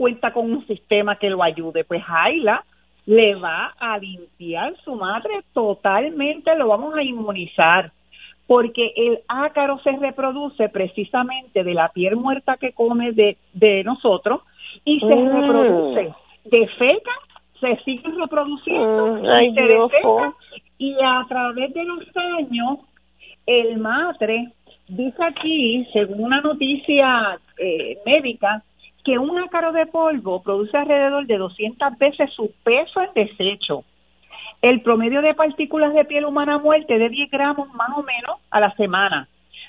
cuenta con un sistema que lo ayude, pues Ayla le va a limpiar su madre totalmente, lo vamos a inmunizar, porque el ácaro se reproduce precisamente de la piel muerta que come de, de nosotros y se Mm. reproduce de feca, se sigue reproduciendo Mm, ay, y se defeca, y a través de los años el matre dice aquí, según una noticia eh, médica, que un ácaro de polvo produce alrededor de 200 veces su peso en desecho. El promedio de partículas de piel humana muerta es de 10 gramos más o menos a la semana.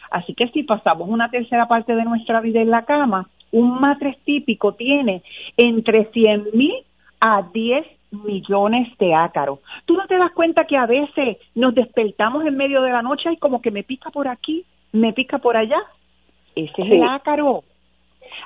Así que si pasamos una tercera parte de nuestra vida en la cama, un matres típico tiene entre 100 mil a 10 millones de ácaros. ¿Tú no te das cuenta que a veces nos despertamos en medio de la noche y como que me pica por aquí, me pica por allá? Ese es el ácaro.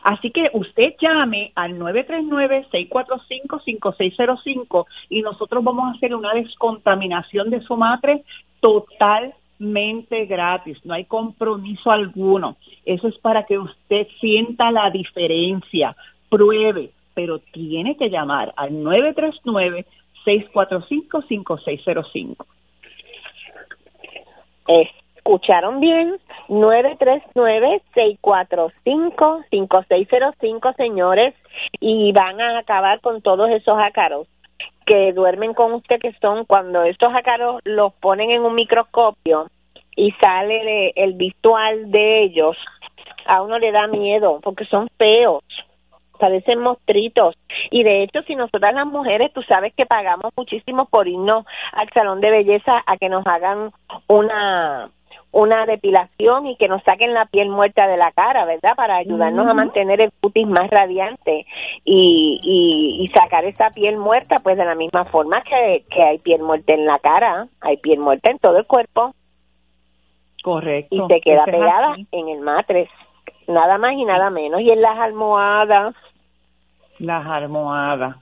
Así que usted llame al 939-645-5605 y nosotros vamos a hacer una descontaminación de su matre totalmente gratis. No hay compromiso alguno. Eso es para que usted sienta la diferencia. Pruebe, pero tiene que llamar al 939-645-5605. Escucharon bien, 939-645-5605, señores, y van a acabar con todos esos ácaros que duermen con usted, que son cuando estos ácaros los ponen en un microscopio y sale el visual de ellos, a uno le da miedo porque son feos parecen mostritos. Y de hecho, si nosotras las mujeres, tú sabes que pagamos muchísimo por irnos al salón de belleza a que nos hagan una una depilación y que nos saquen la piel muerta de la cara, ¿verdad? Para ayudarnos a mantener el cutis más radiante y, y, y sacar esa piel muerta, pues de la misma forma que, que hay piel muerta en la cara, hay piel muerta en todo el cuerpo. Correcto. y te queda pegada en el matres, nada más y nada menos. Y en las almohadas, las almohadas,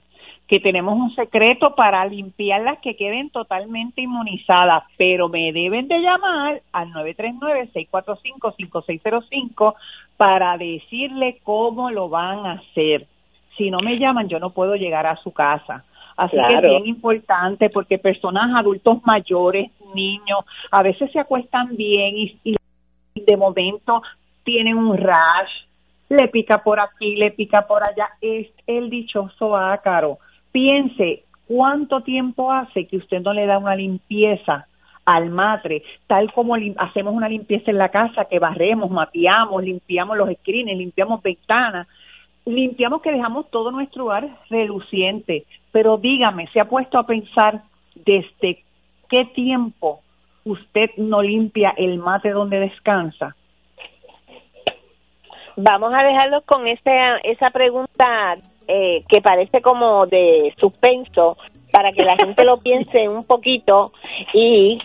que tenemos un secreto para limpiarlas que queden totalmente inmunizadas, pero me deben de llamar al 939-645-5605 para decirle cómo lo van a hacer. Si no me llaman, yo no puedo llegar a su casa. Así que es bien importante porque personas adultos mayores, niños, a veces se acuestan bien y, y de momento tienen un rash, le pica por aquí, le pica por allá, es el dichoso ácaro. Piense cuánto tiempo hace que usted no le da una limpieza al matre, tal como hacemos una limpieza en la casa, que barremos, mapeamos, limpiamos los screens, limpiamos ventanas, limpiamos que dejamos todo nuestro hogar reluciente. Pero dígame, ¿se ha puesto a pensar desde qué tiempo usted no limpia el mate donde descansa? Vamos a dejarlos con esa, esa pregunta eh, que parece como de suspenso para que la gente lo piense un poquito y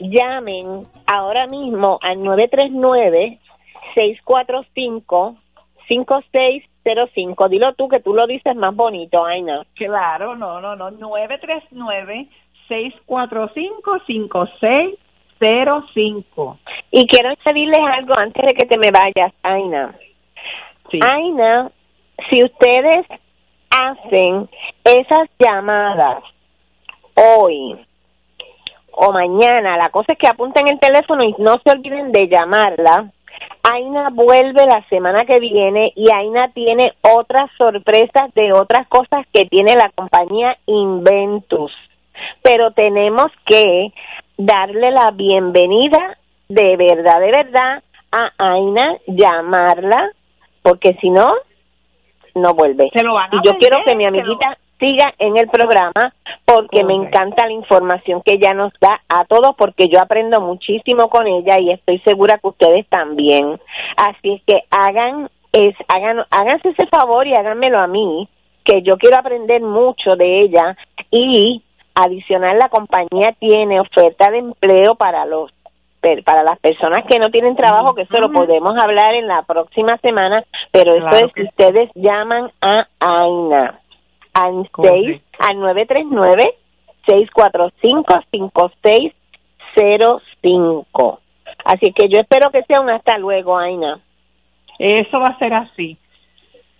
llamen ahora mismo al 939-645-5605. Dilo tú que tú lo dices más bonito, Aina. Claro, no, no, no, 939-645-5605. Y quiero añadirles algo antes de que te me vayas, Aina. Sí. Aina, si ustedes hacen esas llamadas hoy o mañana, la cosa es que apunten el teléfono y no se olviden de llamarla. Aina vuelve la semana que viene y Aina tiene otras sorpresas de otras cosas que tiene la compañía Inventus. Pero tenemos que darle la bienvenida de verdad, de verdad a Aina, llamarla, porque si no, no vuelve. Se lo van a y yo quiero que mi lo- amiguita siga en el programa porque me encanta la información que ella nos da a todos porque yo aprendo muchísimo con ella y estoy segura que ustedes también. Así es que hagan es hagan háganse ese favor y háganmelo a mí que yo quiero aprender mucho de ella y adicional la compañía tiene oferta de empleo para los para las personas que no tienen trabajo, que eso lo podemos hablar en la próxima semana, pero eso Claro es que sí. ustedes llaman a Aina al Correcto. 6 al 939 645 5605. Así que yo espero que sea un hasta luego, Aina. Eso va a ser así.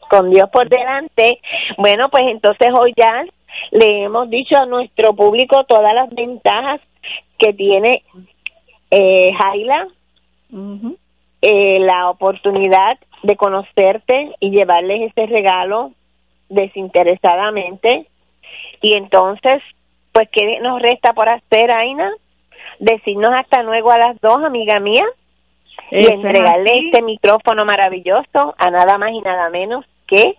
con Dios por delante. Bueno, pues entonces hoy ya le hemos dicho a nuestro público todas las ventajas que tiene eh, Jaila, eh, la oportunidad de conocerte y llevarles ese regalo desinteresadamente. Y entonces, pues, ¿qué nos resta por hacer, Aina? Decirnos hasta luego a las dos, amiga mía, y entregarle este micrófono maravilloso a nada más y nada menos que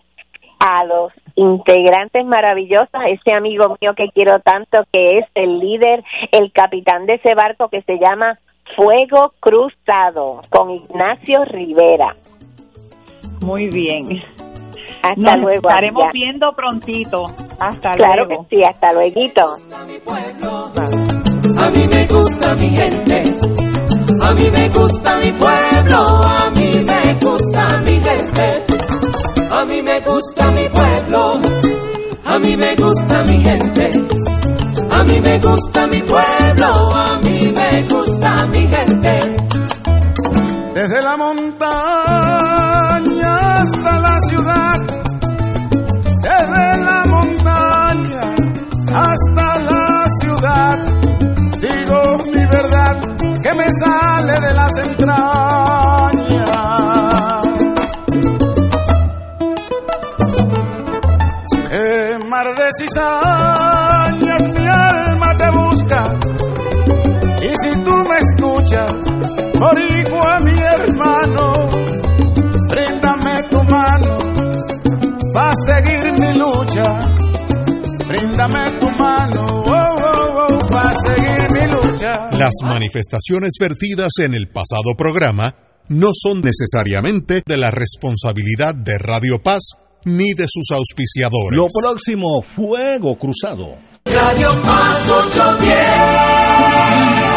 a los integrantes maravillosos, ese amigo mío que quiero tanto, que es el líder, el capitán de ese barco que se llama Fuego Cruzado, con Ignacio Rivera. Muy bien. Hasta luego. Estaremos viendo prontito. Hasta claro luego. que sí, hasta luego. A mí me gusta mi gente, a mí me gusta mi pueblo, a mí me gusta mi gente, a mí me gusta mi pueblo, a mí me gusta mi gente, a mí me gusta mi pueblo, a mí me gusta mi gente. Desde la montaña hasta la ciudad, desde la montaña hasta la ciudad, digo mi verdad que me sale de las entrañas. Mar de mi alma te busca, y si tú me escuchas, boricua mi hermano, bríndame tu mano, va a seguir mi lucha, bríndame tu mano, oh, oh, oh, va a seguir mi lucha. Las manifestaciones vertidas en el pasado programa no son necesariamente de la responsabilidad de Radio Paz ni de sus auspiciadores. Lo próximo, Fuego Cruzado. Radio Paz 810.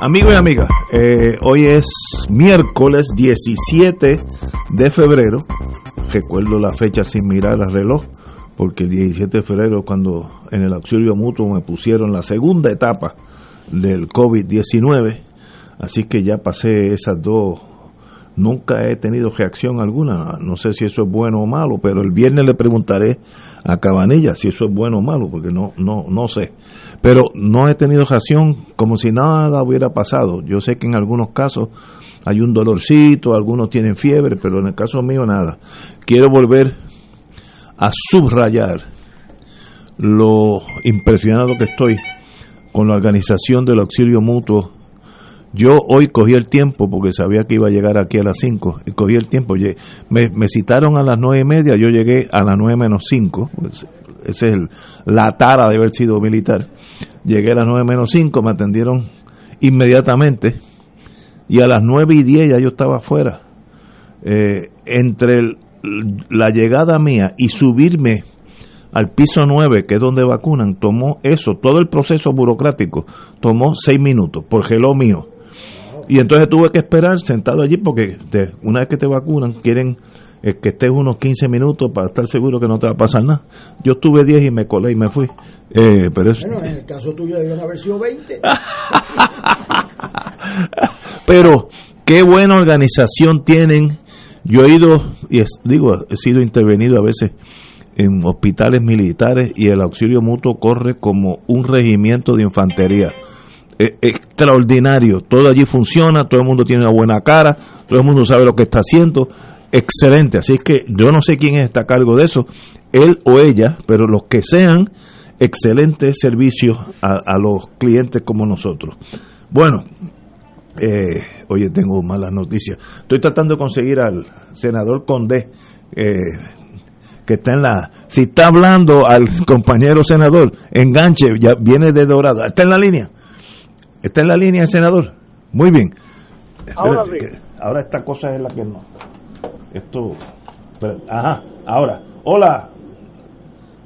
Amigos y amigas, eh, hoy es miércoles 17 de febrero. Recuerdo la fecha sin mirar al reloj, porque el 17 de febrero cuando en el auxilio mutuo me pusieron la segunda etapa del COVID-19, así que ya pasé esas dos. Nunca he tenido reacción alguna, no sé si eso es bueno o malo, pero el viernes le preguntaré a Cabanilla si eso es bueno o malo, porque no, no, no sé. Pero no he tenido reacción como si nada hubiera pasado. Yo sé que en algunos casos hay un dolorcito, algunos tienen fiebre, pero en el caso mío nada. Quiero volver a subrayar lo impresionado que estoy con la organización del auxilio mutuo. Yo hoy cogí el tiempo porque sabía que iba a llegar aquí a las 5 y cogí el tiempo. Me, citaron a las nueve y media, yo llegué a las 9 menos 5. Esa es la tara de haber sido militar. Llegué a las 9 menos 5, me atendieron inmediatamente y a las 9 y 10 ya yo estaba afuera. Eh, entre la llegada mía y subirme al piso 9, que es donde vacunan, tomó eso, todo el proceso burocrático, tomó seis minutos, por gelo mío. Y entonces tuve que esperar sentado allí porque una vez que te vacunan quieren eh, que estés unos 15 minutos para estar seguro que no te va a pasar nada. Yo estuve 10 y me colé y me fui. Eh, pero bueno, en el caso tuyo debían haber sido 20. pero qué buena organización tienen. Yo he ido, y digo, he sido intervenido a veces en hospitales militares y el auxilio mutuo corre como un regimiento de infantería. Extraordinario, todo allí funciona, todo el mundo tiene una buena cara, todo el mundo sabe lo que está haciendo, excelente, así que yo no sé quién está a cargo de eso, él o ella, pero los que sean, excelentes servicios a, los clientes como nosotros. Bueno, eh, oye, tengo malas noticias. Estoy tratando de conseguir al senador Condé, eh, que está en la... Si está hablando al compañero senador, enganche, ya viene de Dorado. ¿Está en la línea? ¿Está en la línea el senador? Muy bien. Ahora, ahora esta cosa es la que no. Esto... ajá, ahora. Hola.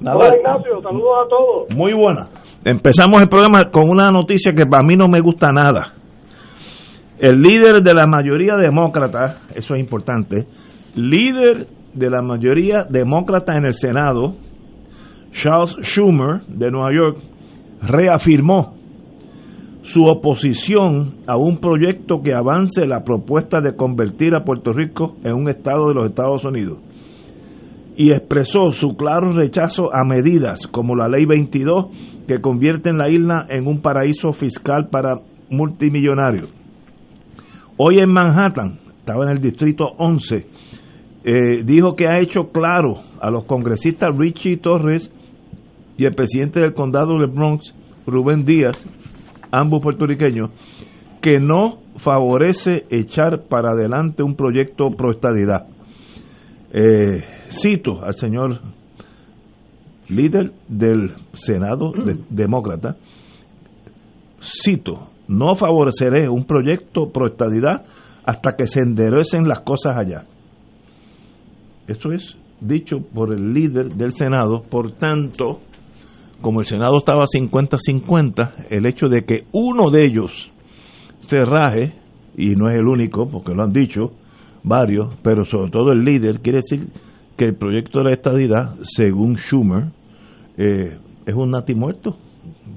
Hola Ignacio, saludos a todos. Muy buena. Empezamos el programa con una noticia que para mí no me gusta nada. El líder de la mayoría demócrata, eso es importante, líder de la mayoría demócrata en el Senado, Charles Schumer, de Nueva York, reafirmó su oposición a un proyecto que avance la propuesta de convertir a Puerto Rico en un estado de los Estados Unidos y expresó su claro rechazo a medidas como la Ley 22 que convierten la isla en un paraíso fiscal para multimillonarios. Hoy en Manhattan, estaba en el distrito 11, eh, dijo que ha hecho claro a los congresistas Richie Torres y el presidente del condado de Bronx, Rubén Díaz, ambos puertorriqueños, que no favorece echar para adelante un proyecto pro estadidad. Eh, cito al señor líder del Senado demócrata, cito, no favoreceré un proyecto pro estadidad hasta que se enderecen las cosas allá. Eso es dicho por el líder del Senado. Por tanto, como el Senado estaba 50-50, el hecho de que uno de ellos se raje, y no es el único, porque lo han dicho varios, pero sobre todo el líder, quiere decir que el proyecto de la estadidad, según Schumer, eh, es un nati muerto.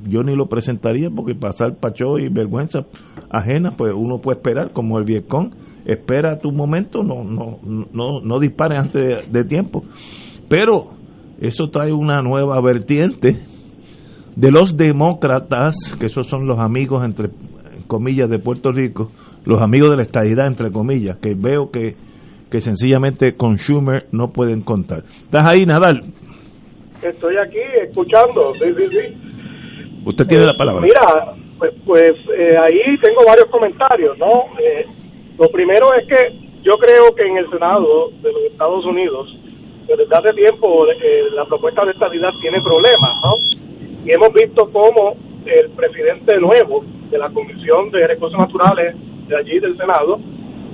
Yo ni lo presentaría porque pasar pacho y vergüenza ajena, pues uno puede esperar, como el Vietcong espera tu momento, no, no, no, no dispare antes de, tiempo. Pero eso trae una nueva vertiente de los demócratas, que esos son los amigos, entre comillas, de Puerto Rico, los amigos de la estadidad, entre comillas, que veo que, que sencillamente con Schumer no pueden contar. ¿Estás ahí, Nadal? Estoy aquí escuchando, sí, sí, sí. Usted tiene la palabra. Mira, pues, pues eh, ahí tengo varios comentarios, ¿no? Eh, lo primero es que yo creo que en el Senado de los Estados Unidos, desde hace tiempo, eh, la propuesta de estabilidad tiene problemas, ¿no? Y hemos visto cómo el presidente nuevo de la Comisión de Recursos Naturales de allí del Senado,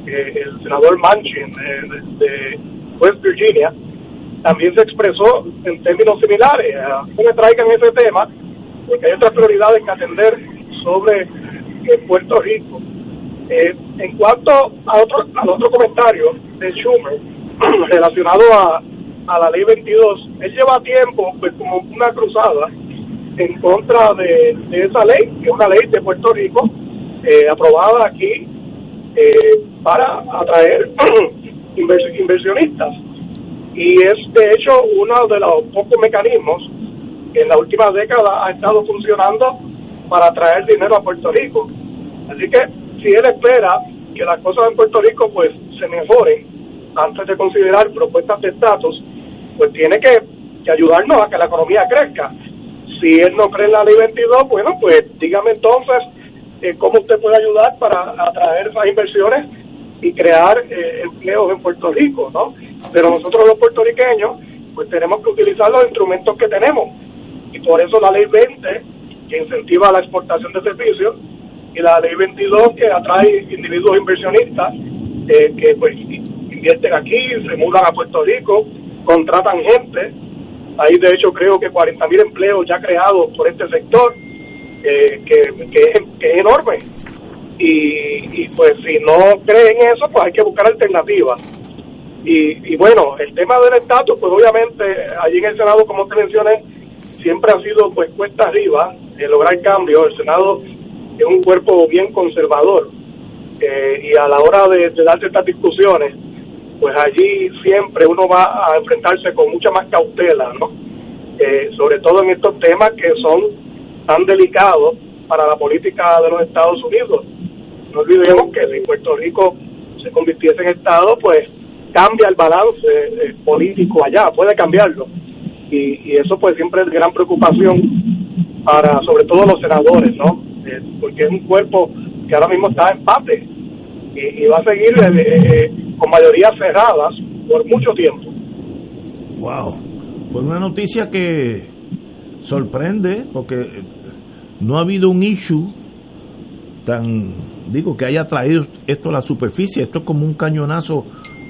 eh, el senador Manchin eh, de, West Virginia, también se expresó en términos similares. No me traigan ese tema, porque hay otras prioridades que atender sobre Puerto Rico eh, en cuanto a otro, al otro comentario de Schumer relacionado a, a la ley 22, él lleva tiempo pues como una cruzada en contra de, esa ley, que es una ley de Puerto Rico eh, aprobada aquí eh, para atraer inversionistas. Y es de hecho uno de los pocos mecanismos que en la última década ha estado funcionando para atraer dinero a Puerto Rico. Así que si él espera que las cosas en Puerto Rico pues se mejoren antes de considerar propuestas de estatus, pues tiene que, ayudarnos a que la economía crezca. Si él no cree en la ley 22, bueno, pues dígame entonces eh, cómo usted puede ayudar para atraer esas inversiones y crear eh, empleos en Puerto Rico, ¿no? Pero nosotros los puertorriqueños, pues tenemos que utilizar los instrumentos que tenemos. Y por eso la ley 20, que incentiva la exportación de servicios, y la ley 22 que atrae individuos inversionistas eh, que pues invierten aquí, se mudan a Puerto Rico, contratan gente Hay de hecho creo que 40 mil empleos ya creados por este sector, eh, que, que, es, enorme. Y, y pues si no creen eso, pues hay que buscar alternativas. Y, y bueno, el tema del estatus, pues obviamente allí en el Senado, como te mencioné, siempre ha sido pues cuesta arriba eh, lograr cambio. El Senado es un cuerpo bien conservador eh, y a la hora de, de darse estas discusiones, pues allí siempre uno va a enfrentarse con mucha más cautela, ¿no? Eh, sobre todo en estos temas que son tan delicados para la política de los Estados Unidos. No olvidemos que si Puerto Rico se convirtiese en Estado, pues cambia el balance eh, político allá, puede cambiarlo. Y, y eso pues siempre es gran preocupación para sobre todo los senadores, ¿no? Eh, porque es un cuerpo que ahora mismo está en empate y, va a seguir eh, eh, con mayorías cerradas por mucho tiempo. Wow. Pues una noticia que sorprende porque no ha habido un issue tan, digo, que haya traído esto a la superficie. Esto es como un cañonazo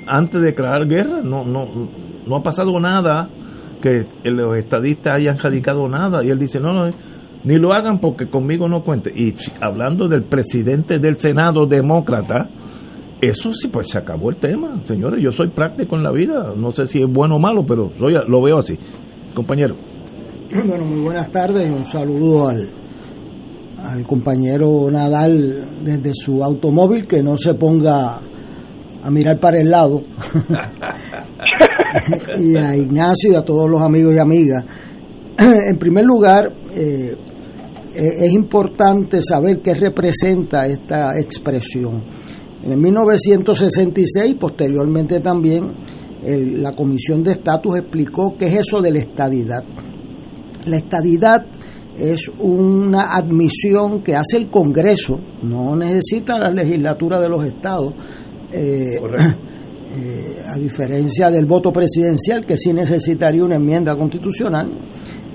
antes de declarar guerra. No, no, no ha pasado nada que los estadistas hayan radicado nada. Y él dice, no, no, ni lo hagan porque conmigo no cuente. Y hablando del presidente del Senado demócrata, eso sí, pues se acabó el tema. Señores, yo soy práctico en la vida. No sé si es bueno o malo, pero soy, lo veo así. Compañero. Bueno, muy buenas tardes y un saludo al, al compañero Nadal desde su automóvil que no se ponga a mirar para el lado y a Ignacio y a todos los amigos y amigas. En primer lugar, eh, es importante saber qué representa esta expresión. En 1966, posteriormente también, el- la Comisión de Estatus explicó qué es eso de la estadidad. La estadidad es una admisión que hace el Congreso, no necesita la legislatura de los estados, eh, eh, a diferencia del voto presidencial, que sí necesitaría una enmienda constitucional,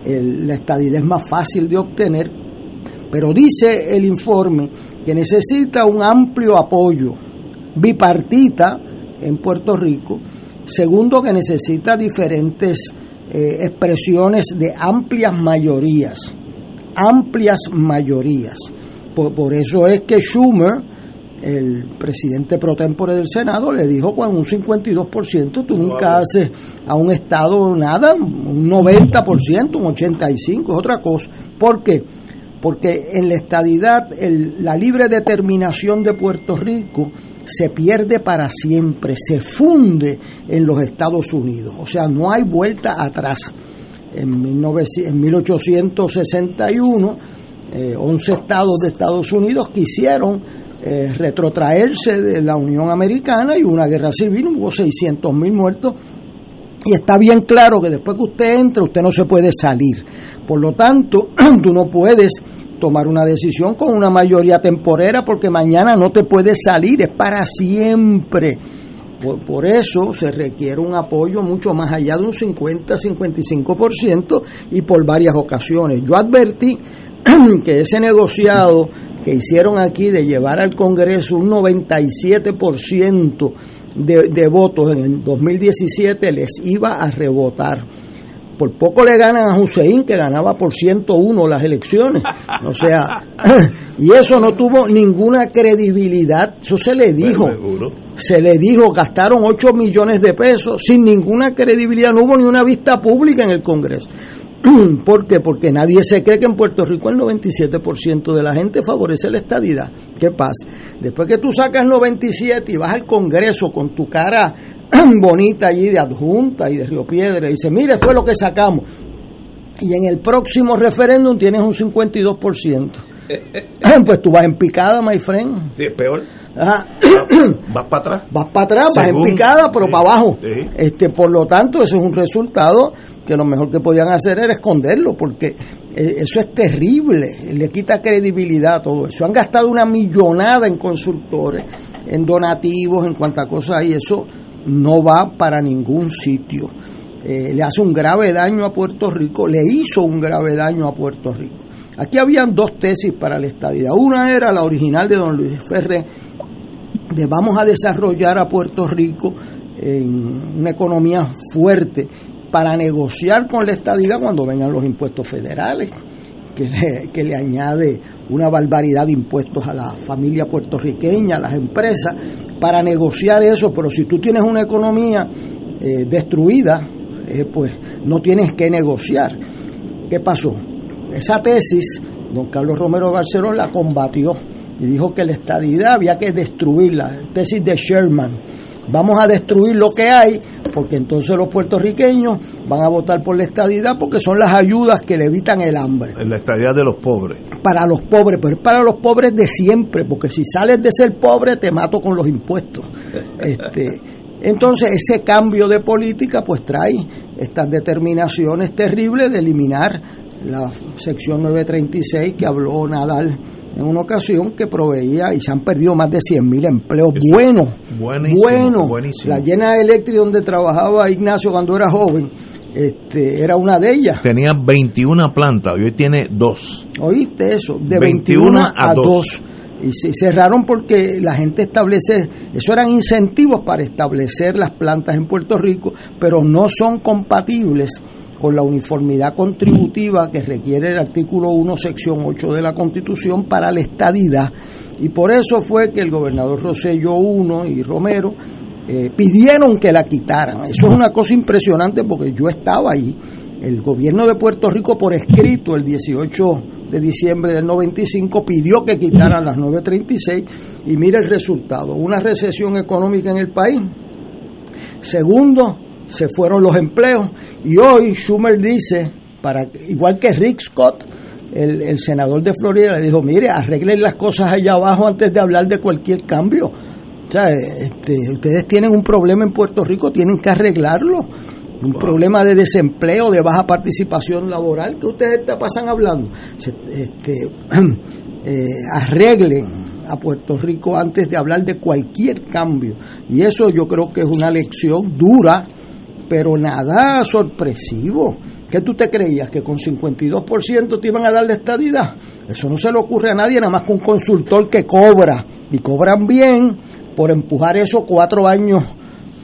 el- la estadidad es más fácil de obtener, pero dice el informe que necesita un amplio apoyo bipartita en Puerto Rico, segundo que necesita diferentes eh, expresiones de amplias mayorías, amplias mayorías. Por, por eso es que Schumer, el presidente pro tempore del Senado, le dijo con un 52%, tú nunca haces a un Estado nada, un 90%, un 85%, es otra cosa. ¿Por qué? Porque en la estadidad la libre determinación de Puerto Rico se pierde para siempre, se funde en los Estados Unidos. O sea, no hay vuelta atrás. En, 1900 en 1861, eh, 11 estados de Estados Unidos quisieron eh, retrotraerse de la Unión Americana y una guerra civil, hubo 600 mil muertos y está bien claro que después que usted entra, usted no se puede salir. Por lo tanto, tú no puedes tomar una decisión con una mayoría temporera porque mañana no te puedes salir, es para siempre. Por, por eso se requiere un apoyo mucho más allá de un 50-55% y por varias ocasiones. Yo advertí que ese negociado que hicieron aquí de llevar al Congreso un 97% de, de votos en el 2017 les iba a rebotar. Por poco le ganan a Hussein, que ganaba por 101 las elecciones. O sea, y eso no tuvo ninguna credibilidad. Eso se le dijo. Se le dijo, gastaron 8 millones de pesos sin ninguna credibilidad. No hubo ni una vista pública en el Congreso. ¿Por qué? Porque nadie se cree que en Puerto Rico el 97% de la gente favorece la estadidad. ¿Qué pasa? Después que tú sacas 97 y vas al Congreso con tu cara bonita allí de adjunta y de Río Piedra y dices, mire, es lo que sacamos. Y en el próximo referéndum tienes un 52%. Pues tú vas en picada, my friend. Sí, es peor. Ajá. Vas para atrás. vas para atrás, vas en picada, pero sí, para abajo. sí. Este, por lo tanto, eso es un resultado que lo mejor que podían hacer era esconderlo, porque eh, eso es terrible, le quita credibilidad a todo eso. Han gastado una millonada en consultores, en donativos, en cuantas cosas, y eso no va para ningún sitio. Eh, le hace un grave daño a Puerto Rico, le hizo un grave daño a Puerto Rico. Aquí habían dos tesis para la estadidad. Una era la original de don Luis Ferre, de vamos a desarrollar a Puerto Rico en una economía fuerte para negociar con la estadidad cuando vengan los impuestos federales, que le, que le añade una barbaridad de impuestos a la familia puertorriqueña, a las empresas, para negociar eso, pero si tú tienes una economía eh, destruida, eh, pues no tienes que negociar. ¿Qué pasó? Esa tesis, don Carlos Romero Barceló la combatió y dijo que la estadidad había que destruirla, tesis de Sherman. Vamos a destruir lo que hay, porque entonces los puertorriqueños van a votar por la estadidad porque son las ayudas que le evitan el hambre. La estadidad de los pobres. Para los pobres, pero es para los pobres de siempre, porque si sales de ser pobre te mato con los impuestos. Este, entonces ese cambio de política pues trae estas determinaciones terribles de eliminar la sección 936 que habló Nadal en una ocasión que proveía y se han perdido más de 100 mil empleos buenos. Buenísimo, Bueno, la llena eléctrica donde trabajaba Ignacio cuando era joven, este, era una de ellas. Tenía 21 plantas y hoy tiene dos. ¿Oíste eso? De 21, a 2. Y cerraron porque la gente establece, eso eran incentivos para establecer las plantas en Puerto Rico, pero no son compatibles con la uniformidad contributiva que requiere el artículo 1, sección 8 de la Constitución para la estadidad. Y por eso fue que el gobernador Rosello I y Romero eh, pidieron que la quitaran. Eso es una cosa impresionante porque yo estaba ahí. El gobierno de Puerto Rico por escrito el 18 de diciembre del 95 pidió que quitaran las 936 y mire el resultado, una recesión económica en el país. Segundo, se fueron los empleos y hoy Schumer dice, para igual que Rick Scott, el, el senador de Florida, le dijo, mire, arreglen las cosas allá abajo antes de hablar de cualquier cambio. O sea, este, ustedes tienen un problema en Puerto Rico, tienen que arreglarlo. Un problema de desempleo, de baja participación laboral, que ustedes pasan hablando. Se- Este, eh, arreglen a Puerto Rico antes de hablar de cualquier cambio. Y eso yo creo que es una lección dura, pero nada sorpresivo. ¿Qué tú te creías? ¿Que con 52% te iban a dar la estadidad? Eso no se le ocurre a nadie, nada más que un consultor que cobra, y cobran bien por empujar eso cuatro años,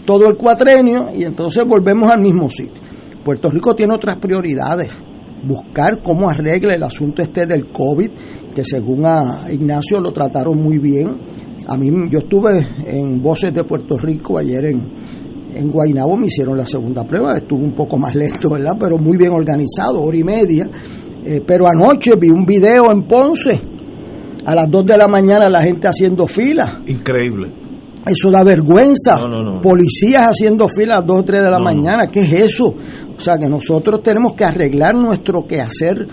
todo el cuatrenio, y entonces volvemos al mismo sitio. Puerto Rico tiene otras prioridades. Buscar cómo arregla el asunto este del COVID, que según a Ignacio lo trataron muy bien. A mí, yo estuve en Voces de Puerto Rico ayer en, en Guaynabo me hicieron la segunda prueba, estuvo un poco más lento, ¿verdad? Pero muy bien organizado, hora y media. Eh, pero anoche vi un video en Ponce, a las 2 de la mañana la gente haciendo fila. Increíble. Eso da vergüenza. No, no, no. Policías haciendo fila a las 2 o 3 de la mañana. ¿Qué es eso? O sea, que nosotros tenemos que arreglar nuestro quehacer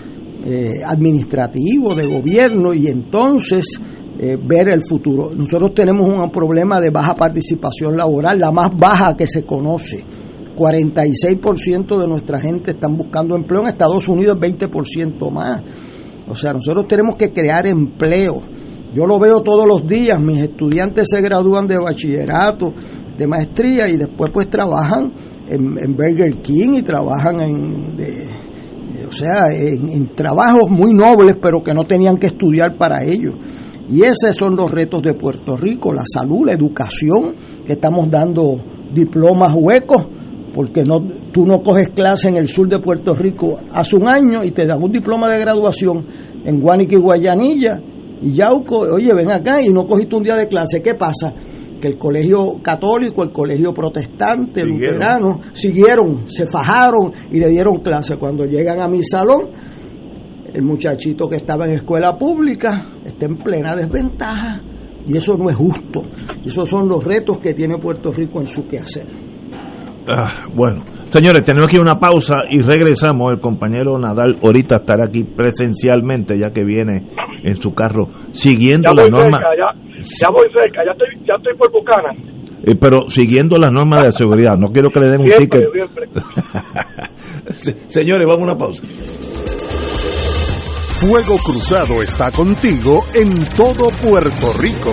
eh, administrativo, de gobierno, y entonces eh, ver el futuro. Nosotros tenemos un problema de baja participación laboral, la más baja que se conoce. 46% de nuestra gente están buscando empleo, en Estados Unidos 20% más. O sea, nosotros tenemos que crear empleo. Yo lo veo todos los días, mis estudiantes se gradúan de bachillerato, de maestría y después pues trabajan en, Burger King y trabajan en, de- o sea, en, trabajos muy nobles pero que no tenían que estudiar para ello. Y esos son los retos de Puerto Rico, la salud, la educación, que estamos dando diplomas huecos, porque no, tú no coges clase en el sur de Puerto Rico hace un año y te dan un diploma de graduación en Guánica y Guayanilla y Yauco, oye, ven acá y no cogiste un día de clase, ¿qué pasa? Que el colegio católico, el colegio protestante, luterano, siguieron, se fajaron y le dieron clase. Cuando llegan a mi salón, el muchachito que estaba en escuela pública está en plena desventaja y eso no es justo. Esos son los retos que tiene Puerto Rico en su quehacer. Ah, bueno, señores, tenemos que ir a una pausa y regresamos. El compañero Nadal ahorita estará aquí presencialmente, ya que viene en su carro siguiendo las normas, cerca, ya, ya voy cerca, ya estoy, ya estoy por Bucana. eh, pero siguiendo las normas de seguridad. No quiero que le den un Siempre, ticket. siempre. Señores, vamos a una pausa. Fuego Cruzado está contigo en todo Puerto Rico.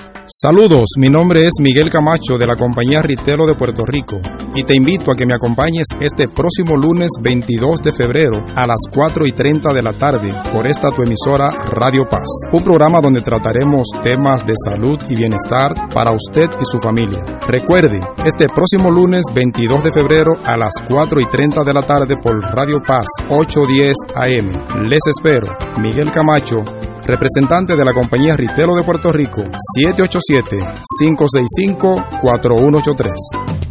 Saludos, mi nombre es Miguel Camacho de la compañía Ritelo de Puerto Rico y te invito a que me acompañes este próximo lunes 22 de febrero a las 4 y 30 de la tarde por esta tu emisora Radio Paz, un programa donde trataremos temas de salud y bienestar para usted y su familia. Recuerde, este próximo lunes 22 de febrero a las 4 y 30 de la tarde por Radio Paz 810 AM. Les espero, Miguel Camacho representante de la compañía Ritelo de Puerto Rico, 787-565-4183.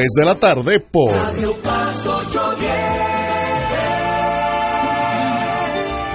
de la tarde por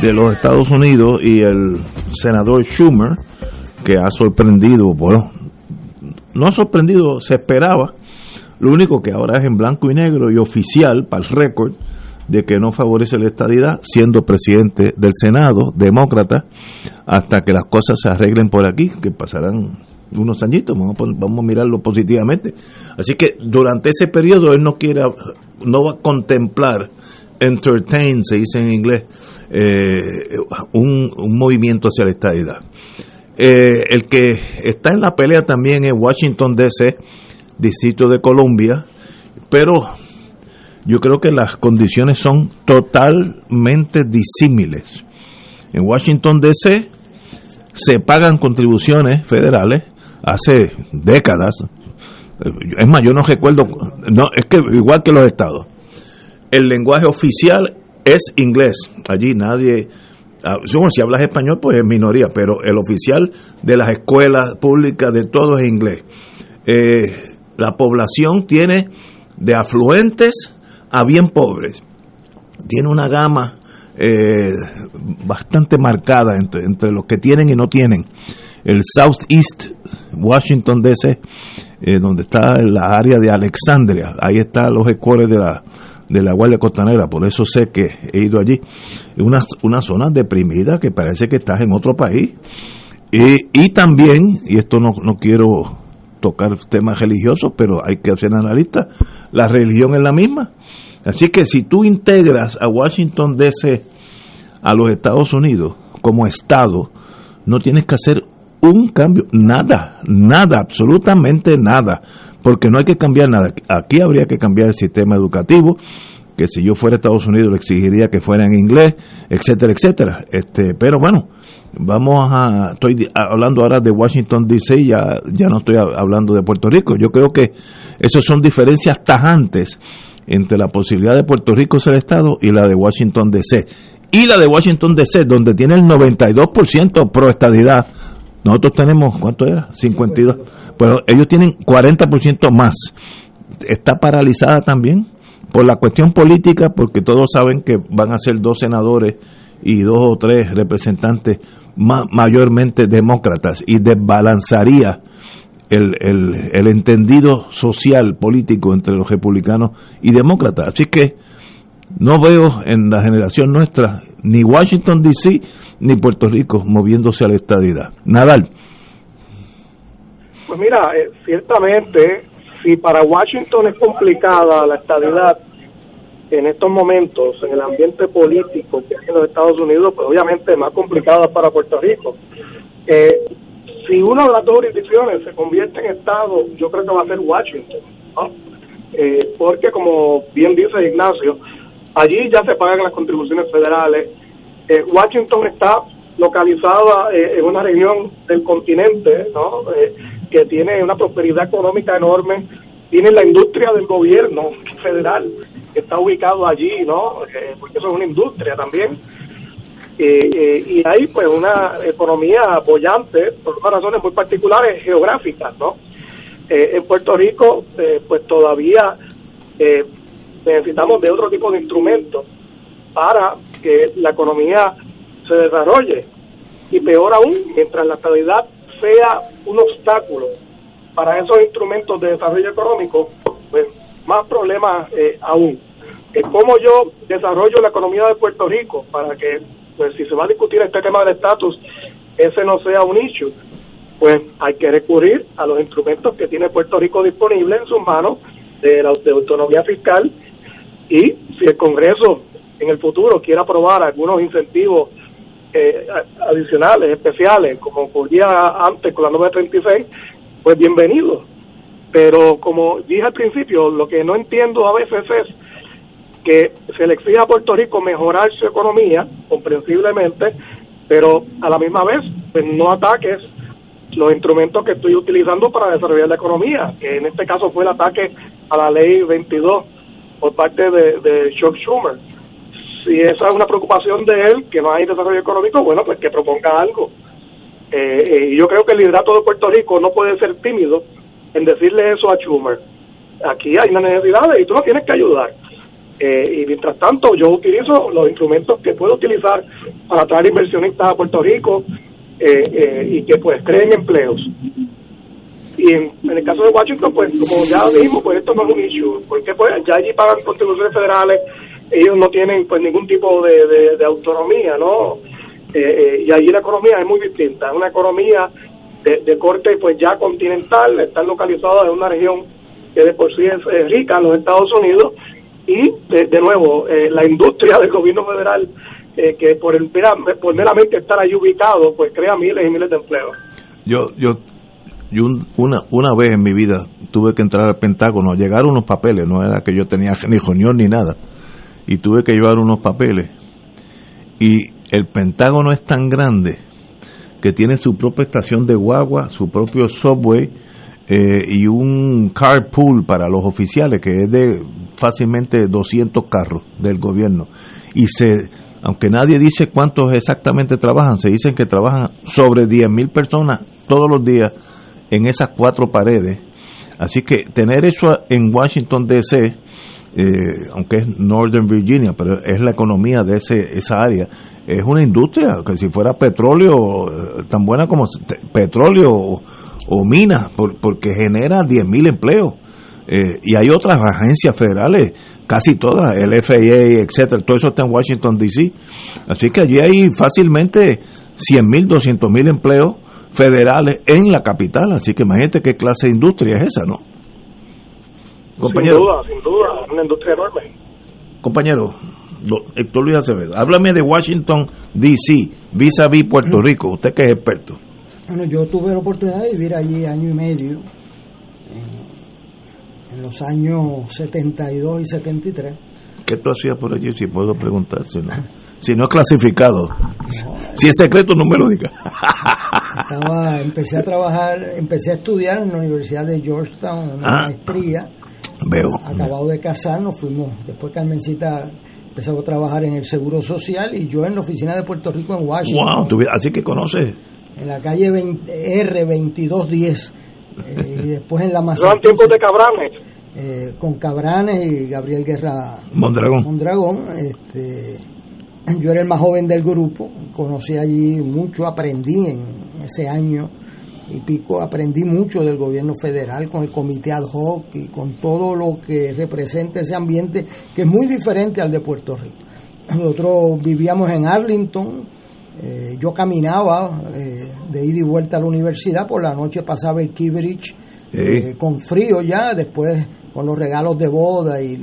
de los Estados Unidos y el senador Schumer, que ha sorprendido, bueno, no ha sorprendido, se esperaba, lo único que ahora es en blanco y negro y oficial para el récord de que no favorece la estadidad, siendo presidente del Senado, demócrata, hasta que las cosas se arreglen por aquí, que pasarán unos añitos, vamos a, vamos a mirarlo positivamente. Así que durante ese periodo él no quiere, no va a contemplar, entertain, se dice en inglés, eh, un, un movimiento hacia la estadidad. Eh, el que está en la pelea también es Washington DC, Distrito de Columbia, pero yo creo que las condiciones son totalmente disímiles. En Washington DC se pagan contribuciones federales hace décadas. Es más, yo no recuerdo, no, es que igual que los estados. El lenguaje oficial es inglés. Allí nadie, ah, si hablas español, pues es minoría, pero el oficial de las escuelas públicas, de todo es inglés. Eh, la población tiene de afluentes a bien pobres. Tiene una gama eh, bastante marcada entre, entre los que tienen y no tienen. El Southeast Washington DC, eh, donde está la área de Alexandria, ahí están los escuelas de la, de la Guardia Costanera, por eso sé que he ido allí. Una, una zona deprimida que parece que estás en otro país. Y, y también, y esto no, no quiero tocar temas religiosos, pero hay que ser analista, la religión es la misma. Así que si tú integras a Washington DC a los Estados Unidos como Estado, no tienes que hacer un cambio, nada, nada, absolutamente nada, porque no hay que cambiar nada. Aquí habría que cambiar el sistema educativo, que si yo fuera a Estados Unidos le exigiría que fuera en inglés, etcétera, etcétera. Este, pero bueno, vamos a, estoy hablando ahora de Washington DC, ya, ya no estoy ha- hablando de Puerto Rico. Yo creo que esas son diferencias tajantes entre la posibilidad de Puerto Rico ser Estado y la de Washington DC. Y la de Washington DC, donde tiene el 92% pro estadidad, nosotros tenemos, ¿cuánto era? 52. Pero ellos tienen 40% más. Está paralizada también por la cuestión política, porque todos saben que van a ser dos senadores y dos o tres representantes mayormente demócratas y desbalanzaría el, el, el, entendido social político entre los republicanos y demócratas. Así que no veo en la generación nuestra ni Washington DC ni Puerto Rico moviéndose a la estadidad. Nadal. Pues mira, eh, ciertamente, si para Washington es complicada la estadidad en estos momentos, en el ambiente político que hay en los Estados Unidos, pues obviamente es más complicada para Puerto Rico. Eh, si una de las dos jurisdicciones se convierte en Estado, yo creo que va a ser Washington. Eh, porque, como bien dice Ignacio, allí ya se pagan las contribuciones federales. Eh, Washington está localizada eh, en una región del continente ¿no? que tiene una prosperidad económica enorme, tiene la industria del gobierno federal que está ubicado allí, ¿no? porque eso es una industria también eh, eh, y hay pues una economía apoyante por unas razones muy particulares geográficas, ¿no? Eh, en Puerto Rico pues todavía necesitamos de otro tipo de instrumentos para que la economía se desarrolle y peor aún, mientras la estabilidad sea un obstáculo para esos instrumentos de desarrollo económico, pues más problemas aún. ¿Cómo yo desarrollo la economía de Puerto Rico para que pues si se va a discutir este tema del estatus, ese no sea un issue, pues hay que recurrir a los instrumentos que tiene Puerto Rico disponible en sus manos de la autonomía fiscal y si el Congreso en el futuro quiere aprobar algunos incentivos eh, adicionales, especiales, como ocurría antes con la 936, pues bienvenido. Pero como dije al principio, lo que no entiendo a veces es que se le exige a Puerto Rico mejorar su economía, comprensiblemente, pero a la misma vez, pues no ataques los instrumentos que estoy utilizando para desarrollar la economía, que en este caso fue el ataque a la ley 22 por parte de, de Chuck Schumer. Si esa es una preocupación de él, que no hay desarrollo económico, bueno, pues que proponga algo. Eh, eh, yo creo que el liderato de Puerto Rico no puede ser tímido en decirle eso a Schumer. Aquí hay una necesidad y tú no tienes que ayudar. Eh, y mientras tanto, yo utilizo los instrumentos que puedo utilizar para traer inversionistas a Puerto Rico eh, eh, y que pues creen empleos. Y en, el caso de Washington, pues como ya dijimos, pues esto no es un issue, porque pues ya allí pagan contribuciones federales, ellos no tienen pues ningún tipo de, de, autonomía, ¿no? y allí la economía es muy distinta, es una economía de, de corte pues ya continental, están localizados en una región que de por sí es rica en los Estados Unidos y de, nuevo eh, la industria del gobierno federal eh, que por el por meramente estar ahí ubicado pues crea miles y miles de empleos yo yo yo una una vez en mi vida tuve que entrar al Pentágono llegar unos papeles no era que yo tenía ni reunión ni nada. Y tuve que llevar unos papeles. Y el Pentágono es tan grande que tiene su propia estación de guagua su propio subway eh, y un carpool para los oficiales que es de fácilmente 200 carros del gobierno. Y se aunque nadie dice cuántos exactamente trabajan, se dicen que trabajan sobre 10.000 personas todos los días en esas cuatro paredes. Así que tener eso en Washington DC, eh, aunque es Northern Virginia, pero es la economía de ese, esa área, es una industria que si fuera petróleo, eh, tan buena como petróleo o minas, porque genera 10.000 empleos. Eh, y hay otras agencias federales, casi todas, el FAA, etcétera, todo eso está en Washington DC. Así que allí hay fácilmente 100.000, 200.000 empleos federales en la capital. Así que imagínate qué clase de industria es esa, ¿no? Compañero. Sin duda, sin duda, una industria enorme. Compañero, Héctor Luis Acevedo, háblame de Washington DC, vis a vis Puerto Rico, usted que es experto. Bueno, yo tuve la oportunidad de vivir allí año y medio, en, los años 72 y 73. ¿Qué tú hacías por allí, si puedo preguntar? Si no, es clasificado. si es secreto, no me lo diga. empecé a trabajar, empecé a estudiar en la Universidad de Georgetown, una ah. maestría Veo. Acabado de casarnos, fuimos, después Carmencita empezó a trabajar en el Seguro Social y yo en la oficina de Puerto Rico en Washington. Wow, tú- así que conoces. En la calle 20 R2210. eh, y después en la Eran tiempos de Massachusetts, cabranes. eh, con Cabranes y Gabriel Guerra Mondragón. Mondragón. Este, yo era el más joven del grupo, conocí allí mucho, aprendí en ese año y pico, aprendí mucho del gobierno federal con el comité ad hoc y con todo lo que representa ese ambiente que es muy diferente al de Puerto Rico. Nosotros vivíamos en Arlington, eh, yo caminaba eh, de ida y vuelta a la universidad, por la noche pasaba el Kibridge eh, con frío ya, después con los regalos de boda y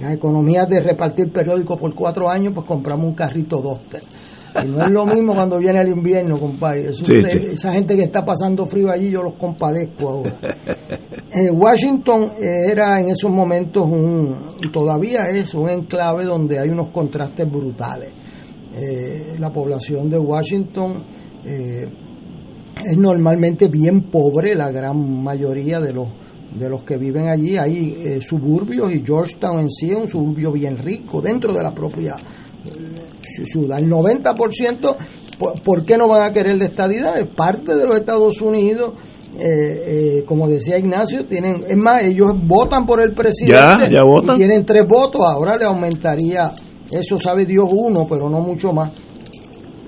las economías de repartir periódicos por cuatro años, pues compramos un carrito Duster. Y no es lo mismo cuando viene el invierno, compadre. Eso Sí, usted- sí. Esa gente que está pasando frío allí, yo los compadezco ahora. Eh, Washington era en esos momentos un, todavía es un enclave donde hay unos contrastes brutales. Eh, la población de Washington eh, es normalmente bien pobre, la gran mayoría de los de los que viven allí. Hay eh, suburbios y Georgetown en sí es un suburbio bien rico dentro de la propia eh, ciudad. El 90%, ¿por, por qué no van a querer la estadidad? Es parte de los Estados Unidos. eh, eh, como decía Ignacio, tienen, es más, ellos votan por el presidente Ya, ya votan. y tienen tres votos, ahora le aumentaría, eso sabe Dios uno, pero no mucho más.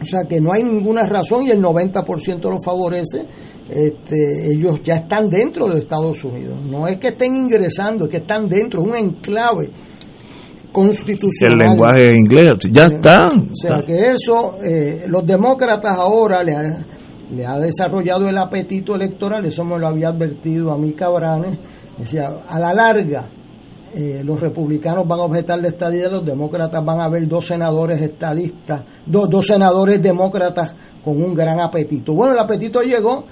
O sea que no hay ninguna razón y el 90% lo favorece. Este, ellos ya están dentro de Estados Unidos. No es que estén ingresando, es que están dentro, es un enclave El constitucional. lenguaje inglés, ya está. O sea que eso, eh, los demócratas ahora le ha, le ha desarrollado el apetito electoral, eso me lo había advertido a mí Cabranes, decía, a la larga eh, los republicanos van a objetar la estadía, los demócratas van a ver dos senadores estadistas, dos, dos senadores demócratas con un gran apetito. Bueno, el apetito llegó,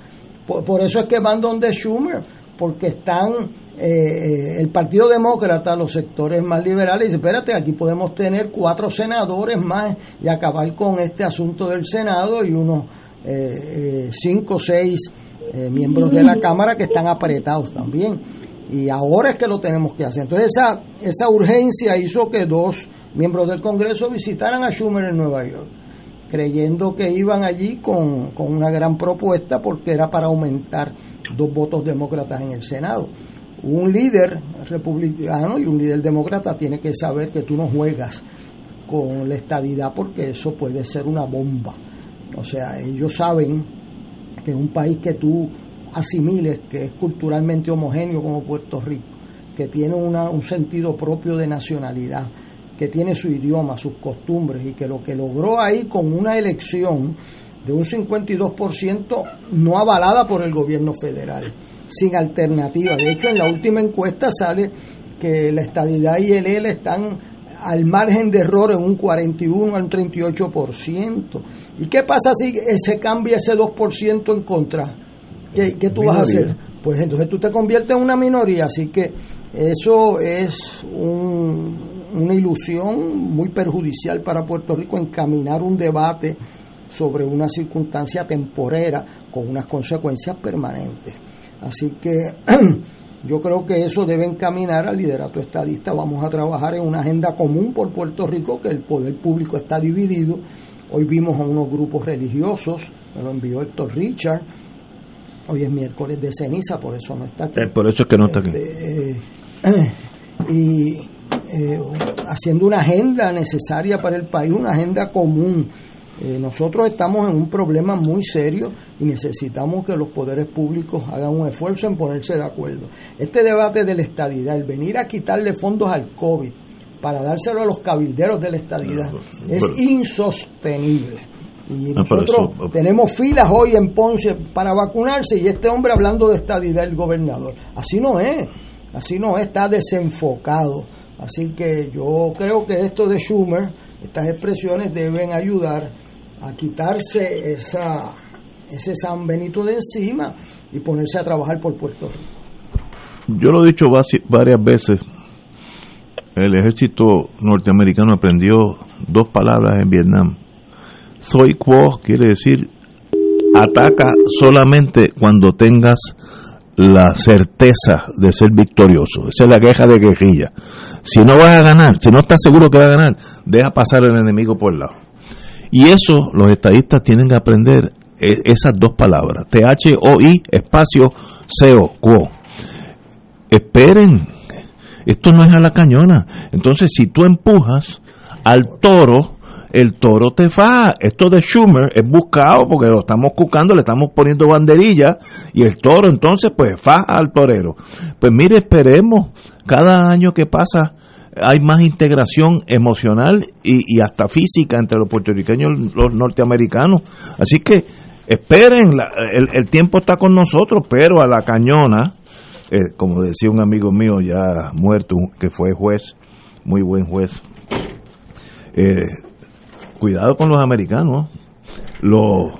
por, por eso es que van donde Schumer, porque están eh, eh, el Partido Demócrata, los sectores más liberales, dice, espérate, aquí podemos tener cuatro senadores más y acabar con este asunto del Senado y unos eh, eh, cinco o seis eh, miembros de la Cámara que están apretados también. Y ahora es que lo tenemos que hacer. Entonces esa, esa urgencia hizo que dos miembros del Congreso visitaran a Schumer en Nueva York, creyendo que iban allí con, con una gran propuesta porque era para aumentar dos votos demócratas en el Senado. Un líder republicano y un líder demócrata tiene que saber que tú no juegas con la estadidad porque eso puede ser una bomba. O sea, ellos saben que un país que tú asimiles, que es culturalmente homogéneo como Puerto Rico, que tiene una- un sentido propio de nacionalidad, que tiene su idioma, sus costumbres y que lo que logró ahí con una elección de un 52% no avalada por el gobierno federal, sin alternativa. De hecho, en la última encuesta sale que la estadidad y el EL están al margen de error en un 41 al 38%. ¿Y qué pasa si se cambia ese 2% en contra? ¿Qué, qué tú vas a hacer? Pues entonces tú te conviertes en una minoría, así que eso es un- una ilusión muy perjudicial para Puerto Rico encaminar un debate sobre una circunstancia temporera con unas consecuencias permanentes. Así que yo creo que eso debe encaminar al liderato estadista. Vamos a trabajar en una agenda común por Puerto Rico, que el poder público está dividido. Hoy vimos a unos grupos religiosos, me lo envió Héctor Richard. Hoy es miércoles de ceniza, por eso no está aquí. Eh, por eso es que no está aquí. Eh, y eh, haciendo una agenda necesaria para el país, una agenda común. Eh, nosotros estamos en un problema muy serio y necesitamos que los poderes públicos hagan un esfuerzo en ponerse de acuerdo. Este debate de la estadidad, el venir a quitarle fondos al COVID para dárselo a los cabilderos de la estadidad, es pero- insostenible. Y nosotros eso- tenemos filas hoy en Ponce para vacunarse y este hombre hablando de estadidad el gobernador. Así no es, así no es, está desenfocado. Así que yo creo que esto de Schumer, estas expresiones deben ayudar a quitarse esa, ese San Benito de encima y ponerse a trabajar por Puerto Rico. Yo lo he dicho varias veces. El ejército norteamericano aprendió dos palabras en Vietnam. Soy quo quiere decir ataca solamente cuando tengas la certeza de ser victorioso. Esa es la queja de quejilla. Si no vas a ganar, si no estás seguro que vas a ganar, deja pasar el enemigo por el lado. Y eso los estadistas tienen que aprender e, esas dos palabras, T-H-O-I, espacio, CO, quo. Esperen, esto no es a la cañona. Entonces, si tú empujas al toro, el toro te fa. Esto de Schumer es buscado porque lo estamos cucando, le estamos poniendo banderilla y el toro entonces pues fa al torero. Pues mire, esperemos, cada año que pasa hay más integración emocional y, hasta física entre los puertorriqueños y los norteamericanos. Así que esperen, el, el, tiempo está con nosotros, pero a la cañona, eh, como decía un amigo mío ya muerto, que fue juez, muy buen juez, eh, cuidado con los americanos. Los,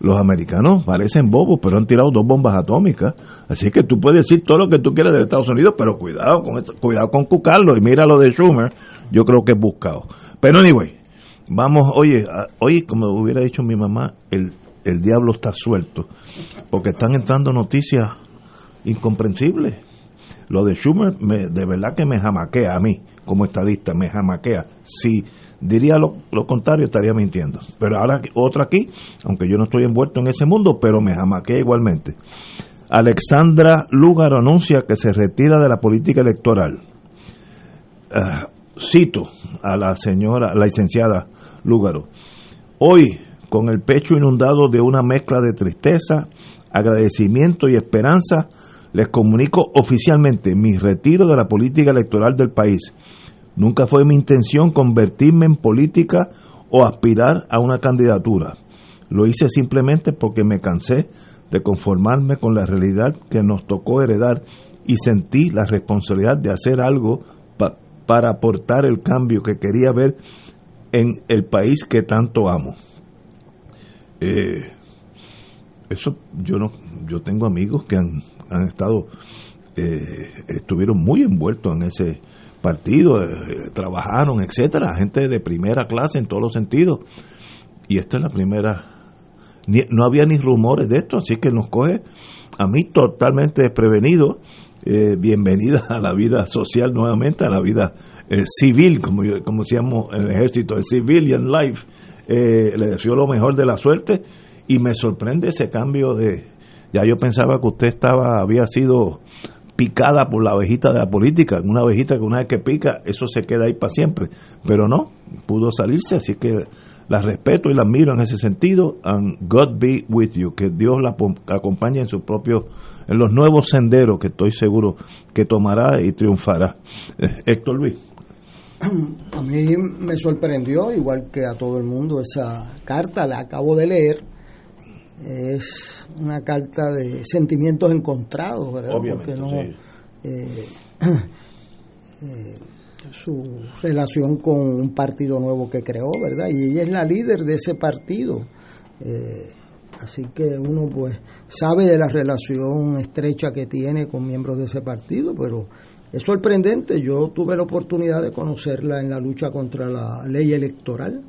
los americanos parecen bobos, pero han tirado dos bombas atómicas. Así que tú puedes decir todo lo que tú quieras de Estados Unidos, pero cuidado con cuidado con cucarlo. Y mira lo de Schumer, yo creo que es buscado. Pero anyway, vamos, oye, hoy como hubiera dicho mi mamá, el, el diablo está suelto, porque están entrando noticias incomprensibles. Lo de Schumer me, de verdad que me jamaquea a mí como estadista, me jamaquea. Si diría lo, contrario, estaría mintiendo. Pero ahora otra aquí, aunque yo no estoy envuelto en ese mundo, pero me jamaquea igualmente. Alexandra Lúgaro anuncia que se retira de la política electoral. Ah, cito a la señora, la licenciada Lúgaro. Hoy, con el pecho inundado de una mezcla de tristeza, agradecimiento y esperanza, les comunico oficialmente mi retiro de la política electoral del país. Nunca fue mi intención convertirme en política o aspirar a una candidatura. Lo hice simplemente porque me cansé de conformarme con la realidad que nos tocó heredar y sentí la responsabilidad de hacer algo para aportar el cambio que quería ver en el país que tanto amo. Eh, eso yo no, yo tengo amigos que han han estado, eh, estuvieron muy envueltos en ese partido, eh, trabajaron, etcétera, gente de primera clase en todos los sentidos. Y esta es la primera, no había ni rumores de esto, así que nos coge a mí totalmente desprevenido. Eh, bienvenida a la vida social nuevamente, a la vida civil, como, como decíamos en el ejército, el civilian life. le deseo lo mejor de la suerte y me sorprende ese cambio de, ya yo pensaba que usted estaba había sido picada por la abejita de la política, una abejita que una vez que pica, eso se queda ahí para siempre. Pero no, pudo salirse, así que la respeto y la admiro en ese sentido. And God be with you, que Dios la acompañe en su propio, en los nuevos senderos que estoy seguro que tomará y triunfará. Eh, Héctor Luis. A mí me sorprendió, igual que a todo el mundo, esa carta, la acabo de leer es una carta de sentimientos encontrados, ¿verdad? Porque no, eh, eh, su relación con un partido nuevo que creó, ¿verdad? Y ella es la líder de ese partido. Eh, así que uno pues sabe de la relación estrecha que tiene con miembros de ese partido, pero es sorprendente. Yo tuve la oportunidad de conocerla en la lucha contra la ley electoral.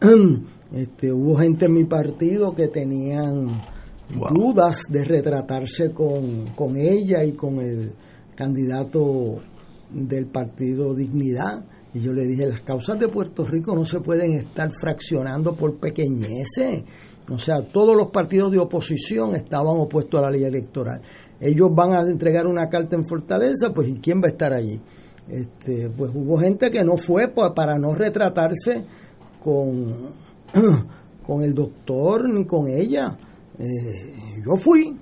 Este, hubo gente en mi partido que tenían dudas de retratarse con, con ella y con el candidato del partido Dignidad. Y yo le dije, las causas de Puerto Rico no se pueden estar fraccionando por pequeñeces. O sea, todos los partidos de oposición estaban opuestos a la ley electoral. Ellos van a entregar una carta en Fortaleza, pues ¿y quién va a estar allí? Este, pues hubo gente que no fue pues, para no retratarse con, con el doctor ni con ella. Eh, yo fui,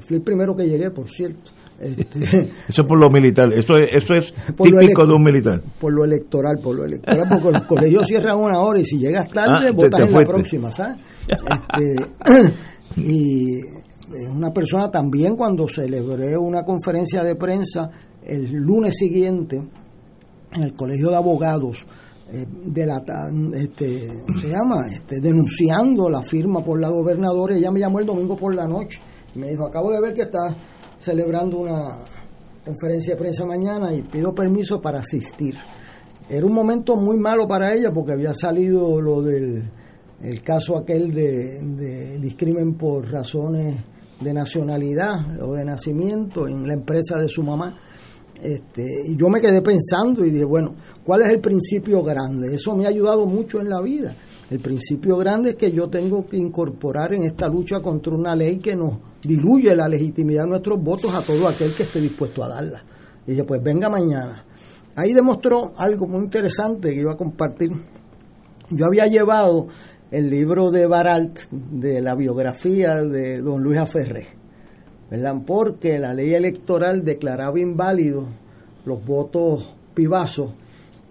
fui el primero que llegué, por cierto. Este, eso por lo militar, eso es, eso es típico de un militar. Por lo electoral, por lo electoral, porque los colegios cierran una hora y si llegas tarde, ah, votas en la próxima, ¿sabes? Este, y una persona también cuando celebré una conferencia de prensa el lunes siguiente en el Colegio de Abogados, eh, este, se llama este, denunciando la firma por la gobernadora ella me llamó el domingo por la noche y me dijo acabo de ver que está celebrando una conferencia de prensa mañana y pido permiso para asistir era un momento muy malo para ella porque había salido lo del el caso aquel de, de discrimen por razones de nacionalidad o de nacimiento en la empresa de su mamá. Este, y yo me quedé pensando y dije, bueno, ¿cuál es el principio grande? Eso me ha ayudado mucho en la vida. El principio grande es que yo tengo que incorporar en esta lucha contra una ley que nos diluye la legitimidad de nuestros votos a todo aquel que esté dispuesto a darla. Y dije, pues venga mañana. Ahí demostró algo muy interesante que iba a compartir. Yo había llevado el libro de Baralt de la biografía de don Luis Aferré, ¿verdad? Porque la ley electoral declaraba inválidos los votos pibazos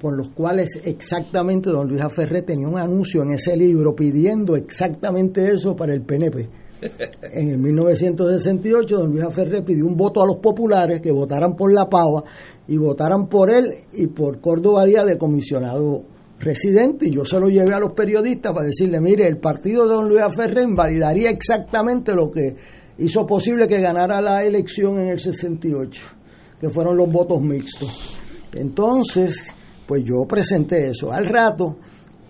con los cuales exactamente don Luis Aferré tenía un anuncio en ese libro pidiendo exactamente eso para el PNP. En el 1968 don Luis Aferré pidió un voto a los populares que votaran por la pava y votaran por él y por Córdoba Díaz de comisionado residente y yo se lo llevé a los periodistas para decirle, mire, el partido de don Luis Aferré invalidaría exactamente lo que hizo posible que ganara la elección en el 68, que fueron los votos mixtos. Entonces, pues yo presenté eso. Al rato,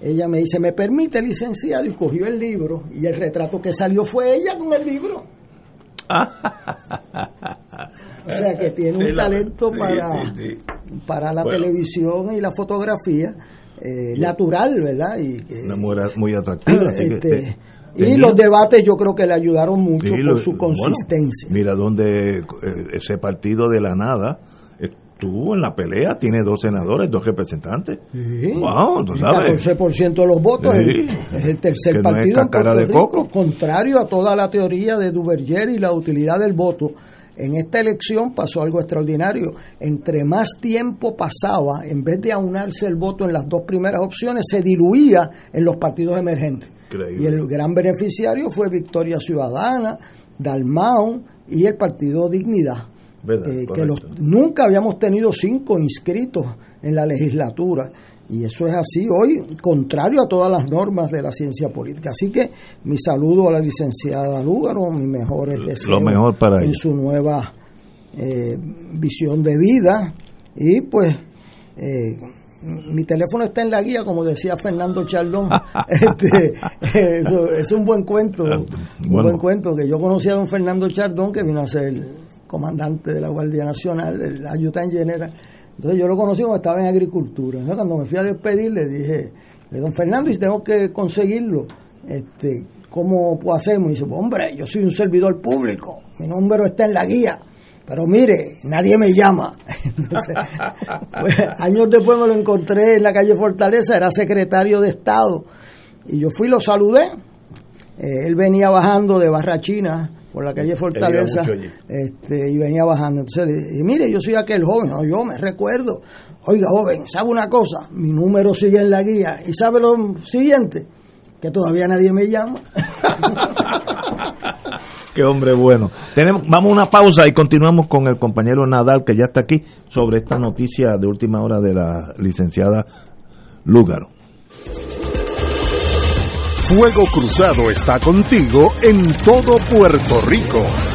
ella me dice, ¿me permite, licenciado? Y cogió el libro y el retrato que salió fue ella con el libro. o sea que tiene un talento para, para la televisión y la fotografía eh, natural, ¿verdad? Y Una mujer muy atractiva. Este, y los debates yo creo que le ayudaron mucho por su consistencia. mira donde ese partido de la nada estuvo en la pelea, tiene dos senadores, dos representantes. Sí. Wow, tú sabes. 14% de los votos Sí. es el tercer Que no partido es en de Rico, coco. contrario a toda la teoría de Duverger y la utilidad del voto. En esta elección pasó algo extraordinario. Entre más tiempo pasaba, en vez de aunarse el voto en las dos primeras opciones, se diluía en los partidos emergentes. Increíble. Y el gran beneficiario fue Victoria Ciudadana, Dalmau y el Partido Dignidad. ¿Verdad? Eh, que los- nunca habíamos tenido cinco inscritos en la legislatura. Y eso es así hoy, contrario a todas las normas de la ciencia política. Así que mi saludo a la licenciada Lúgaro, mis mejores deseos mejor para en ella. su nueva eh, visión de vida. Y pues eh, mi teléfono está en la guía, como decía Fernando Charlón. este, eso, es un buen cuento, un Ah, bueno. buen cuento que yo conocí a don Fernando Chardón, que vino a ser comandante de la Guardia Nacional, el ayudante general. Entonces yo lo conocí cuando estaba en agricultura. Entonces, cuando me fui a despedir le dije, "Eh, don Fernando, y si tengo que conseguirlo, este, ¿cómo hacemos? Y dice, "Pues, hombre, yo soy un servidor público, mi número está en la guía. Pero mire, nadie me llama. Entonces, pues, años después me lo encontré en la calle Fortaleza, era secretario de Estado. Y yo fui y lo saludé. Eh, él venía bajando de Barrachina por la calle Fortaleza este, y venía bajando. Entonces le dije, mire, yo soy aquel joven. No, yo me recuerdo. Oiga, joven, ¿sabe una cosa? Mi número sigue en la guía. ¿Y sabe lo siguiente? Que todavía nadie me llama. Qué hombre bueno. Tenemos, vamos a una pausa y continuamos con el compañero Nadal, que ya está aquí, sobre esta noticia de última hora de la licenciada Lúgaro. Fuego Cruzado está contigo en todo Puerto Rico.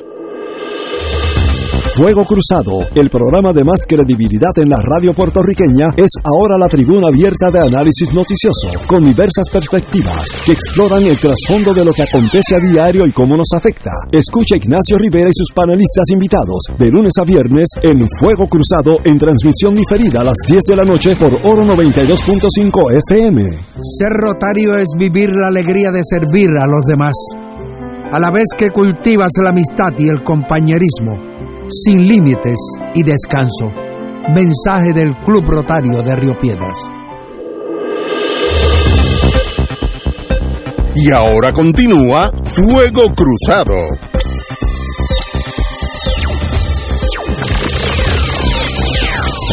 Fuego Cruzado, el programa de más credibilidad en la radio puertorriqueña, es ahora la tribuna abierta de análisis noticioso, con diversas perspectivas que exploran el trasfondo de lo que acontece a diario y cómo nos afecta. Escucha Ignacio Rivera y sus panelistas invitados de lunes a viernes en Fuego Cruzado en transmisión diferida a las 10 de la noche por Oro 92.5 FM. Ser rotario es vivir la alegría de servir a los demás, a la vez que cultivas la amistad y el compañerismo sin límites y descanso. Mensaje del Club Rotario de Río Piedras. Y ahora continúa Fuego Cruzado.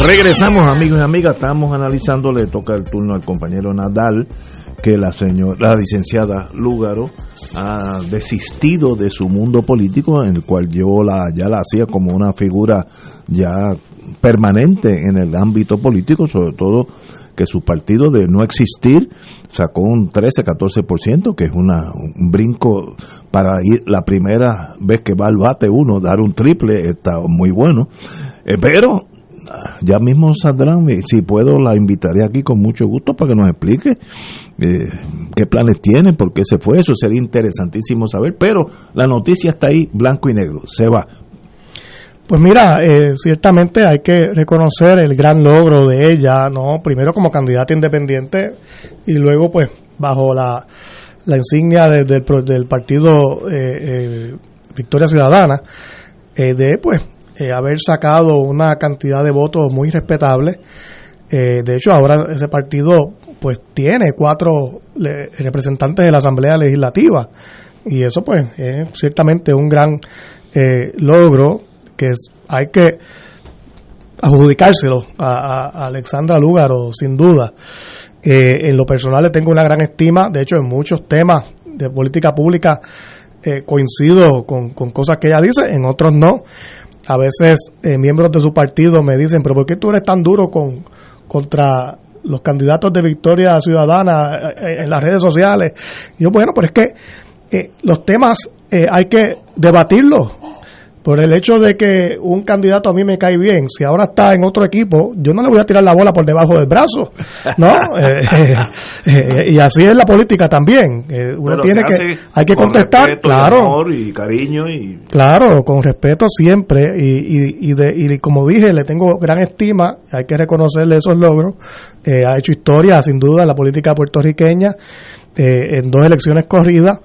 Regresamos amigos y amigas, estamos analizando, le toca el turno al compañero Nadal, que la señora, la licenciada Lúgaro ha desistido de su mundo político, en el cual yo la, ya la hacía como una figura ya permanente en el ámbito político, sobre todo que su partido de no existir sacó un 13-14%, que es una, un brinco para ir la primera vez que va al bate uno, dar un triple, está muy bueno. Eh, pero ya mismo saldrán, si puedo la invitaré aquí con mucho gusto para que nos explique eh, qué planes tiene, por qué se fue, eso sería interesantísimo saber, pero la noticia está ahí blanco y negro, se va. Pues mira, eh, ciertamente hay que reconocer el gran logro de ella, ¿no? Primero como candidata independiente y luego pues bajo la, la insignia del, del partido eh, Victoria Ciudadana, de pues eh, haber sacado una cantidad de votos muy respetable. Eh, de hecho, ahora ese partido pues tiene cuatro representantes de la Asamblea Legislativa y eso pues es ciertamente un gran eh, logro que hay que adjudicárselo a, Alexandra Lúgaro sin duda. en lo personal le tengo una gran estima, de hecho en muchos temas de política pública coincido con, con cosas que ella dice, en otros no a veces eh, miembros de su partido me dicen, pero ¿por qué tú eres tan duro con, contra los candidatos de Victoria Ciudadana eh, eh, en las redes sociales? yo, bueno, pero es que los temas hay que debatirlos por el hecho de que un candidato a mí me cae bien, si ahora está en otro equipo, yo no le voy a tirar la bola por debajo del brazo, ¿no? Eh, eh, eh, y así es la política también. uno tiene que, hay que contestar, claro. y cariño y... Claro, con respeto siempre y, y, de, y como dije, le tengo gran estima, hay que reconocerle esos logros. ha hecho historia, sin duda, en la política puertorriqueña, en dos elecciones corridas.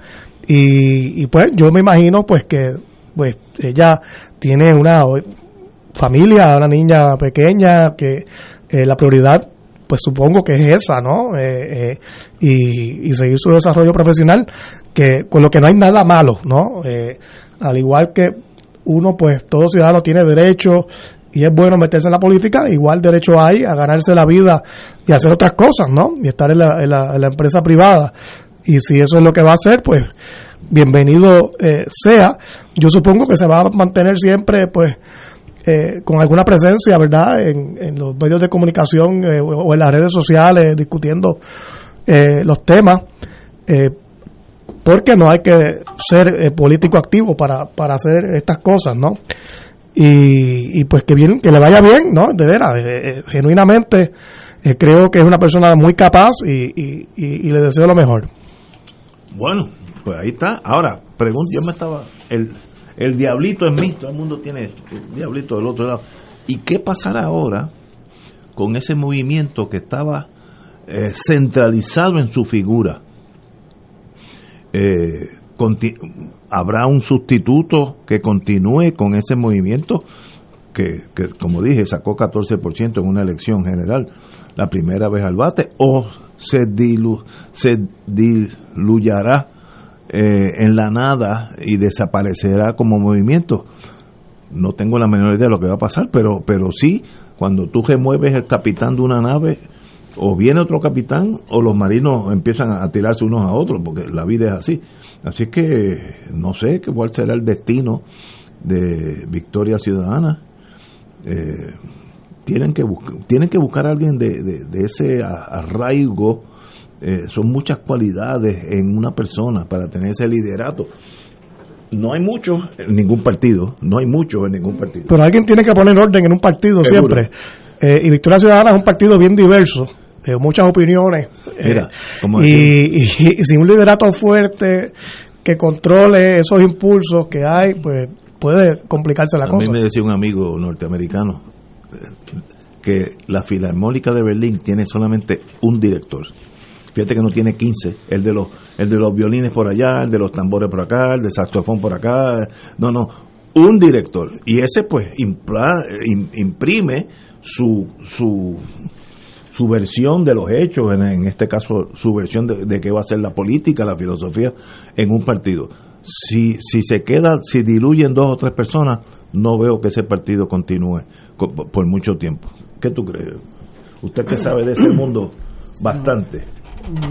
Y, y pues yo me imagino pues que pues ella tiene una familia, una niña pequeña, que eh, la prioridad pues supongo que es esa, ¿no? Eh, eh, y, y, seguir su desarrollo profesional, que con lo que no hay nada malo, ¿no? al igual que uno, pues todo ciudadano tiene derecho y es bueno meterse en la política, igual derecho hay a ganarse la vida y hacer otras cosas, ¿no? Y estar en la, en la empresa privada. Y si eso es lo que va a hacer, pues bienvenido eh, sea. Yo supongo que se va a mantener siempre, pues, eh, con alguna presencia, ¿verdad?, en, los medios de comunicación eh, o en las redes sociales discutiendo los temas, porque no hay que ser político activo para, para hacer estas cosas, ¿no? Y, y pues que bien, que le vaya bien, ¿no? De veras, genuinamente creo que es una persona muy capaz y, y le deseo lo mejor. Bueno, pues ahí está. Ahora, pregunto, yo me estaba. El, el diablito es mí, todo el mundo tiene el diablito del otro lado. ¿Y qué pasará ahora con ese movimiento que estaba eh, centralizado en su figura? Eh, ¿Habrá un sustituto que continúe con ese movimiento? que, como dije, sacó 14% en una elección general, la primera vez al bate, o se, dilu, se diluyará eh, en la nada y desaparecerá como movimiento. No tengo la menor idea de lo que va a pasar, pero, pero sí, cuando tú remueves el capitán de una nave, o viene otro capitán o los marinos empiezan a tirarse unos a otros, porque la vida es así. Así que no sé cuál será el destino de Victoria Ciudadana. Eh, tienen que buscar, tienen que buscar a alguien de, de, ese arraigo. Eh, son muchas cualidades en una persona para tener ese liderato. No hay muchos en ningún partido, no hay muchos en ningún partido. Pero alguien tiene que poner orden en un partido siempre. Eh, y Victoria Ciudadana es un partido bien diverso, de muchas opiniones. Mira, y, y, sin un liderato fuerte que controle esos impulsos que hay, pues puede complicarse la cosa. A mí me decía un amigo norteamericano eh, que la Filarmónica de Berlín tiene solamente un director. Fíjate que no tiene 15, el de los el de los violines por allá, el de los tambores por acá, el de saxofón por acá. No, no, un director. Y ese pues imprime su, su, su versión de los hechos, en, este caso su versión de, de qué va a ser la política, la filosofía en un partido si, si se queda, si diluyen dos o tres personas, no veo que ese partido continúe por mucho tiempo. ¿Qué tú crees? Usted que sabe de ese mundo bastante.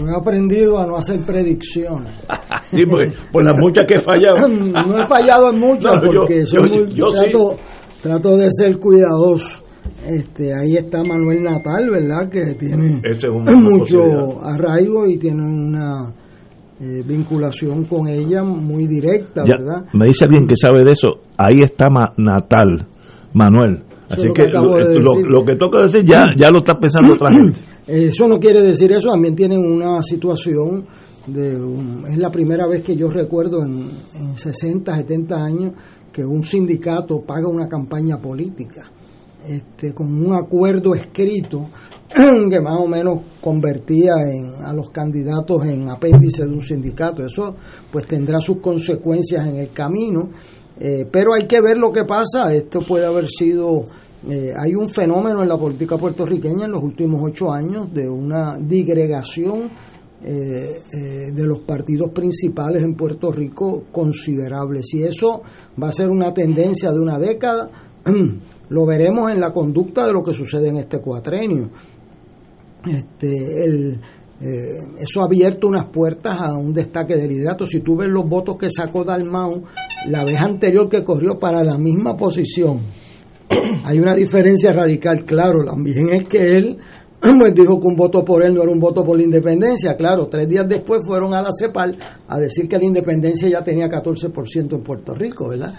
No he aprendido a no hacer predicciones. sí, pues, por las muchas que he fallado. no he fallado en muchas porque yo, trato, trato de ser cuidadoso. Este, ahí está Manuel Natal, ¿verdad? Que tiene mucho arraigo y tiene una eh, vinculación con ella muy directa, ¿verdad? Me dice alguien que sabe de eso, ahí está Natal, Manuel. Así que, lo, que toca decir ya, ya lo está pensando otra gente. Eso no quiere decir eso, también tienen una situación de es la primera vez que yo recuerdo en, en 60, 70 años que un sindicato paga una campaña política este, con un acuerdo escrito que más o menos convertía en, a los candidatos en apéndice de un sindicato. Eso pues tendrá sus consecuencias en el camino, eh, pero hay que ver lo que pasa. Esto puede haber sido, eh, hay un fenómeno en la política puertorriqueña en los últimos ocho años de una digregación eh, de los partidos principales en Puerto Rico considerable. Si eso va a ser una tendencia de una década, lo veremos en la conducta de lo que sucede en este cuatrenio. Este, el, eh, eso ha abierto unas puertas a un destaque de liderato. Si tú ves los votos que sacó Dalmau la vez anterior que corrió para la misma posición, hay una diferencia radical, claro. También es que él pues dijo que un voto por él no era un voto por la independencia. Claro, tres días después fueron a la CEPAL a decir que la independencia ya tenía 14% en Puerto Rico, ¿verdad?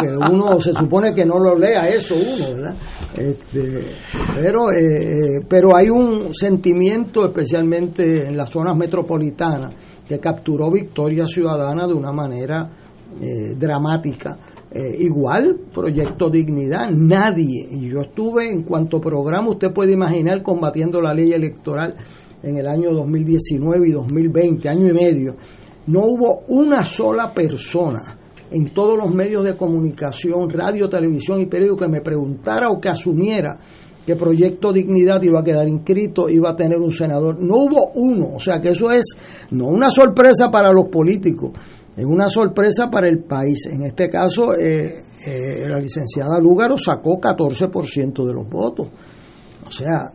que uno se supone que no lo lea eso uno, ¿verdad? Este, pero, eh, pero hay un sentimiento, especialmente en las zonas metropolitanas, que capturó Victoria Ciudadana de una manera eh, dramática eh, igual, Proyecto Dignidad, nadie. Yo estuve en cuanto programa, usted puede imaginar, combatiendo la ley electoral en el año 2019 y 2020, año y medio. No hubo una sola persona en todos los medios de comunicación, radio, televisión y periódico que me preguntara o que asumiera que Proyecto Dignidad iba a quedar inscrito, iba a tener un senador. No hubo uno, o sea que eso es no una sorpresa para los políticos, es una sorpresa para el país. En este caso, eh, eh, la licenciada Lúgaro sacó 14% de los votos. O sea...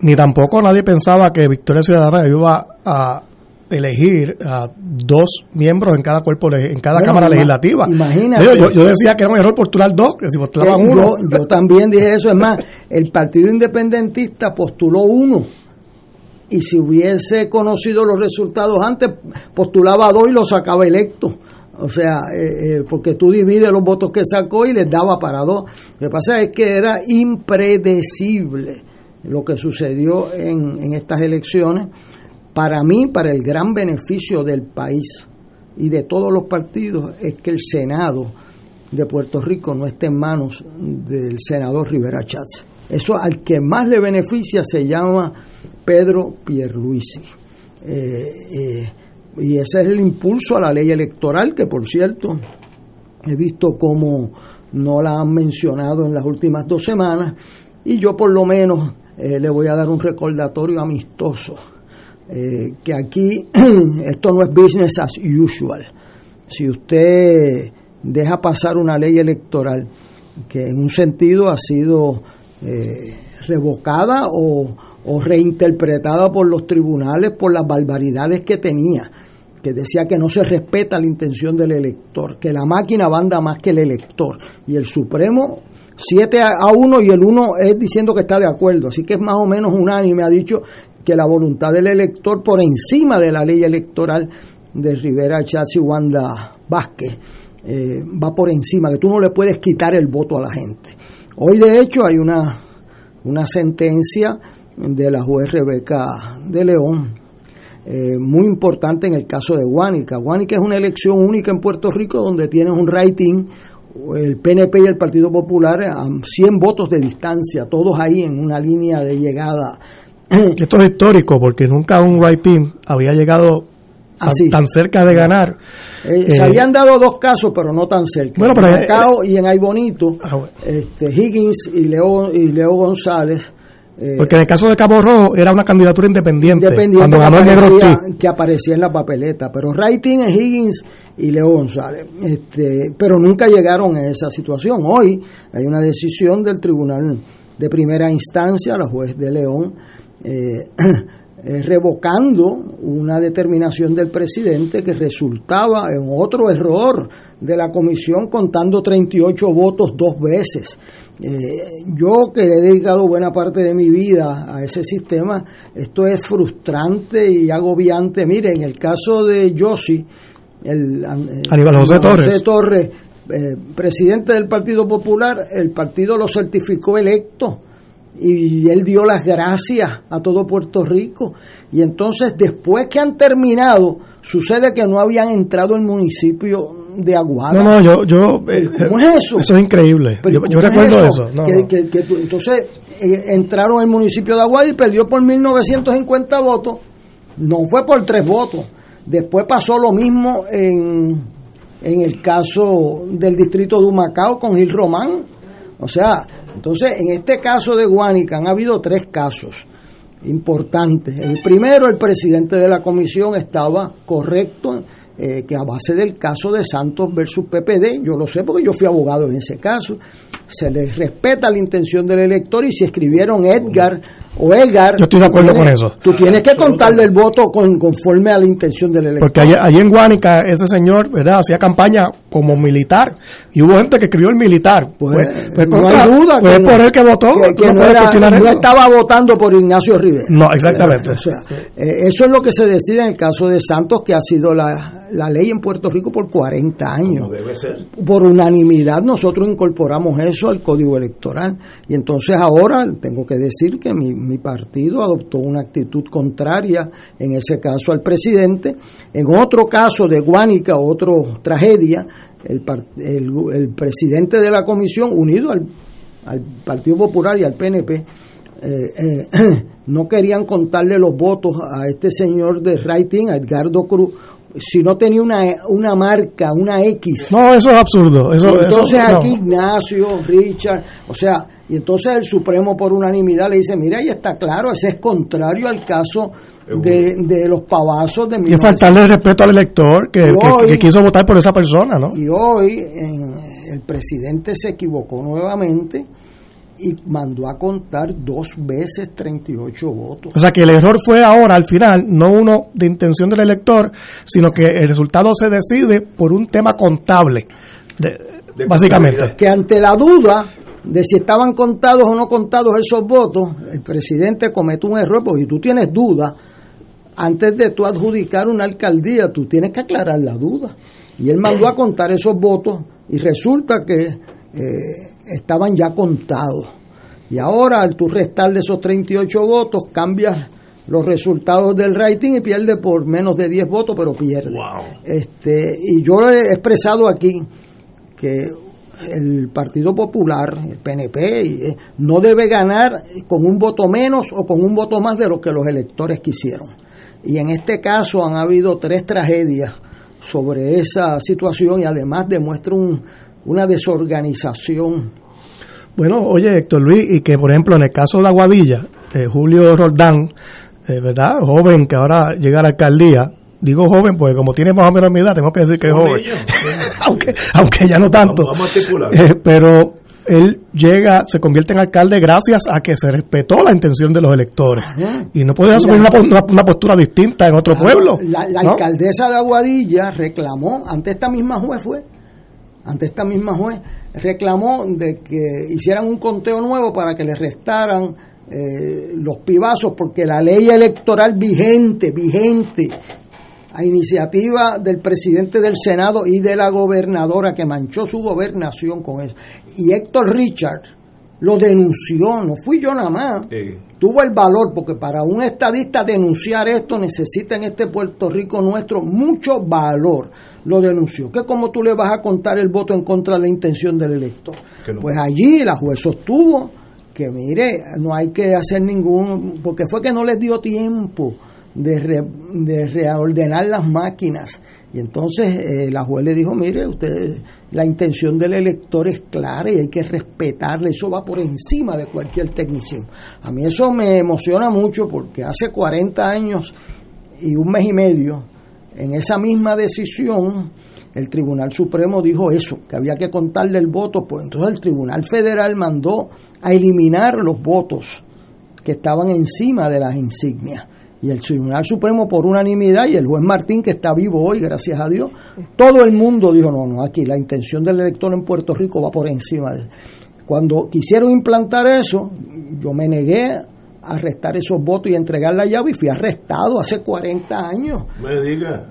Ni tampoco nadie pensaba que Victoria Ciudadana iba a elegir a dos miembros en cada cuerpo en cada cámara legislativa. Imagínate. Yo, decía que era un error postular dos, que si postulaban uno. Yo, también dije eso, es más, el Partido Independentista postuló uno y si hubiese conocido los resultados antes, postulaba dos y lo sacaba electo. O sea, eh, eh, porque tú divides los votos que sacó y les daba para dos. Lo que pasa es que era impredecible lo que sucedió en, en estas elecciones. Para mí, para el gran beneficio del país y de todos los partidos, es que el Senado de Puerto Rico no esté en manos del senador Rivera Chávez. Eso al que más le beneficia se llama Pedro Pierluisi. Eh, eh, y ese es el impulso a la ley electoral, que por cierto he visto cómo no la han mencionado en las últimas dos semanas y yo por lo menos eh, le voy a dar un recordatorio amistoso, que aquí esto no es business as usual. Si usted deja pasar una ley electoral que en un sentido ha sido revocada o, o reinterpretada por los tribunales por las barbaridades que tenía, que decía que no se respeta la intención del elector, que la máquina banda más que el elector. Y el Supremo 7 a 1 y el 1 es diciendo que está de acuerdo. Así que es más o menos unánime. Ha dicho que la voluntad del elector por encima de la ley electoral de Rivera Chatz y Wanda Vázquez eh, va por encima, que tú no le puedes quitar el voto a la gente. Hoy de hecho hay una, una sentencia de la juez Rebeca de León, eh, muy importante en el caso de Guánica. Guánica es una elección única en Puerto Rico donde tienes un rating, el PNP y el Partido Popular a 100 votos de distancia, todos ahí en una línea de llegada. Esto es histórico porque nunca un rating había llegado tan, tan cerca de ganar. Eh, se Eh, habían dado dos casos, pero no tan cerca. Bueno, pero, en eh, y en Ay Bonito, Ah, este, Higgins y Leo, y Leo González. Eh, Porque en el caso de Cabo Rojo era una candidatura independiente, independiente cuando que ganó el negro aparecía, que aparecía en la papeleta. Pero Writing es Higgins y Leo González. Este, pero nunca llegaron a esa situación. Hoy hay una decisión del Tribunal de Primera Instancia, la juez de León, eh, eh, revocando una determinación del presidente que resultaba en otro error de la comisión contando 38 votos dos veces. Eh, yo que he dedicado buena parte de mi vida a ese sistema, esto es frustrante y agobiante. Mire, en el caso de Yossi, el, Aníbal José Torres. Torres, eh, presidente del Partido Popular, el partido lo certificó electo y él dio las gracias a todo Puerto Rico. Y entonces, después que han terminado, sucede que no habían entrado el municipio de Aguada. No, no, yo, yo eh, ¿Cómo es eso? Eso es increíble. Yo, yo ¿cómo es recuerdo eso. No, que, no. que- entonces eh, entraron al municipio de Aguada y perdió por 1950 votos. No fue por tres votos. Después pasó lo mismo en, en el caso del distrito de Humacao con Gil Román. O sea, entonces en este caso de Guánica han habido tres casos importantes. El primero, el presidente de la comisión estaba correcto eh, que a base del caso de Santos versus PPD, yo lo sé porque yo fui abogado en ese caso, se les respeta la intención del elector y si escribieron Edgar o Edgar, Yo estoy de acuerdo tienes- con eso. Tú tienes que contarle el voto con, conforme a la intención del elector. Porque allí, allí en Guánica ese señor ¿verdad? hacía campaña como militar y hubo gente que escribió el militar. Pues, pues no contra- hay duda pues que por no- el que votó. que- tú que no era- estaba votando por Ignacio Rivera. No, exactamente. O sea, eh, eso es lo que se decide en el caso de Santos, que ha sido la, la ley en Puerto Rico por 40 años. debe ser. Por unanimidad nosotros incorporamos eso al código electoral. Y entonces ahora tengo que decir que mi, partido adoptó una actitud contraria, en ese caso al presidente. En otro caso de Guánica, otra tragedia, el, el, el presidente de la comisión, unido al, al Partido Popular y al PNP, eh, eh, no querían contarle los votos a este señor de Writing, a Edgardo Cruz, si no tenía una, una marca, una X. No, eso es absurdo. Eso, Y entonces eso- no. aquí Ignacio, Richard, o sea, y entonces el Supremo por unanimidad le dice, mira, ahí está claro, ese es contrario al caso de, de los pavazos de Y es faltarle el respeto al elector que, Y que- hoy- que quiso votar por esa persona, ¿no? Y hoy en- el presidente se equivocó nuevamente y mandó a contar dos veces 38 votos. O sea que el error fue ahora, al final, no uno de intención del elector, sino que el resultado se decide por un tema contable, de- básicamente. Que ante la duda de si estaban contados o no contados esos votos, el presidente comete un error, porque si tú tienes duda, antes de tú adjudicar una alcaldía, tú tienes que aclarar la duda. Y él mandó a contar esos votos y resulta que eh, estaban ya contados. Y ahora, al tú restarle esos 38 votos, cambias los resultados del rating y pierde por menos de 10 votos, pero pierde. Este, y yo he expresado aquí que el Partido Popular, el PNP, eh, no debe ganar con un voto menos o con un voto más de lo que los electores quisieron. Y en este caso han habido tres tragedias sobre esa situación y además demuestra un, una desorganización. Bueno, oye, Héctor Luis, y que por ejemplo en el caso de Aguadilla, eh, Julio Roldán, eh, ¿verdad? Joven que ahora llega a la alcaldía, digo joven porque como tiene más o menos mi edad, tengo que decir que es joven, aunque, aunque ya no tanto. Eh, pero él llega, se convierte en alcalde gracias a que se respetó la intención de los electores. Y no puede asumir una, una- una postura distinta en otro pueblo. La, la ¿no? alcaldesa de Aguadilla reclamó, ante esta misma juez fue, ante esta misma juez, reclamó de que hicieran un conteo nuevo para que le restaran eh, los pibazos, porque la ley electoral vigente, vigente, a iniciativa del presidente del Senado y de la gobernadora que manchó su gobernación con eso. Y Héctor Richard lo denunció, no fui yo nada más. Tuvo el valor, porque para un estadista denunciar esto necesita en este Puerto Rico nuestro mucho valor. Lo denunció. Que como tú le vas a contar el voto en contra de la intención del elector. Pues allí la juez sostuvo que mire, no hay que hacer ningún, porque fue que no les dio tiempo de, re- de reordenar las máquinas. Y entonces eh, la juez le dijo, mire, usted, la intención del elector es clara y hay que respetarla, eso va por encima de cualquier tecnicismo. A mí eso me emociona mucho porque hace 40 años y un mes y medio, en esa misma decisión, el Tribunal Supremo dijo eso, que había que contarle el voto, pues entonces el Tribunal Federal mandó a eliminar los votos que estaban encima de las insignias. Y el Tribunal Supremo por unanimidad y el juez Martín que está vivo hoy, gracias a Dios, todo el mundo dijo, no, no, aquí la intención del elector en Puerto Rico va por encima de... Cuando quisieron implantar eso, yo me negué a arrestar esos votos y entregar la llave y fui arrestado hace 40 años. Me diga.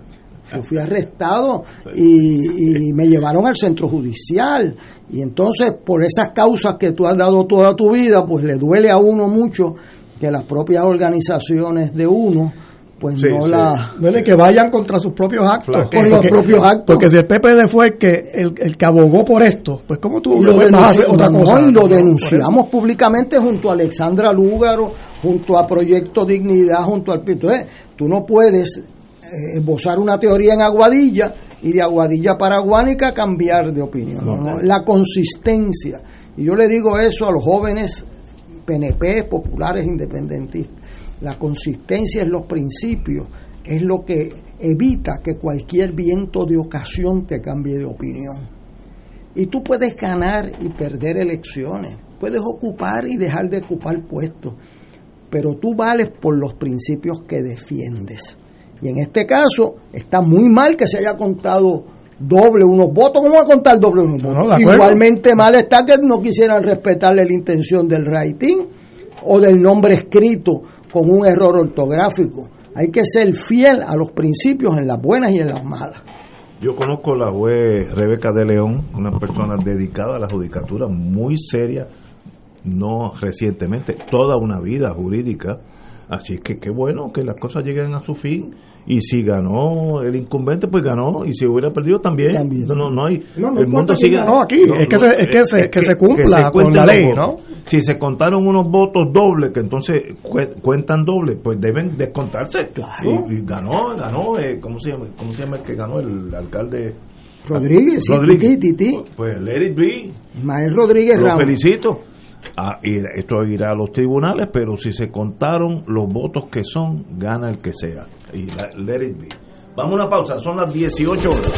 Yo fui arrestado y, y me llevaron al centro judicial. Y entonces, por esas causas que tú has dado toda tu vida, pues le duele a uno mucho que las propias organizaciones de uno, pues no la... Duele que vayan contra sus propios actos. Por los propios actos. Porque si el PPD fue el que, el, el que abogó por esto, pues ¿cómo tú lo, vas a hacer denunci- otra no, cosa? lo No, no, denunciamos públicamente junto a Alexandra Lúgaro, junto a Proyecto Dignidad, junto al... Entonces, tú no puedes eh, esbozar una teoría en Aguadilla y de Aguadilla para Guánica cambiar de opinión. No, ¿no? no. La consistencia. Y yo le digo eso a los jóvenes PNP, populares, independentistas. La consistencia en los principios es lo que evita que cualquier viento de ocasión te cambie de opinión. Y tú puedes ganar y perder elecciones, puedes ocupar y dejar de ocupar puestos, pero tú vales por los principios que defiendes. Y en este caso está muy mal que se haya contado doble unos votos. ¿Cómo va a contar doble unos votos? Igualmente mal está que no quisieran respetarle la intención del rating o del nombre escrito con un error ortográfico. Hay que ser fiel a los principios en las buenas y en las malas. Yo conozco a la juez Rebeca de León, una persona dedicada a la judicatura, muy seria, no recientemente, toda una vida jurídica. Así que qué bueno que las cosas lleguen a su fin. Y si ganó el incumbente, pues ganó. Y si hubiera perdido, también. No, no, no hay. No, no el mundo sigue. ganó aquí, es que se- es que se- que se cumpla con la ley, votos. Si se contaron unos votos dobles, que entonces cu- cuentan dobles, pues deben descontarse. Y, y ganó, ganó, eh, ¿cómo, se llama, ¿cómo se llama el que ganó? El alcalde. Rodríguez, sí, Rodríguez. Titi. Pues it be. Ismael Rodríguez Lo Ramos. felicito. Esto irá a los tribunales, pero si se contaron los votos que son, gana el que sea. Y let it be. Vamos a una pausa, son las 18 horas.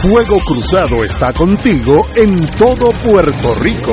Fuego Cruzado está contigo en todo Puerto Rico.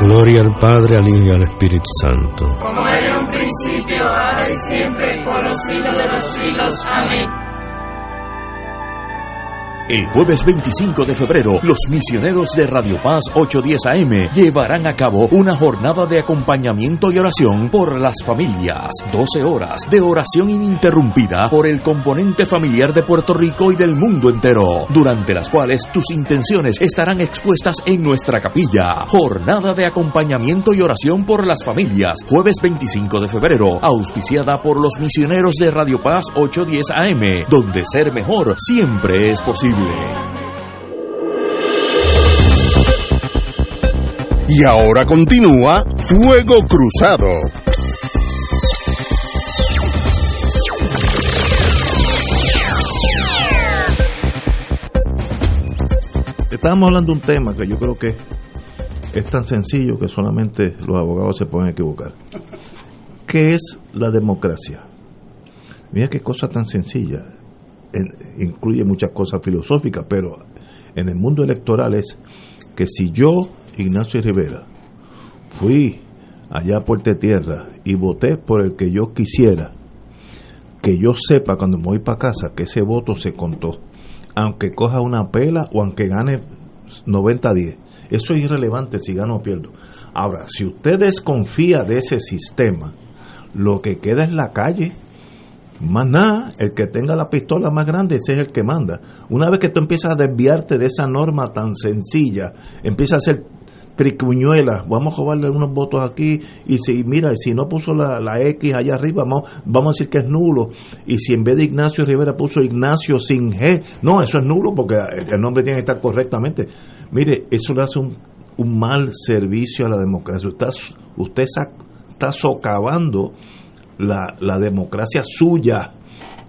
Gloria al Padre, al Hijo y al Espíritu Santo. Como era un principio, ahora y siempre, por los siglos de los siglos. Amén. El jueves 25 de febrero, los misioneros de Radio Paz 810 AM llevarán a cabo una jornada de acompañamiento y oración por las familias. 12 horas de oración ininterrumpida por el componente familiar de Puerto Rico y del mundo entero, durante las cuales tus intenciones estarán expuestas en nuestra capilla. Jornada de acompañamiento y oración por las familias, jueves 25 de febrero, auspiciada por los misioneros de Radio Paz 810 AM, donde ser mejor siempre es posible. Y ahora continúa Fuego Cruzado. Estábamos hablando de un tema que yo creo que es tan sencillo que solamente los abogados se pueden equivocar. ¿Qué es la democracia? Mira qué cosa tan sencilla. Incluye muchas cosas filosóficas, pero en el mundo electoral es que si yo, Ignacio Rivera, fui allá a Puerto Tierra y voté por el que yo quisiera, que yo sepa cuando me voy para casa que ese voto se contó, aunque coja una pela o aunque gane 90-10. Eso es irrelevante si gano o pierdo. Ahora, si usted desconfía de ese sistema, lo que queda es la calle. Más nada, el que tenga la pistola más grande, ese es el que manda. Una vez que tú empiezas a desviarte de esa norma tan sencilla, empieza a hacer tricuñuelas, vamos a robarle unos votos aquí, y si, mira, si no puso la, la X allá arriba, vamos, vamos a decir que es nulo, y si en vez de Ignacio Rivera puso Ignacio sin G, no, eso es nulo porque el nombre tiene que estar correctamente. Mire, eso le hace un, un mal servicio a la democracia. Usted, usted está socavando la, la democracia suya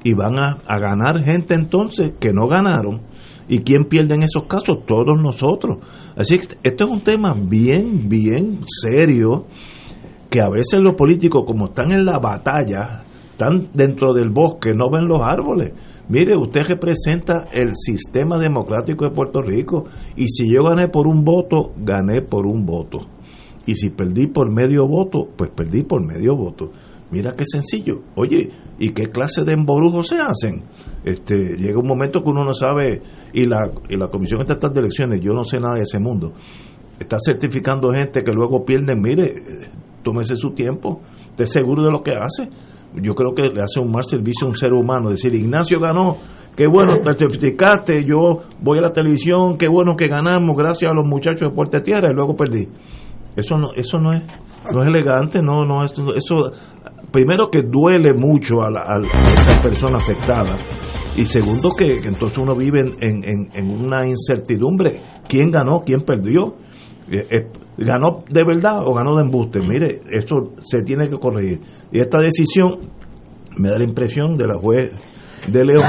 y van a, ganar gente entonces que no ganaron. ¿Y quién pierde en esos casos? Todos nosotros. Así que esto es un tema bien, bien serio que a veces los políticos como están en la batalla, están dentro del bosque, no ven los árboles. Mire, usted representa el sistema democrático de Puerto Rico y si yo gané por un voto, gané por un voto. Y si perdí por medio voto, pues perdí por medio voto. Mira qué sencillo. Oye, ¿y qué clase de emborujos se hacen? Este, llega un momento que uno no sabe, y la, y la Comisión Estatal de Elecciones, yo no sé nada de ese mundo, está certificando gente que luego pierden, mire, tómese su tiempo, esté seguro de lo que hace. Yo creo que le hace un mal servicio a un ser humano, decir, Ignacio ganó, qué bueno, te certificaste, yo voy a la televisión, qué bueno que ganamos, gracias a los muchachos de Puerta Tierra, y luego perdí. Eso no, eso no es, no es elegante, no, no, eso, eso primero que duele mucho a, la, a esa persona afectada y segundo que, entonces uno vive en, en- en- en una incertidumbre quién ganó quién perdió Eh, eh, ganó de verdad o ganó de embuste mire eso se tiene que corregir. Y esta decisión me da la impresión de la juez de León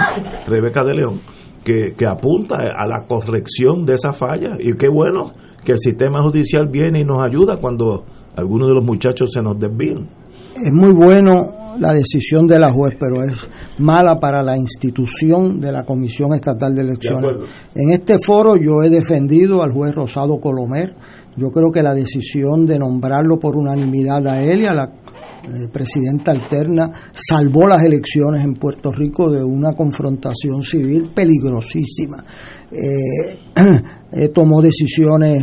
Rebeca de León que, que apunta a la corrección de esa falla. Y qué bueno que el sistema judicial viene y nos ayuda cuando algunos de los muchachos se nos desvían Es muy bueno la decisión de la juez, pero es mala para la institución de la Comisión Estatal de Elecciones. en este foro yo he defendido al juez Rosado Colomer. Yo creo que la decisión de nombrarlo por unanimidad a él y a la eh, presidenta alterna, salvó las elecciones en Puerto Rico de una confrontación civil peligrosísima. Eh, eh, tomó decisiones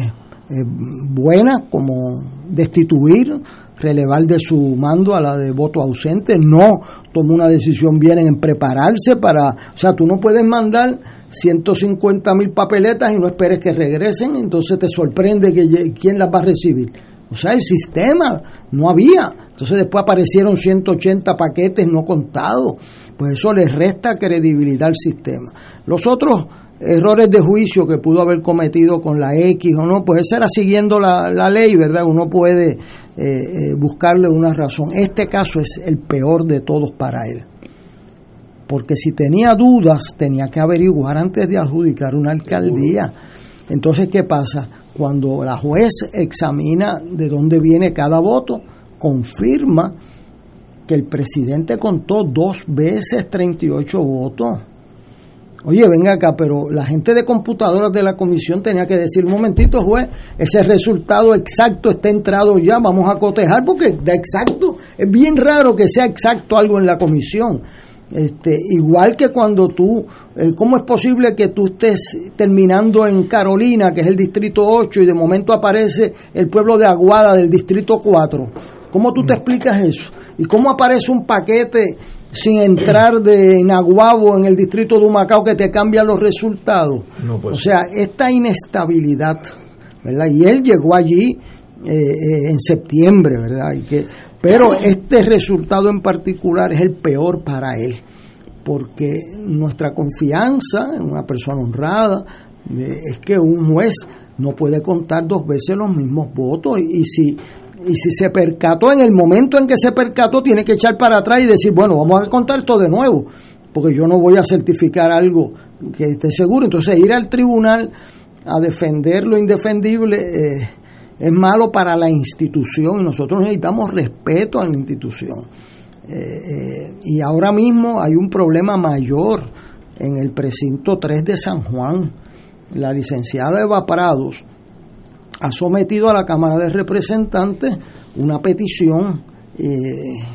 buenas como destituir, relevar de su mando a la de voto ausente, no tomó una decisión bien en prepararse para, o sea, tú no puedes mandar 150 mil papeletas y no esperes que regresen, entonces te sorprende que quién las va a recibir. O sea, el sistema no había. Entonces después aparecieron 180 paquetes no contados. Pues eso le resta credibilidad al sistema. Los otros errores de juicio que pudo haber cometido con la X o no, pues esa era siguiendo la, ley, ¿verdad? Uno puede eh, eh, buscarle una razón. Este caso es el peor de todos para él. Porque si tenía dudas, tenía que averiguar antes de adjudicar una alcaldía. Entonces, ¿qué pasa? Cuando la juez examina de dónde viene cada voto, confirma que el presidente contó dos veces 38 votos. Oye, venga acá, pero la gente de computadoras de la comisión tenía que decir, un momentito, juez, ese resultado exacto está entrado ya, vamos a cotejar, porque de exacto, es bien raro que sea exacto algo en la comisión. Este, igual que cuando tú, eh, ¿cómo es posible que tú estés terminando en Carolina, que es el distrito 8, y de momento aparece el pueblo de Aguada del distrito 4? ¿Cómo tú te explicas eso? ¿Y cómo aparece un paquete sin entrar de Naguabo en el distrito de Humacao que te cambia los resultados? o sea, esta inestabilidad, ¿verdad? Y él llegó allí eh, eh, en septiembre, ¿verdad? Y que, pero este resultado en particular es el peor para él, porque nuestra confianza en una persona honrada es que un juez no puede contar dos veces los mismos votos y si y si se percató en el momento en que se percató, tiene que echar para atrás y decir, bueno, vamos a contar esto de nuevo, porque yo no voy a certificar algo que esté seguro. Entonces, ir al tribunal a defender lo indefendible eh, es malo para la institución y nosotros necesitamos respeto a la institución. Eh, eh, y ahora mismo hay un problema mayor en el precinto 3 de San Juan. La licenciada Eva Prados ha sometido a la Cámara de Representantes una petición, eh,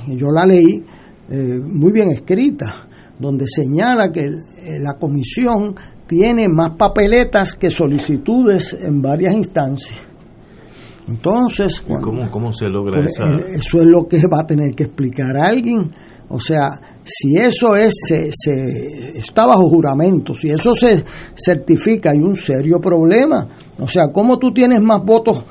yo la leí, eh, muy bien escrita, donde señala que eh, la comisión tiene más papeletas que solicitudes en varias instancias. Entonces, ¿Cómo, se logra pues, esa? eso es lo que va a tener que explicar alguien. O sea, si eso es, se, está bajo juramento, si eso se certifica, hay un serio problema. O sea, ¿cómo tú tienes más votos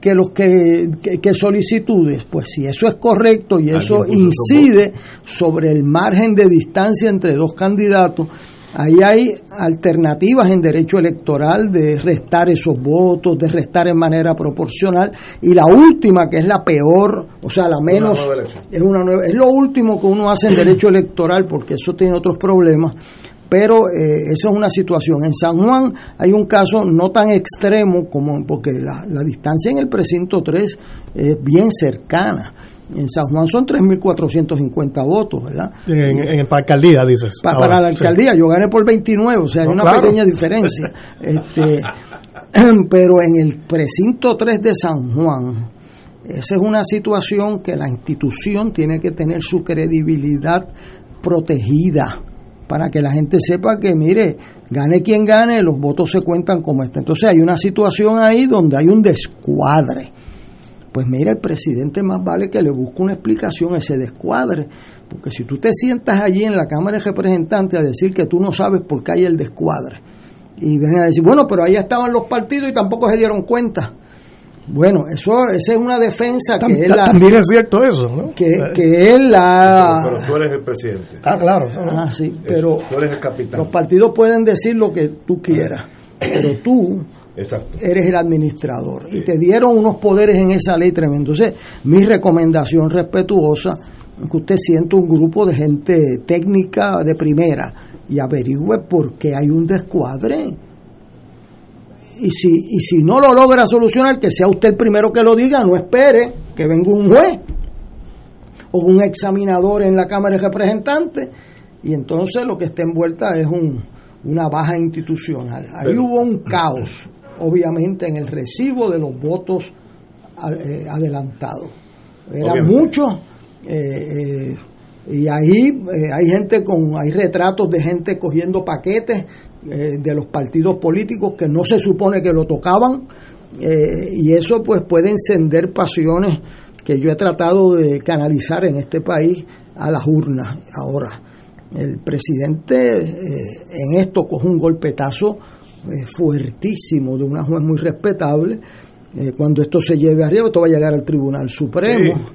que los que, que, solicitudes? Pues si eso es correcto y eso incide sobre el margen de distancia entre dos candidatos, Ahí hay alternativas en derecho electoral de restar esos votos, de restar en manera proporcional. Y la última, que es la peor, o sea, la menos, es, una es lo último que uno hace en derecho electoral, porque eso tiene otros problemas. Pero eh, eso es una situación. En San Juan hay un caso no tan extremo como porque la, la distancia en el precinto 3 es bien cercana en San Juan son 3.450 votos, ¿verdad? En, en, para alcaldía, dices. para la alcaldía, yo gané por 29, o sea, hay una pequeña diferencia. este, pero en el precinto 3 de San Juan, esa es una situación que la institución tiene que tener su credibilidad protegida para que la gente sepa que, mire, gane quien gane, los votos se cuentan como este. Entonces hay una situación ahí donde hay un descuadre pues mira, el presidente más vale que le busque una explicación a ese descuadre, porque si tú te sientas allí en la Cámara de Representantes a decir que tú no sabes por qué hay el descuadre, y vienen a decir, bueno, pero ahí estaban los partidos y tampoco se dieron cuenta. Bueno, eso esa es una defensa que él También es cierto eso, ¿no? Que, que él la... Pero, tú eres el presidente. Ah, claro. Ah, sí, pero... Tú eres el capitán. Los partidos pueden decir lo que tú quieras, pero tú eres el administrador. Y te dieron unos poderes en esa ley tremendo. Entonces, mi recomendación respetuosa es que usted sienta un grupo de gente técnica de primera y averigüe por qué hay un descuadre. Y si, y si no lo logra solucionar, que sea usted el primero que lo diga, no espere que venga un juez o un examinador en la Cámara de Representantes y entonces lo que está envuelta es un, una baja institucional. Ahí hubo un caos obviamente en el recibo de los votos eh, adelantados. Era mucho eh, y ahí eh, hay gente con, hay retratos de gente cogiendo paquetes eh, de los partidos políticos que no se supone que lo tocaban, y eso pues puede encender pasiones que yo he tratado de canalizar en este país a las urnas ahora. El presidente en esto coge un golpetazo fuertísimo de una juez muy respetable. cuando esto se lleve arriba, esto va a llegar al Tribunal Supremo.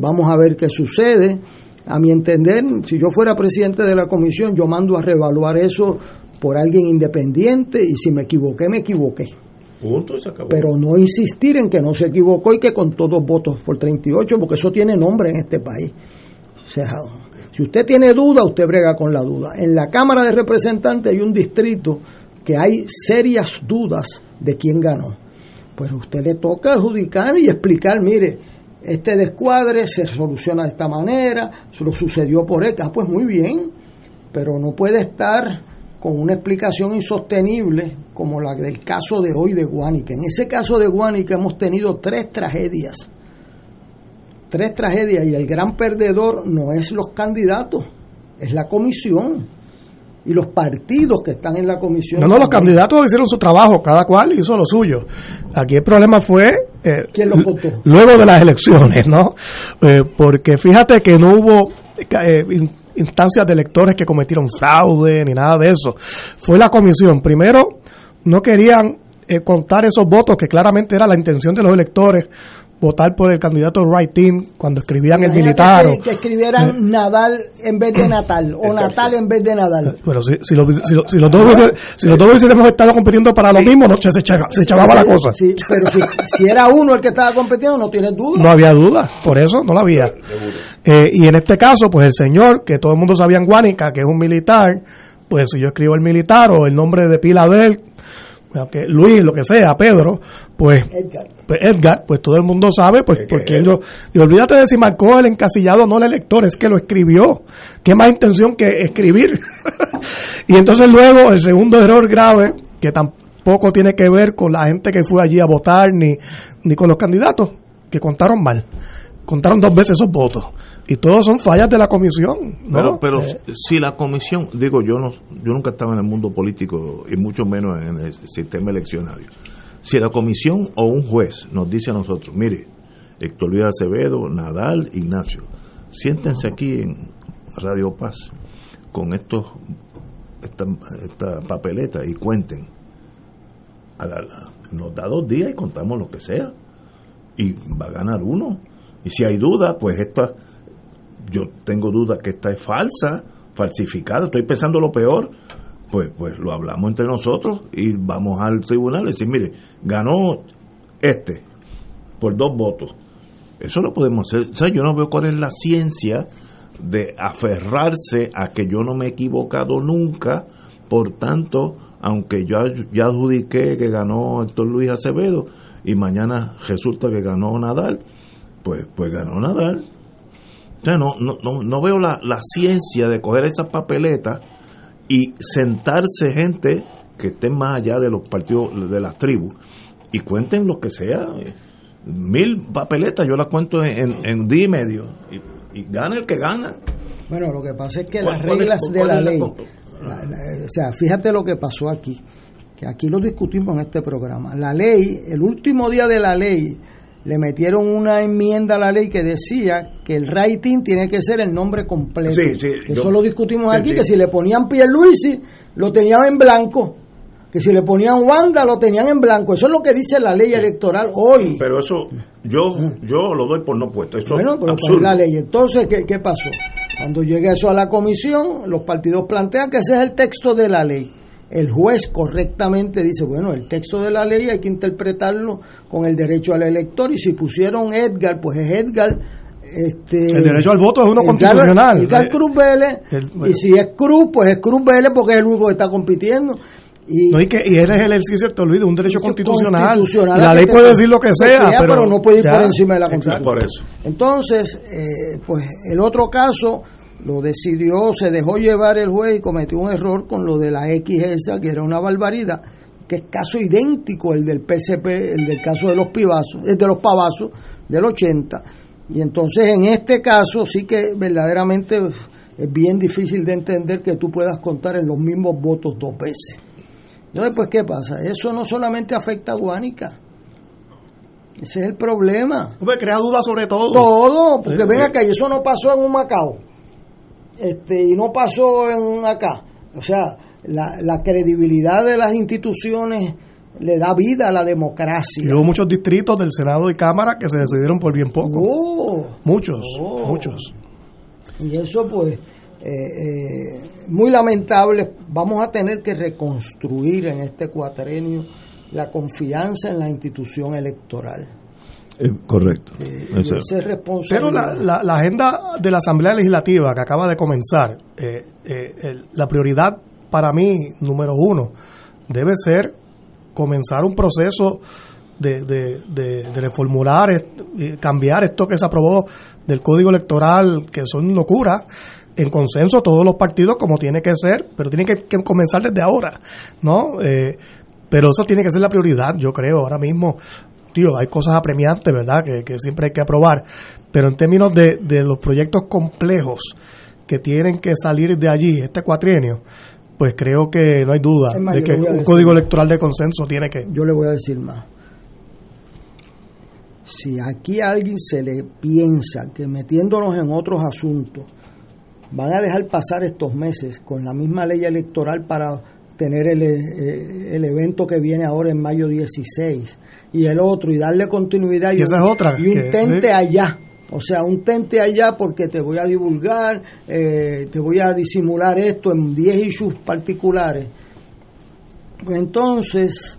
vamos a ver qué sucede. A mi entender, si yo fuera presidente de la comisión, yo mando a reevaluar eso por alguien independiente y si me equivoqué, me equivoqué. Punto, se acabó. Pero no insistir en que no se equivocó y que con todos votos por 38, porque eso tiene nombre en este país. O sea, si usted tiene duda, usted brega con la duda. En la Cámara de Representantes hay un distrito que hay serias dudas de quién ganó. Pues a usted le toca adjudicar y explicar, mire, este descuadre se soluciona de esta manera, lo sucedió por ECA, ah, pues muy bien, pero no puede estar con una explicación insostenible como la del caso de hoy de Guánica. En ese caso de Guánica hemos tenido tres tragedias, tres tragedias y el gran perdedor no es los candidatos, es la comisión y los partidos que están en la comisión. No, no, los candidatos hicieron su trabajo, cada cual hizo lo suyo. Aquí el problema fue... Eh, ¿Quién lo contó? Luego de las elecciones, ¿no? Eh, porque fíjate que no hubo eh, instancias de electores que cometieron fraude ni nada de eso. Fue la comisión. Primero, no querían contar esos votos, que claramente era la intención de los electores, votar por el candidato right team cuando escribían el militar. Que, escribieran eh. Nadal en vez de Natal o Natal en vez de Nadal. Pero si, si, si, los dos si los dos hubiésemos estado compitiendo para lo mismo, no, se, se echaba la cosa. Sí, pero si, era uno el que estaba compitiendo, no tienes duda. No había duda, por eso no la había. Eh, y en este caso, pues el señor, que todo el mundo sabía en Guánica, que es un militar, pues si yo escribo el militar o el nombre de pila de él, que Luis, lo que sea, Pedro, pues Edgar. pues Edgar, pues todo el mundo sabe, pues porque yo, y olvídate de si marcó el encasillado no el elector, es que lo escribió. ¿Qué más intención que escribir? y entonces luego el segundo error grave, que tampoco tiene que ver con la gente que fue allí a votar ni, ni con los candidatos, que contaron mal. Contaron dos veces esos votos y todos son fallas de la comisión. Pero, pero eh. si la comisión, digo, yo no, yo nunca estaba en el mundo político y mucho menos en el sistema eleccionario. Si la comisión o un juez nos dice a nosotros, mire, Héctor Luis Acevedo, Nadal, Ignacio, siéntense aquí en Radio Paz con estos esta, esta papeleta y cuenten. A nos da dos días y contamos lo que sea. Y va a ganar uno. Y si hay duda, pues esta yo tengo dudas que esta es falsa, falsificada, estoy pensando lo peor, pues, pues lo hablamos entre nosotros y vamos al tribunal y decir, mire, ganó este por dos votos. Eso lo podemos hacer. Yo no veo cuál es la ciencia de aferrarse a que yo no me he equivocado nunca, por tanto, aunque yo ya adjudiqué que ganó Héctor Luis Acevedo y mañana resulta que ganó Nadal, pues, pues ganó Nadal no, no, no, veo la, la ciencia de coger esas papeletas y sentarse gente que estén más allá de los partidos, de las tribus, y cuenten lo que sea. Mil papeletas, yo las cuento en, en, día y medio, y, gana el que gana. Bueno, lo que pasa es que las reglas de la ley, o sea, fíjate lo que pasó aquí, que aquí lo discutimos en este programa. La ley, el último día de la ley, le metieron una enmienda a la ley que decía que el rating tiene que ser el nombre completo. Eso lo discutimos aquí, que si le ponían Pierluisi, lo tenían en blanco. Que si le ponían Wanda, lo tenían en blanco. Eso es lo que dice la ley electoral hoy. Pero eso, yo yo lo doy por no puesto. Eso bueno, pero es la ley. Entonces, ¿qué, ¿qué pasó? Cuando llegue eso a la comisión, los partidos plantean que ese es el texto de la ley el juez correctamente dice, bueno, el texto de la ley hay que interpretarlo con el derecho al elector y si pusieron Edgar, pues es Edgar. Este, el derecho al voto es uno constitucional. Edgar Cruz Vélez, y si es Cruz, pues es Cruz Vélez porque es el único que está compitiendo. Y, no, y, que, y él es el ejercicio, te olvido, un derecho constitucional. la ley puede decir lo que sea, pero, no puede ir por encima de la constitución. Por eso. Entonces, eh, pues el otro caso lo decidió, se dejó llevar el juez y cometió un error con lo de la X esa, que era una barbaridad, que es caso idéntico el del PCP, el del caso de los pibazos, el de los pavazos del 80. Y entonces en este caso sí que verdaderamente es bien difícil de entender que tú puedas contar en los mismos votos dos veces. Entonces, pues, ¿qué pasa? Eso no solamente afecta a Guánica. Ese es el problema. Pues crea dudas sobre todo. Todo, porque sí. acá, y eso no pasó en un Macao. Este, y no pasó en acá. O sea, la, la credibilidad de las instituciones le da vida a la democracia. Y hubo muchos distritos del Senado y Cámara que se decidieron por bien poco. Oh. muchos, Oh. muchos. Y eso pues eh, eh, muy lamentable. Vamos a tener que reconstruir en este cuatrenio la confianza en la institución electoral. Eh, correcto. Es Pero la, la- la agenda de la Asamblea Legislativa que acaba de comenzar, eh, eh, el- la prioridad para mí, número uno, debe ser comenzar un proceso de, de, de- de reformular, cambiar esto que se aprobó del Código Electoral, que son locuras, en consenso todos los partidos como tiene que ser, pero tiene que, que comenzar desde ahora, ¿no? Eh, pero eso tiene que ser la prioridad, yo creo, ahora mismo. Tío, hay cosas apremiantes, ¿verdad? Que, que siempre hay que aprobar. Pero en términos de, de los proyectos complejos que tienen que salir de allí, este cuatrienio, pues creo que no hay duda más, de que un decir- código electoral de consenso tiene que... Yo le voy a decir más. Si aquí a alguien se le piensa que metiéndonos en otros asuntos van a dejar pasar estos meses con la misma ley electoral para tener el, eh, el evento que viene ahora en mayo 16 y el otro y darle continuidad Y esa un, es otra, y un que- tente sí. allá o sea un tente allá porque te voy a divulgar eh, te voy a disimular esto en 10 issues particulares pues entonces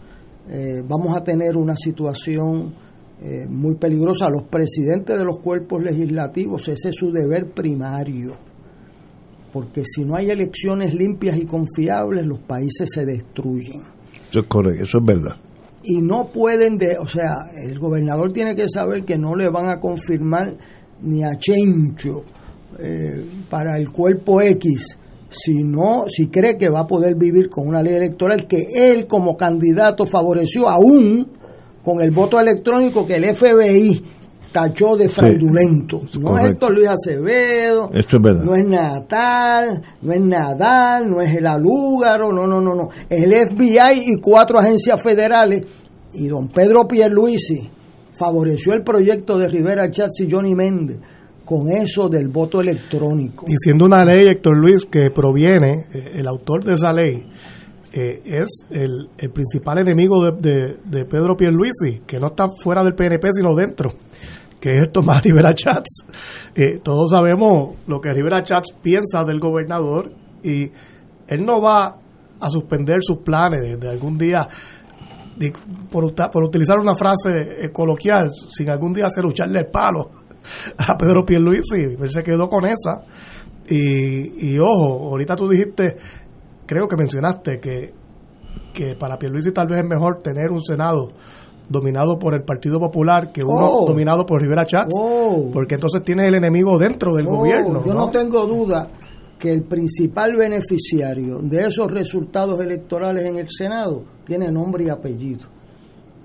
eh, vamos a tener una situación eh, muy peligrosa. Los presidentes de los cuerpos legislativos, ese es su deber primario. Porque si no hay elecciones limpias y confiables, los países se destruyen. Eso es correcto, eso es verdad. Y no pueden, de, o sea, el gobernador tiene que saber que no le van a confirmar ni a Chencho eh, para el cuerpo X, si no, si cree que va a poder vivir con una ley electoral que él como candidato favoreció aún con el voto electrónico que el FBI tachó de fraudulento. no es. Héctor Luis Acevedo, Eso es verdad. no es Natal, no es Nadal, no es el Alúgaro, no, no, no, no. El FBI y cuatro agencias federales. Y don Pedro Pierluisi favoreció el proyecto de Rivera Chats y Johnny Méndez con eso del voto electrónico. Y siendo una ley, Héctor Luis, que proviene, eh, el autor de esa ley, eh, es el, principal enemigo de, de, Pedro Pierluisi, que no está fuera del PNP, sino dentro, que es Tomás Rivera Chats. Eh, todos sabemos lo que Rivera Chats piensa del gobernador y él no va a suspender sus planes de, algún día, por, utilizar una frase coloquial, sin algún día hacer lucharle el palo a Pedro Pierluisi, él se quedó con esa. Y, y ojo, ahorita tú dijiste, creo que mencionaste que, que para Pierluisi tal vez es mejor tener un Senado dominado por el Partido Popular que uno Oh. dominado por Rivera Chats, Oh. porque entonces tienes el enemigo dentro del Oh, gobierno. Yo no ¿no? tengo duda que el principal beneficiario de esos resultados electorales en el Senado tiene nombre y apellido.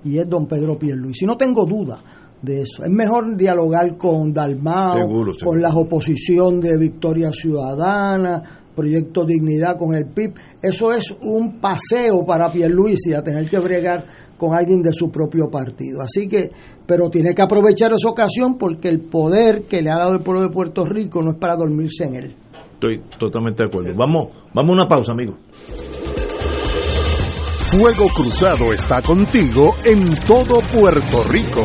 Y es don Pedro Pierluisi. No tengo duda de eso. Es mejor dialogar con Dalmao, Seguro, con la oposición de Victoria Ciudadana, Proyecto Dignidad con el PIB. Eso es un paseo para Pierluisi a tener que bregar con alguien de su propio partido. Así que, pero tiene que aprovechar esa ocasión porque el poder que le ha dado el pueblo de Puerto Rico no es para dormirse en él. Estoy totalmente de acuerdo. Vamos, vamos a una pausa, amigo. Fuego Cruzado está contigo en todo Puerto Rico.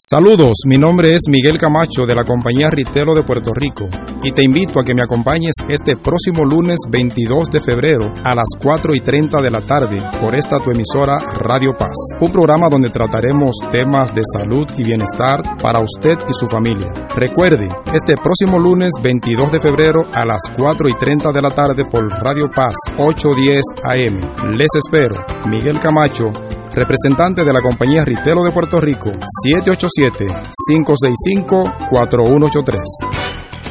Saludos, mi nombre es Miguel Camacho de la compañía Ritelo de Puerto Rico y te invito a que me acompañes este próximo lunes 22 de febrero a las 4 y 30 de la tarde por esta tu emisora Radio Paz, un programa donde trataremos temas de salud y bienestar para usted y su familia. Recuerde, este próximo lunes 22 de febrero a las 4 y 30 de la tarde por Radio Paz 810 AM. Les espero, Miguel Camacho representante de la compañía Ritelo de Puerto Rico, 787-565-4183.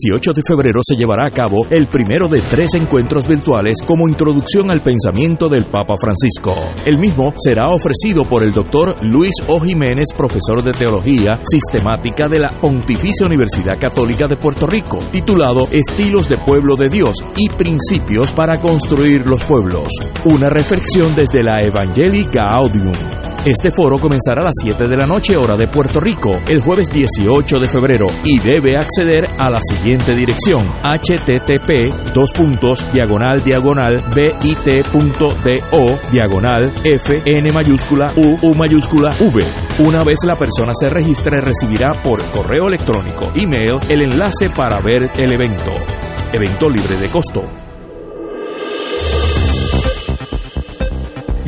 18 de febrero se llevará a cabo el primero de tres encuentros virtuales como introducción al pensamiento del Papa Francisco. El mismo será ofrecido por el doctor Luis O. Jiménez, profesor de Teología Sistemática de la Pontificia Universidad Católica de Puerto Rico, titulado Estilos de Pueblo de Dios y Principios para Construir los Pueblos. Una reflexión desde la Evangelii Gaudium. Este foro comenzará a las 7 de la noche hora de Puerto Rico el jueves 18 de febrero y debe acceder a la siguiente dirección http dos puntos diagonal diagonal bit.do diagonal f n mayúscula u u mayúscula v. Una vez la persona se registre recibirá por correo electrónico, email el enlace para ver el evento. Evento libre de costo.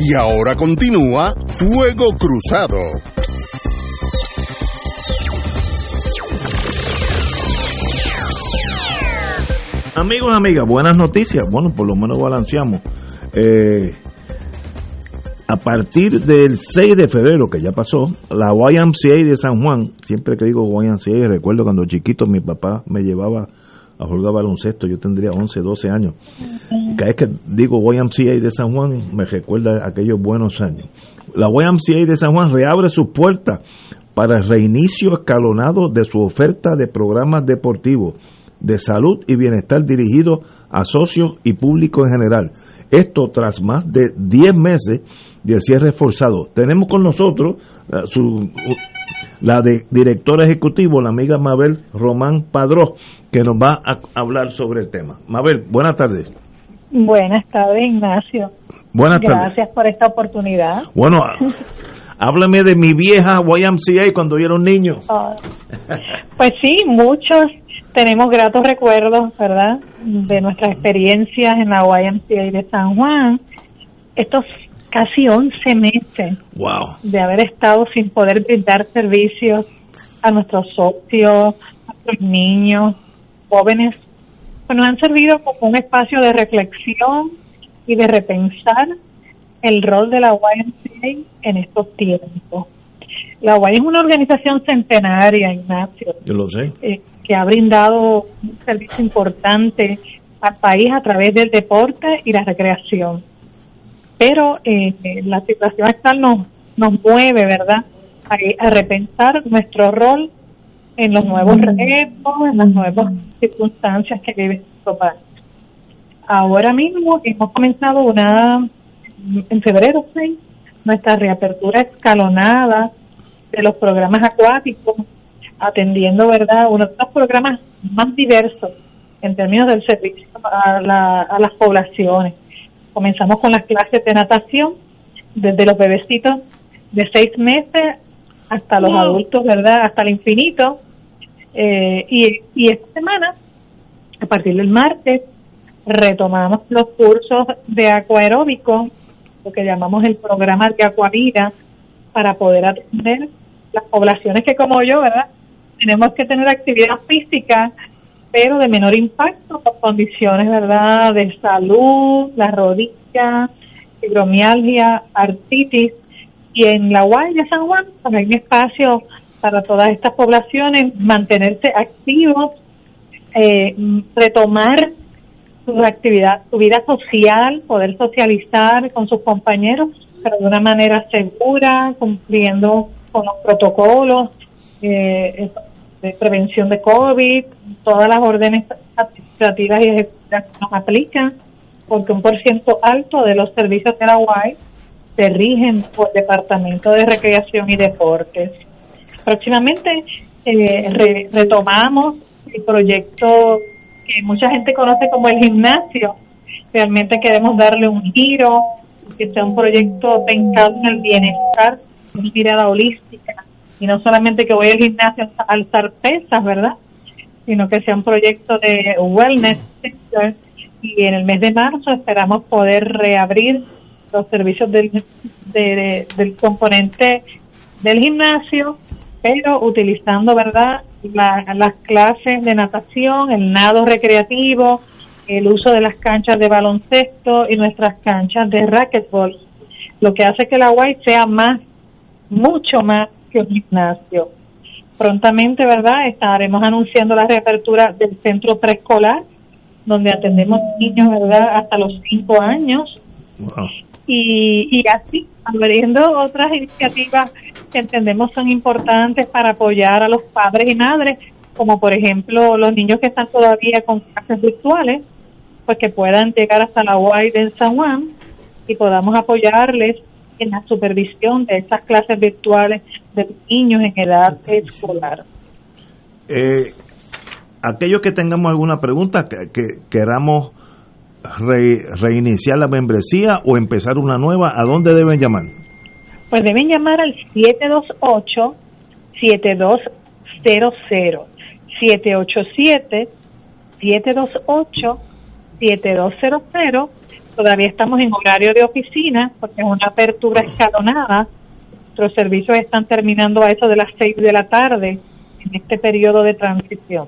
Y ahora continúa Fuego Cruzado. Amigos, amigas, buenas noticias. Bueno, por lo menos balanceamos. Eh, a partir del 6 de febrero, que ya pasó, la YMCA de San Juan, siempre que digo YMCA, recuerdo cuando chiquito mi papá me llevaba a jugar baloncesto, yo tendría 11, 12 años. Cada vez que digo YMCA de San Juan, me recuerda aquellos buenos años. La YMCA de San Juan reabre sus puertas para el reinicio escalonado de su oferta de programas deportivos de salud y bienestar dirigidos a socios y público en general. Esto tras más de 10 meses del cierre forzado. Tenemos con nosotros uh, su, la de directora ejecutivo, la amiga Mabel Román Padró, que nos va a hablar sobre el tema. Mabel, buenas tardes. Buenas tardes, Ignacio. Buenas tardes. Gracias por esta oportunidad. Bueno, háblame de mi vieja YMCA cuando yo era un niño. Ah, pues sí, muchos tenemos gratos recuerdos, ¿verdad? De nuestras experiencias en la YMCA de San Juan. Estos casi 11 meses wow. de haber estado sin poder brindar servicios a nuestros socios, a nuestros niños, jóvenes, pues nos han servido como un espacio de reflexión y de repensar el rol de la YMCA en estos tiempos. La YMCA es una organización centenaria, Ignacio. Yo lo sé. Eh, que ha brindado un servicio importante al país a través del deporte y la recreación. Pero eh, la situación actual nos, nos mueve, ¿verdad?, a, a, repensar nuestro rol en los nuevos retos, en las nuevas circunstancias que vive nuestro país. Ahora mismo hemos comenzado una, en febrero 6, nuestra reapertura escalonada de los programas acuáticos atendiendo, ¿verdad?, uno de los programas más diversos en términos del servicio a, la, a las poblaciones. Comenzamos con las clases de natación, desde los bebecitos de seis meses hasta los adultos, ¿verdad?, hasta el infinito. Eh, y, y esta semana, a partir del martes, retomamos los cursos de acuaeróbico, lo que llamamos el programa de Acuavida, para poder atender las poblaciones que como yo, ¿verdad?, tenemos que tener actividad física, pero de menor impacto por condiciones, ¿verdad?, de salud, la rodilla, fibromialgia, artritis. Y en la UAI de San Juan, pues hay un espacio para todas estas poblaciones mantenerse activos, eh, retomar su actividad, su vida social, poder socializar con sus compañeros, pero de una manera segura, cumpliendo con los protocolos eh, de prevención de COVID, todas las órdenes administrativas y ejecutivas que nos aplican, porque un por ciento alto de los servicios de la UAI se rigen por Departamento de Recreación y Deportes. Próximamente eh, retomamos el proyecto que mucha gente conoce como el gimnasio. Realmente queremos darle un giro, que sea un proyecto pensado en el bienestar, una mirada holística, y no solamente que voy al gimnasio a alzar pesas, ¿verdad? Sino que sea un proyecto de wellness y en el mes de marzo esperamos poder reabrir los servicios del, del componente del gimnasio, pero utilizando, ¿verdad?, las clases de natación, el nado recreativo, el uso de las canchas de baloncesto y nuestras canchas de racquetball, lo que hace que la UAI sea más, mucho más gimnasio. Prontamente, ¿verdad? Estaremos anunciando la reapertura del centro preescolar, donde atendemos niños, ¿verdad?, hasta los cinco años. Y, y así, abriendo otras iniciativas que entendemos son importantes para apoyar a los padres y madres, como por ejemplo los niños que están todavía con clases virtuales, pues que puedan llegar hasta la UAI de San Juan y podamos apoyarles en la supervisión de esas clases virtuales de niños en edad escolar. Eh, aquellos que tengamos alguna pregunta, que, que queramos reiniciar la membresía o empezar una nueva, ¿a dónde deben llamar? Pues deben llamar al 728 7200 787 728 7200 todavía estamos en horario de oficina porque es una apertura escalonada nuestros servicios están terminando a eso de las 6 de la tarde en este periodo de transición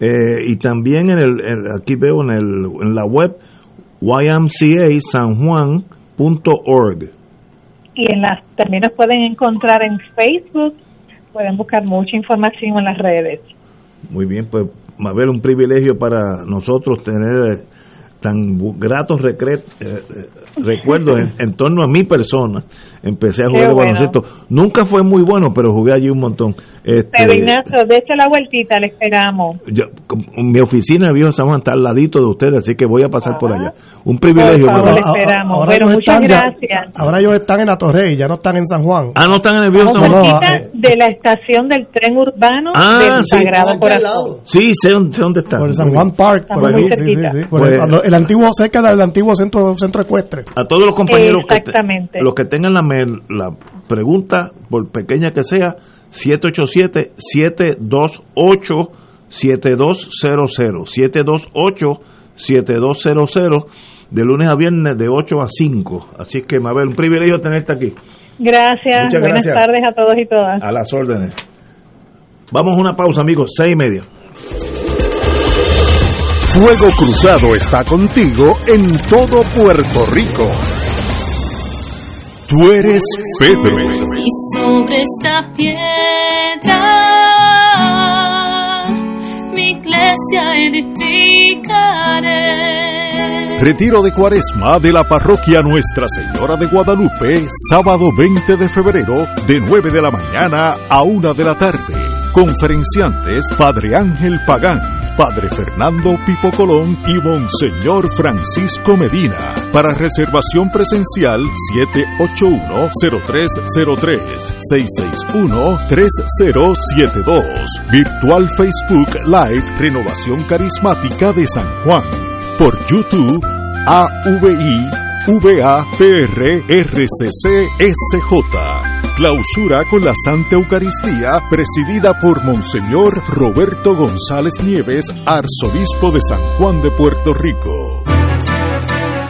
eh, y también en el, aquí veo en, el, en la web ymcasanjuan.org. Y en las, también nos pueden encontrar en Facebook, pueden buscar mucha información en las redes. Muy bien, pues Mabel, un privilegio para nosotros tener tan gratos eh, eh, recuerdos en, torno a mi persona. Empecé a jugar baloncesto. Nunca fue muy bueno, pero jugué allí un montón. Este, pero Ignacio, dése la vueltita, le esperamos. mi oficina de Viejo San Juan está al ladito de ustedes, así que voy a pasar por allá. Un privilegio. Por le esperamos. Ahora pero muchas gracias. ahora ellos están en la Torre y ya no están en San Juan. Ah, no están en el Viejo San Juan. Eh, de la estación del tren urbano ah, del sí, Sagrado Corazón. Sí, sé, dónde está. Por San Juan Park. Por ahí, sí, sí, sí. Por el, antiguo, cerca del antiguo centro, centro ecuestre. A todos los compañeros que, los que tengan la, la pregunta, por pequeña que sea, 787-728-7200. 728-7200 de lunes a viernes de 8 a 5. Así que, Mabel, un privilegio tenerte aquí. Gracias. Buenas tardes a todos y todas. A las órdenes. Vamos a una pausa, amigos. Seis y media. Fuego Cruzado está contigo en todo Puerto Rico. Tú eres Pedro. Y sobre esta piedra mi iglesia edificaré. Retiro de Cuaresma de la parroquia Nuestra Señora de Guadalupe, sábado 20 de febrero, de 9 de la mañana a 1 de la tarde. Conferenciantes Padre Ángel Pagán Padre Fernando Pipo Colón y Monseñor Francisco Medina. Para reservación presencial 781-0303 661-3072. Virtual Facebook Live Renovación Carismática de San Juan. Por YouTube AVI VAPRRCCSJ Clausura con la Santa Eucaristía presidida por Monseñor Roberto González Nieves, arzobispo de San Juan de Puerto Rico.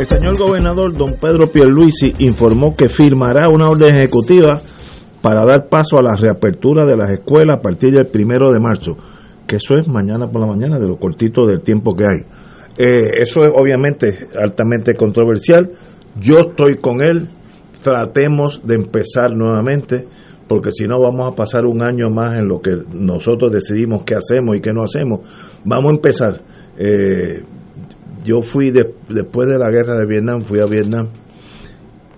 El señor gobernador don Pedro Pierluisi informó que firmará una orden ejecutiva para dar paso a la reapertura de las escuelas a partir del primero de marzo, que eso es mañana por la mañana, de lo cortito del tiempo que hay. Eh, eso es obviamente altamente controversial. Yo estoy con él. Tratemos de empezar nuevamente, porque si no vamos a pasar un año más en lo que nosotros decidimos qué hacemos y qué no hacemos. Vamos a empezar. Eh, yo fui después de la guerra de Vietnam, fui a Vietnam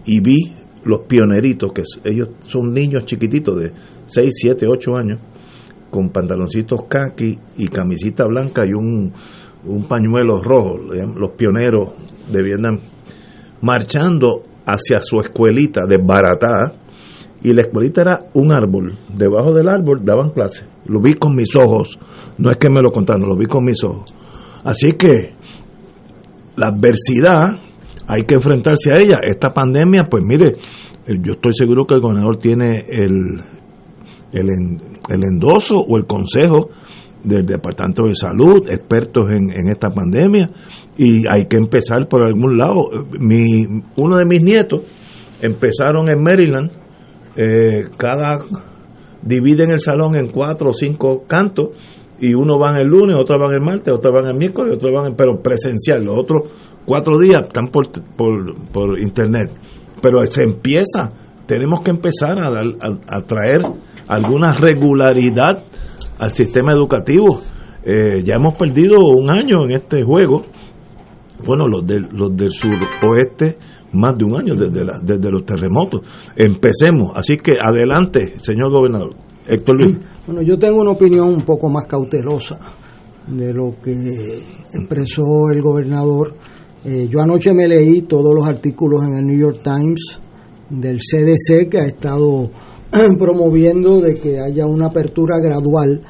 y vi los pioneritos, que ellos son niños chiquititos de 6, 7, 8 años, con pantaloncitos khaki y camisita blanca y un, un pañuelo rojo, los pioneros de Vietnam, marchando hacia su escuelita desbaratada, y la escuelita era un árbol, debajo del árbol daban clases, lo vi con mis ojos, no es que me lo contaron, lo vi con mis ojos. Así que la adversidad hay que enfrentarse a ella. Esta pandemia, pues mire, yo estoy seguro que el gobernador tiene el, el, el endoso o el consejo del Departamento de Salud, expertos en, en, esta pandemia, y hay que empezar por algún lado. Mi, uno de mis nietos empezaron en Maryland, eh, cada dividen el salón en cuatro o cinco cantos, y uno van el lunes, otro van el martes, otro van el miércoles, otro van, pero presencial, los otros cuatro días están por, por, por internet. Pero se empieza, tenemos que empezar a, dar, a, a traer alguna regularidad al sistema educativo. Eh, ya hemos perdido un año en este juego. Bueno, los del, los del suroeste, más de un año desde, la, desde los terremotos. Empecemos. Así que adelante, señor gobernador. Héctor Luis. Bueno, yo tengo una opinión un poco más cautelosa de lo que expresó el gobernador. Eh, yo anoche me leí todos los artículos en el New York Times del CDC que ha estado promoviendo de que haya una apertura gradual.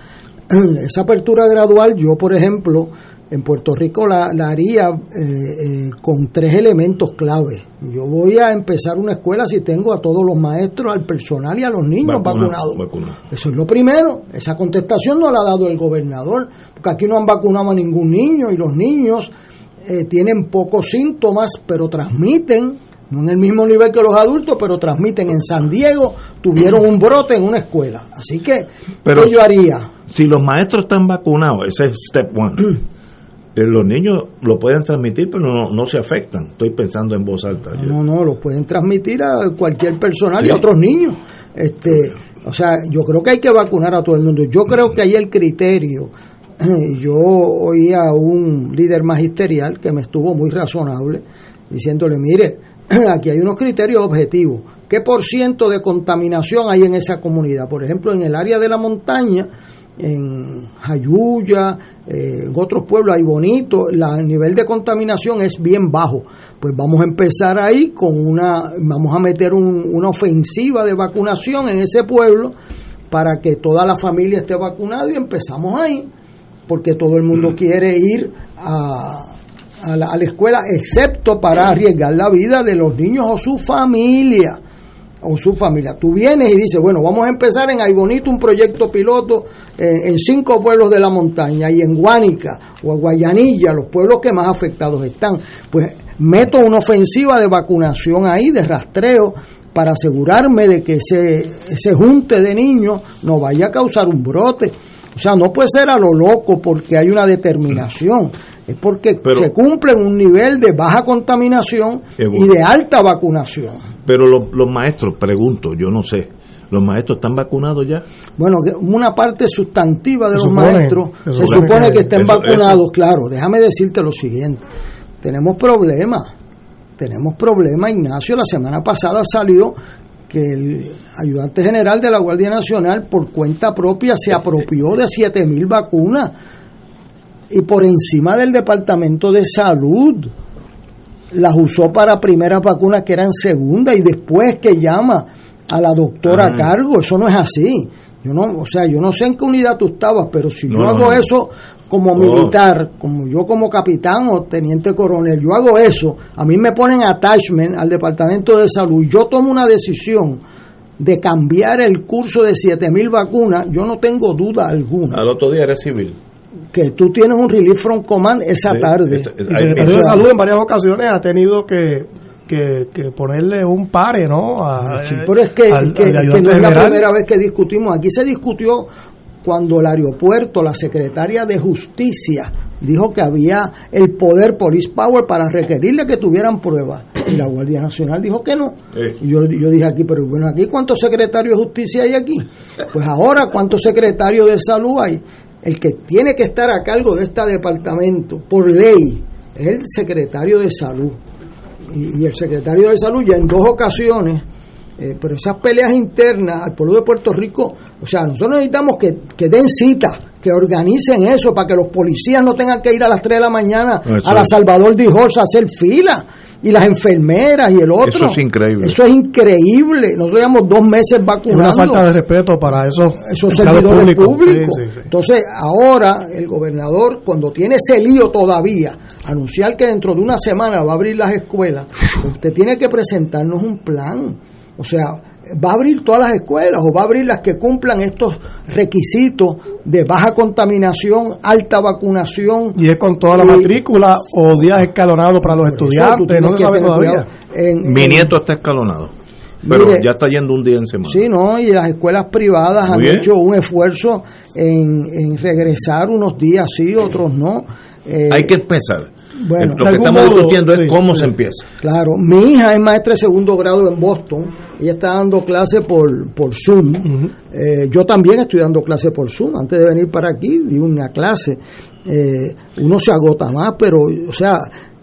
Esa apertura gradual, yo por ejemplo, en Puerto Rico la, la haría eh, eh, con tres elementos clave. Yo voy a empezar una escuela si tengo a todos los maestros, al personal y a los niños Vacuna, vacunados. vacuna. Eso es lo primero. Esa contestación no la ha dado el gobernador, porque aquí no han vacunado a ningún niño y los niños eh, tienen pocos síntomas, pero transmiten, no en el mismo nivel que los adultos, pero transmiten. En San Diego tuvieron un brote en una escuela. Así que, Pero- ¿qué yo haría? Si los maestros están vacunados, ese es step one. Eh, los niños lo pueden transmitir, pero no, no se afectan. Estoy pensando en voz alta. No, no, lo pueden transmitir a cualquier personal y a otros niños. Este, o sea, yo creo que hay que vacunar a todo el mundo. Yo creo que hay el criterio. Yo oí a un líder magisterial que me estuvo muy razonable diciéndole, mire, aquí hay unos criterios objetivos. ¿Qué por ciento de contaminación hay en esa comunidad? Por ejemplo, en el área de la montaña, en Jayuya, eh, en otros pueblos hay bonito, la, el nivel de contaminación es bien bajo. Pues vamos a empezar ahí con una, vamos a meter un- una ofensiva de vacunación en ese pueblo para que toda la familia esté vacunada y empezamos ahí, porque todo el mundo quiere ir a, a la, a la escuela, excepto para arriesgar la vida de los niños o su familia o su familia. Tú vienes y dices, bueno, vamos a empezar en Aybonito un proyecto piloto eh, en cinco pueblos de la montaña y en Guánica o Guayanilla, los pueblos que más afectados están. Pues meto una ofensiva de vacunación ahí, de rastreo, para asegurarme de que ese, ese junte de niños no vaya a causar un brote. O sea, no puede ser a lo loco porque hay una determinación. Es porque Pero- se cumple un nivel de baja contaminación y de alta vacunación. Pero los, los maestros, pregunto, yo no sé, ¿los maestros están vacunados ya? Bueno, una parte sustantiva de Se los supone, maestros se se supone que- que estén eso- vacunados, eso- claro. Déjame decirte lo siguiente. Tenemos problemas. Tenemos problemas, Ignacio. La semana pasada salió que el ayudante general de la Guardia Nacional por cuenta propia se apropió de 7 mil vacunas y por encima del Departamento de Salud las usó para primeras vacunas que eran segundas y después que llama a la doctora Ah. a cargo. Eso no es así. Yo no, o sea, yo no sé en qué unidad tú estabas, pero si No, yo hago no. eso como Oh. militar, como yo como capitán o teniente coronel, yo hago eso, a mí me ponen attachment al Departamento de Salud, yo tomo una decisión de cambiar el curso de 7000 vacunas, yo no tengo duda alguna Al otro día eres civil. Que tú tienes un relief from command esa Sí, tarde. esta- El secretario de Salud en varias ocasiones ha tenido que, que, que ponerle un pare, ¿no? A- Sí, pero es que, al- que- al que ayudante no es la primera vez que discutimos. Aquí se discutió cuando el aeropuerto, la secretaria de Justicia, dijo que había el poder police power para requerirle que tuvieran pruebas. Y la Guardia Nacional dijo que no. Y Yo, yo dije aquí, pero bueno, aquí cuántos secretarios de justicia hay aquí. Pues ahora, ¿cuántos secretarios de salud hay? El que tiene que estar a cargo de este departamento por ley es el secretario de salud. Y, el secretario de salud ya en dos ocasiones, eh, pero esas peleas internas al pueblo de Puerto Rico, o sea, nosotros necesitamos que, que den cita, que organicen eso para que los policías no tengan que ir a las 3 de la mañana Eso a la es. Salvador de Jorge a hacer fila. Y las enfermeras y el otro. Eso es increíble. Eso es increíble. Nosotros llevamos dos meses Es vacunando una falta de respeto para esos, servidores públicos. públicos. Sí, sí, sí. Entonces, ahora el gobernador, cuando tiene ese lío todavía, anunciar que dentro de una semana va a abrir las escuelas, usted tiene que presentarnos un plan. O sea, va a abrir todas las escuelas o va a abrir las que cumplan estos requisitos de baja contaminación, alta vacunación. Y es con toda la Y- matrícula o días escalonados para los estudiantes, no se sabe todavía. En- Mi en- nieto está escalonado. Pero Mire, ya está yendo un día en semana. Sí, ¿no? Y las escuelas privadas Muy han bien. hecho un esfuerzo en, en regresar unos días sí, otros no. Eh, Hay que pensar. Bueno, Lo que estamos modo, discutiendo es sí, cómo sí. se empieza. Claro, mi hija es maestra de segundo grado en Boston, ella está dando clase por, por Zoom, Eh, yo también estoy dando clase por Zoom, antes de venir para aquí di una clase, Eh, uno se agota más, pero o sea,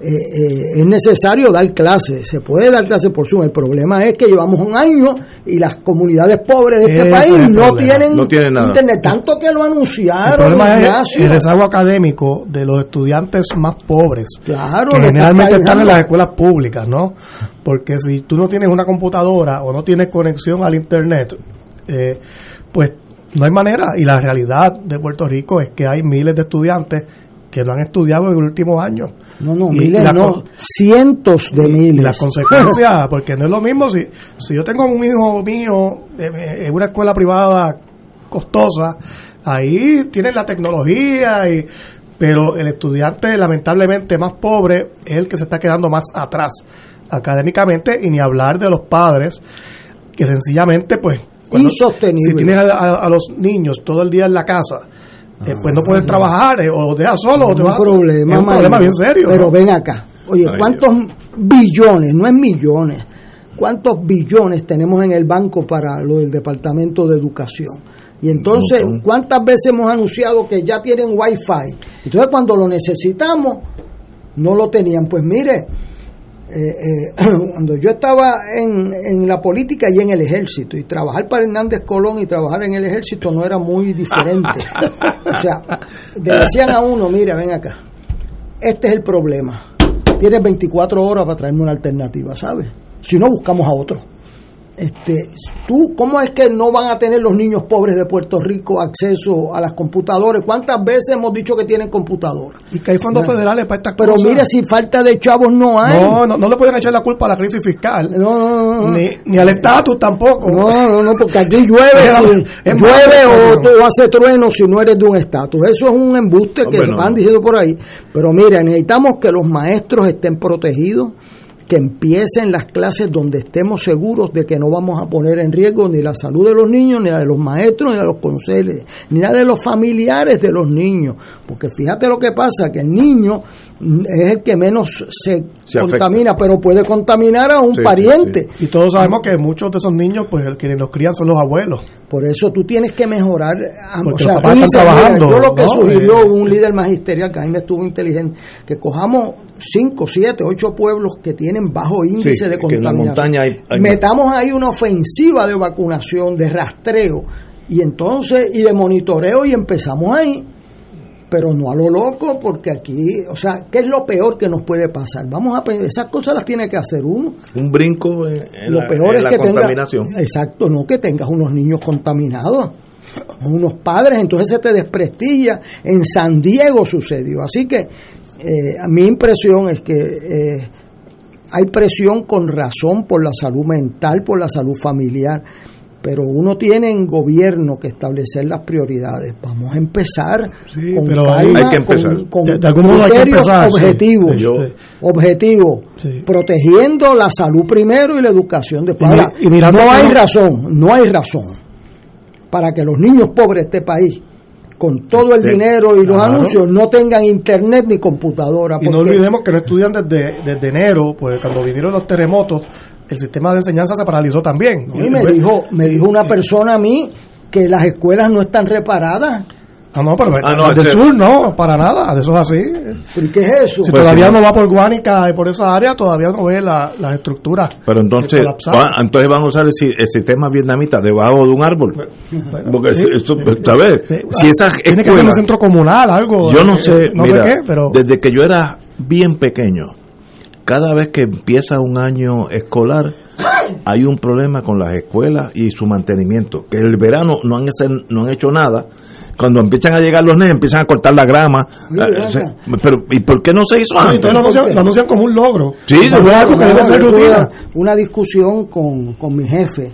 eh, eh, es necesario dar clases, se puede dar clases por Zoom, el problema es que llevamos un año y las comunidades pobres de este Ese país es no problema. tienen, No tienen nada. internet, tanto que lo El anunciaron, problema es el rezago académico de los estudiantes más pobres, Claro, que generalmente está están en las escuelas públicas, ¿no? Porque si tú no tienes una computadora o no tienes conexión al Internet, eh, pues no hay manera. Y la realidad de Puerto Rico es que hay miles de estudiantes que no han estudiado en el último año. No, no, Y miles la no, cientos de miles. y las consecuencias, porque no es lo mismo si, si yo tengo un hijo mío en una escuela privada costosa, ahí tienen la tecnología, y, pero el estudiante lamentablemente más pobre es el que se está quedando más atrás académicamente y ni hablar de los padres que sencillamente pues cuando- Insostenible. si tienes a, a- a los niños todo el día en la casa eh, pues no puedes trabajar eh, o los dejas solos o te un vas- problema, es un problema bien serio Pero ¿no? ven acá. Oye, Ay, ¿cuántos billones, no es millones, cuántos billones tenemos en el banco para lo del Departamento de Educación? Y entonces. ¿cuántas veces hemos anunciado que ya tienen Wi-Fi? Entonces, cuando lo necesitamos, no lo tenían. Pues mire, eh, eh, cuando yo estaba en, en la política y en el ejército, y trabajar para Hernández Colón y trabajar en el ejército no era muy diferente. o sea, le decían a uno, mira, ven acá, este es el problema. Tienes 24 horas para traerme una alternativa, ¿sabes? Si no, buscamos a otro. Este, tú, ¿cómo es que no van a tener los niños pobres de Puerto Rico acceso a las computadoras? ¿Cuántas veces hemos dicho que tienen computadoras? y que hay fondos No. federales para estas Pero cosas mire, si falta de chavos no hay. No, no, no le pueden echar la culpa a la crisis fiscal. No, no, no. Ni, ni al estatus tampoco. No, no, no, porque aquí llueve, si, es llueve malo, o, te hace trueno si no eres de un estatus. Eso es un embuste que Hombre, no, van diciendo por ahí. Pero mira, necesitamos que los maestros estén protegidos, que empiecen las clases donde estemos seguros de que no vamos a poner en riesgo ni la salud de los niños, ni la de los maestros, ni la de los conseles, ni la de los familiares de los niños. Porque fíjate lo que pasa, que el niño es el que menos se, Se afecta. contamina, pero puede contaminar a un Sí, pariente. Y todos sabemos que muchos de esos niños, pues el quienes los crían son los abuelos. Por eso tú tienes que mejorar. ah, Porque o sea, los papás tú mira, trabajando, yo lo que ¿no? sugirió Eh, un líder magisterial que a mí me estuvo inteligente, que cojamos 5, 7, 8 pueblos que tienen bajo índice Sí, de que en la contaminación. montaña hay- hay Metamos ahí una ofensiva de vacunación, de rastreo, y entonces, y de monitoreo, y empezamos ahí. Pero no a lo loco, porque aquí, o sea, ¿qué es lo peor que nos puede pasar? Vamos a pensar, esas cosas las tiene que hacer uno. Un brinco en, en Lo la, peor en es la que contaminación. exacto, no que tengas unos niños contaminados, unos padres, entonces se te desprestigia. En San Diego sucedió, así que eh, mi impresión es que eh, hay presión con razón por la salud mental, por la salud familiar. Pero uno tiene en gobierno que establecer las prioridades. Vamos a empezar con pero calma, hay que empezar. con, con De- criterios sí. objetivos, Sí, protegiendo la salud primero y la educación después. Y no hay razón, no hay razón para que los niños pobres de este país, con todo el dinero y los claro. anuncios, no tengan internet ni computadora. Y no olvidemos que no estudian desde, desde enero, pues cuando vinieron los terremotos, el sistema de enseñanza se paralizó también. No, y me dijo, me dijo una persona a mí que las escuelas no están reparadas. Ah, no, pero Ah, no, del ese- sur no, para nada, de eso es así. ¿Pero y qué es eso? Si Pues todavía sí, no va por Guánica y por esa área, todavía no ve la- las estructuras. Pero entonces, va- entonces van a usar el, si- el sistema vietnamita debajo de un árbol. Porque, sí. eso, ¿sabes? Si esas Tiene que ser un centro comunal, algo. Yo no eh, sé, no mira, sé qué, pero. desde que yo era bien pequeño, cada vez que empieza un año escolar, hay un problema con las escuelas y su mantenimiento. Que el verano no han, hecho- no han hecho nada. Cuando empiezan a llegar los nenes, empiezan a cortar la grama. Ah, se- pero, ¿y por qué no se hizo antes? lo anuncian, lo anuncian como un logro. Sí, Como algo que debe ser rutina. una discusión con, con mi jefe.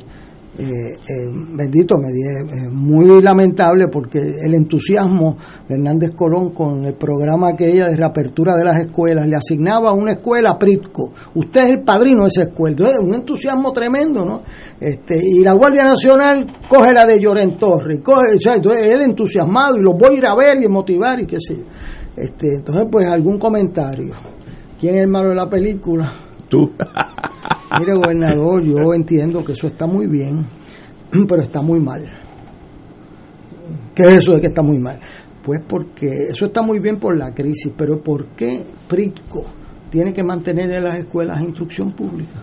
Eh, eh, bendito, me di- eh, muy lamentable porque el entusiasmo de Hernández Colón con el programa aquella de reapertura de las escuelas le asignaba a una escuela a Pritco. Usted es el padrino de esa escuela. Entonces, un entusiasmo tremendo, ¿no? Este, y la Guardia Nacional coge la de Lloren Torres. Coge, entonces él entusiasmado y los voy a ir a ver y motivar y qué sé yo. Este, entonces, pues algún comentario. ¿Quién es el malo de la película? Tú. Mire, gobernador, yo entiendo que eso está muy bien, pero está muy mal. ¿Qué es eso de que está muy mal? Pues porque eso está muy bien por la crisis, pero ¿por qué Pritco tiene que mantener en las escuelas instrucción pública?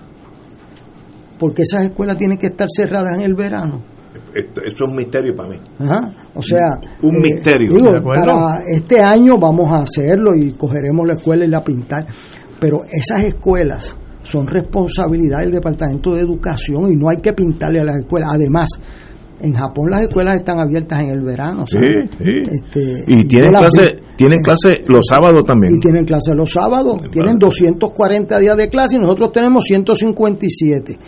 Porque esas escuelas tienen que estar cerradas en el verano. Esto- Eso es un misterio para mí. Ajá. O sea, Un eh, misterio. digo, para este año vamos a hacerlo y cogeremos la escuela y la pintar, pero esas escuelas son responsabilidad del Departamento de Educación y no hay que pintarle a las escuelas. Además, en Japón las escuelas están abiertas en el verano. Sí, ¿sabes? sí. Este, Y tienen las clase, tienen clase los sábados también. Y tienen clase los sábados, tienen 240 días de clase y nosotros tenemos 157.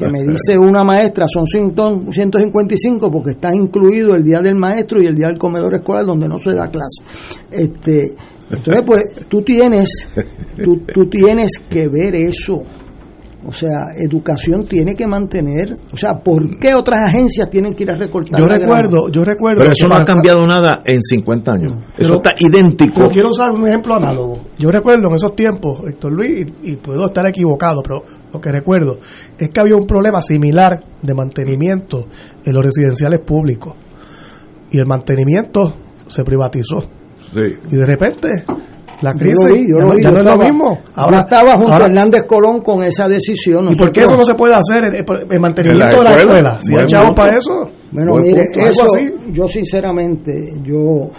Que me dice una maestra, son 100 155 porque está incluido el día del maestro y el día del comedor escolar donde no se da clase. Este, entonces, pues tú tienes, tú, tú tienes que ver eso. O sea, educación tiene que mantener, o sea, ¿por qué otras agencias tienen que ir a recortar? Yo la grama? recuerdo, yo recuerdo. Pero eso no ha cambiado nada en 50 años. Eso Pero- está idéntico. Pero quiero usar un ejemplo análogo. Yo recuerdo en esos tiempos, Héctor Luis, y, y puedo estar equivocado, pero lo que recuerdo es que había un problema similar de mantenimiento en los residenciales públicos. Y el mantenimiento se privatizó. Y de repente, la Yo crisis lo vi, yo ya, lo no, vi, ya yo no es lo estaba- mismo. yo estaba junto ahora- a Hernández Colón con esa decisión. ¿Y por qué eso no se puede hacer el, el mantenimiento En de la escuela. Si hay chavos para eso. Bueno, buen mire, punto. Eso, así. yo sinceramente, yo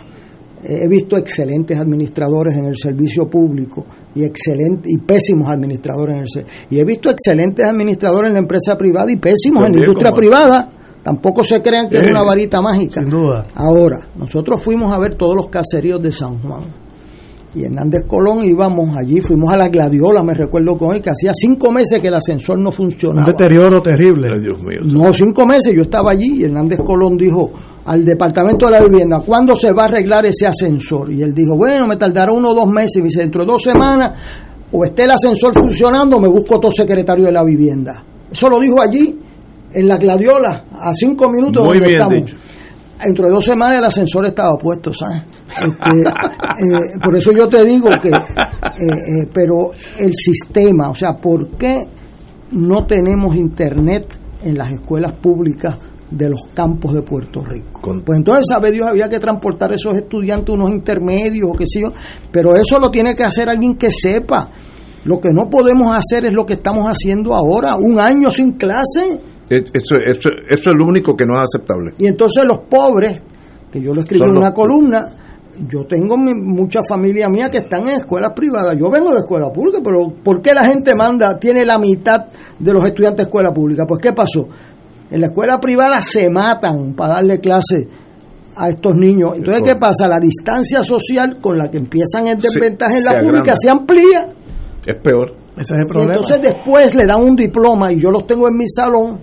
he visto excelentes administradores en el servicio público y excelentes y pésimos administradores en el y he visto excelentes administradores en la empresa privada y pésimos en la industria privada. Tampoco se crean que es una varita mágica. Sin duda. Ahora, nosotros fuimos a ver todos los caseríos de San Juan. Y Hernández Colón íbamos allí, fuimos a la Gladiola, me recuerdo con él, que hacía cinco meses que el ascensor no Un funcionaba. deterioro terrible. Dios mío. No, cinco meses yo estaba allí y Hernández Colón dijo al Departamento de la Vivienda, ¿cuándo se va a arreglar ese ascensor? Y él dijo, bueno, me tardará uno o dos meses. Y me dice, dentro de dos semanas o esté el ascensor funcionando, me busco otro secretario de la vivienda. Eso lo dijo allí, en la Gladiola, a cinco minutos Muy donde bien estamos. dicho. Dentro de dos semanas el ascensor estaba puesto, ¿sabes? Este, eh, por eso yo te digo que, eh, eh, pero el sistema, o sea, ¿por qué no tenemos internet en las escuelas públicas de los campos de Puerto Rico? Pues entonces, sabe Dios, había que transportar a esos estudiantes unos intermedios o qué sé yo, pero eso lo tiene que hacer alguien que sepa. Lo que no podemos hacer es lo que estamos haciendo ahora, un año sin clase. Eh, Eso, eso, eso es lo único que no es aceptable. Y entonces los pobres, que yo lo escribí Son en los- una columna, yo tengo mi- mucha familia mía que están en escuelas privadas. Yo vengo de escuela pública, pero ¿por qué la gente manda, tiene la mitad de los estudiantes de escuela pública? Pues ¿qué pasó? En la escuela privada se matan para darle clase a estos niños. Entonces, ¿qué pasa? La distancia social con la que empiezan en Se- desventaja en se la pública agranda. se amplía. Es peor. Ese es el Y problema. entonces después le dan un diploma y yo los tengo en mi salón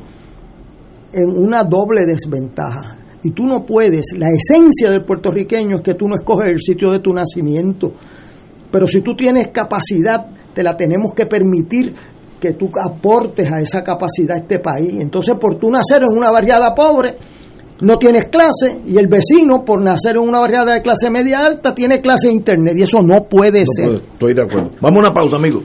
en una doble desventaja. Y tú no puedes, la esencia del puertorriqueño es que tú no escoges el sitio de tu nacimiento. Pero si tú tienes capacidad, te la tenemos que permitir que tú aportes a esa capacidad a este país. Entonces, por tú nacer en una barriada pobre, no tienes clase, y el vecino, por nacer en una barriada de clase media alta, tiene clase de internet. Y eso no puede No ser. puedo, estoy de acuerdo. Vamos a una pausa, amigos.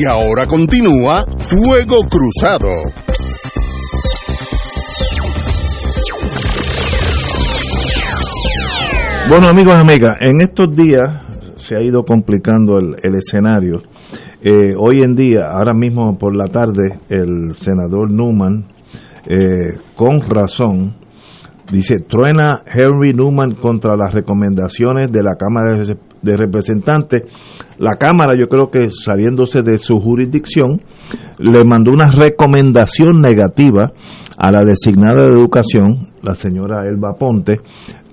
Y ahora continúa Fuego Cruzado. Bueno, amigos y amigas, en estos días se ha ido complicando el, escenario. Eh, hoy en día, ahora mismo por la tarde, el senador Newman, eh, con razón, dice, truena Henry Newman contra las recomendaciones de la Cámara de de Representantes. La Cámara, yo creo que saliéndose de su jurisdicción, le mandó una recomendación negativa a la designada de Educación, la señora Elba Ponte,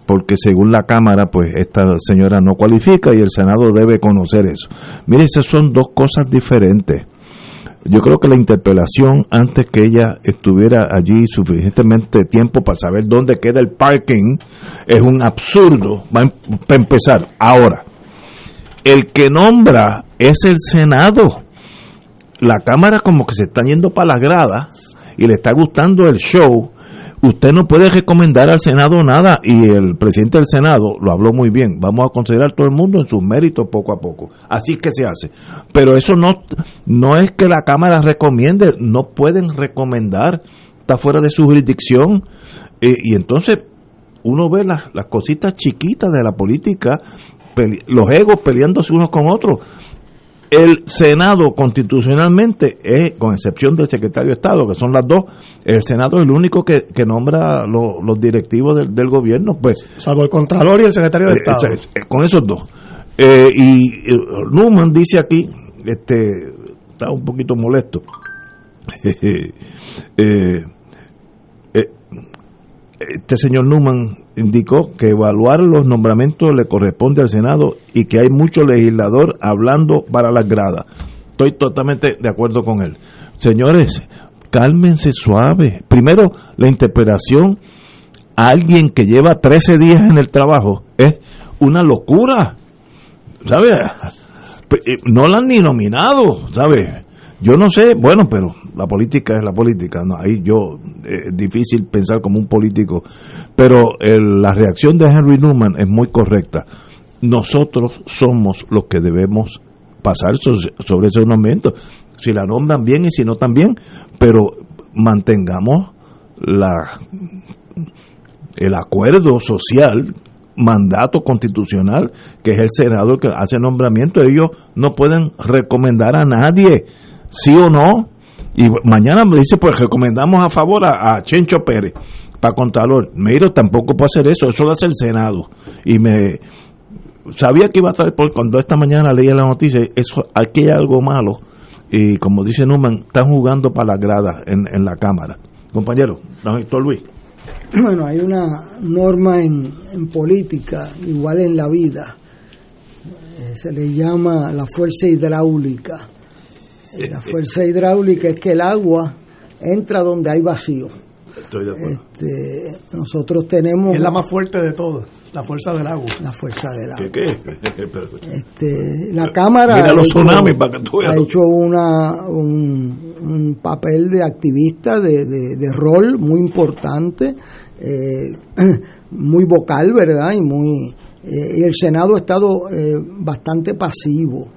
porque según la Cámara, pues esta señora no cualifica y el Senado debe conocer eso. Mire, esas son dos cosas diferentes. Yo creo que la interpelación, antes que ella estuviera allí suficientemente tiempo para saber dónde queda el parking, es un absurdo, para empezar. Ahora, el que nombra es el Senado. La Cámara como que se está yendo para la grada y le está gustando el show usted no puede recomendar al Senado nada y el presidente del Senado lo habló muy bien. Vamos a considerar todo el mundo en sus méritos poco a poco. Así es que se hace. Pero eso no, no es que la Cámara recomiende, no pueden recomendar, está fuera de su jurisdicción. Eh, y entonces uno ve las, las cositas chiquitas de la política, los egos peleándose unos con otros. el Senado constitucionalmente es, con excepción del secretario de Estado, que son las dos, el Senado es el único que, que nombra lo- los directivos del, del gobierno, pues. Salvo el Contralor y el secretario de Eh, Estado. eh, eh, con esos dos. Eh, y Newman dice aquí, este, está un poquito molesto. Este señor Newman indicó que evaluar los nombramientos le corresponde al Senado y que hay mucho legislador hablando para las gradas. Estoy totalmente de acuerdo con él. Señores, cálmense suave. Primero, la interpelación a alguien que lleva 13 días en el trabajo es una locura. ¿Sabes? Eh, No la han ni nominado, ¿sabes? Yo no sé, bueno, pero la política es la política, no, ahí yo, eh, es difícil pensar como un político, pero el- la reacción de Henry Newman es muy correcta. Nosotros somos los que debemos pasar so- sobre ese nombramiento, si la nombran bien y si no también, pero mantengamos la el acuerdo social, mandato constitucional, que es el Senado que hace nombramiento, ellos no pueden recomendar a nadie, sí o no. Y mañana me dice, pues recomendamos a favor a, Chencho Pérez para Contralor. Miro, tampoco puede hacer eso, eso lo hace el Senado. Y me sabía que iba a estar, porque cuando esta mañana leía la noticia, eso aquí hay algo malo. Y como dice Numan, están jugando para la grada en, en la Cámara. Compañero, don Héctor Luis. Bueno, hay una norma en, en política, igual en la vida, eh, se le llama la fuerza hidráulica. La fuerza hidráulica es que el agua entra donde hay vacío. Estoy de acuerdo. Este, nosotros tenemos Es la más fuerte de todas, la fuerza del agua. la fuerza del agua. ¿Qué? qué? Pero- Este, la Cámara Mira ha los hecho- tsunamis para que tú veas. ha hecho una, un, un papel de activista de, de- de rol muy importante, eh, muy vocal, ¿verdad? Y muy eh, y el Senado ha estado eh, bastante pasivo.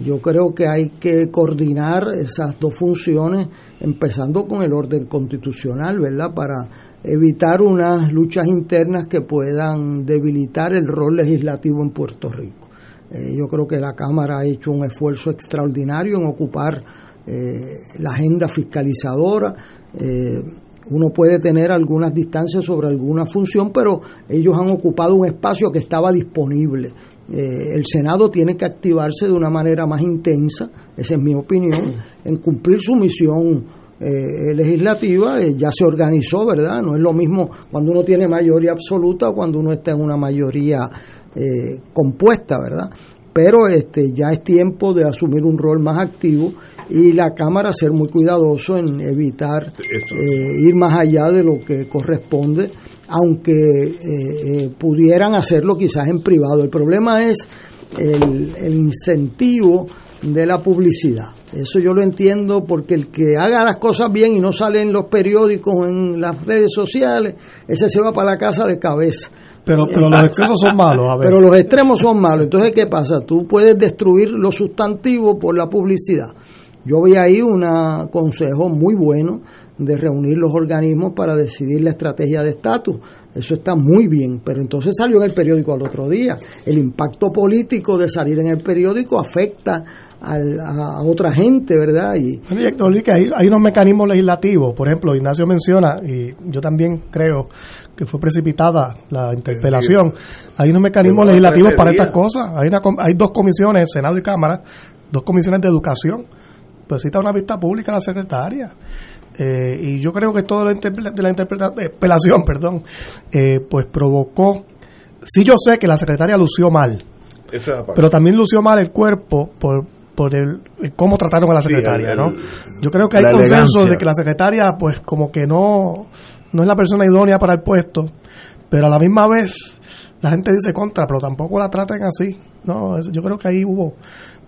Yo creo que hay que coordinar esas dos funciones, empezando con el orden constitucional, ¿verdad? Para evitar unas luchas internas que puedan debilitar el rol legislativo en Puerto Rico. Eh, yo creo que la Cámara ha hecho un esfuerzo extraordinario en ocupar eh, la agenda fiscalizadora. Eh, uno puede tener algunas distancias sobre alguna función, pero ellos han ocupado un espacio que estaba disponible. Eh, el Senado tiene que activarse de una manera más intensa, esa es mi opinión, en cumplir su misión eh, legislativa. Eh, ya se organizó, ¿verdad? No es lo mismo cuando uno tiene mayoría absoluta o cuando uno está en una mayoría eh, compuesta, ¿verdad? Pero este, ya es tiempo de asumir un rol más activo y la Cámara ser muy cuidadoso en evitar eh, ir más allá de lo que corresponde, aunque eh, eh, pudieran hacerlo quizás en privado. El problema es el, el incentivo de la publicidad. Eso yo lo entiendo porque el que haga las cosas bien y no sale en los periódicos, en las redes sociales, ese se va para la casa de cabeza. Pero, pero los excesos son malos a veces. Pero los extremos son malos. Entonces, ¿qué pasa? Tú puedes destruir lo sustantivo por la publicidad. Yo vi ahí un consejo muy bueno de reunir los organismos para decidir la estrategia de estatus. Eso está muy bien, pero entonces salió en el periódico al otro día. El impacto político de salir en el periódico afecta al- a, a otra gente, ¿verdad? Y, Bueno, Héctor hay, hay unos mecanismos legislativos, por ejemplo, Ignacio menciona, y yo también creo que fue precipitada la interpelación, hay unos mecanismos legislativos 13 para estas cosas, hay, una com- hay dos comisiones, Senado y Cámara, dos comisiones de educación, pues cita una vista pública a la secretaria. Eh, y yo creo que todo de la interpelación, perdón, eh, pues provocó, sí yo sé que la secretaria lució mal, Esa pero también lució mal el cuerpo por, por el, el cómo trataron a la Sí, secretaria, el- ¿no? Yo creo que hay consenso elegancia. de que la secretaria, pues, como que no, no es la persona idónea para el puesto, pero a la misma vez la gente dice contra, pero tampoco la traten así, ¿no? Yo creo que ahí hubo,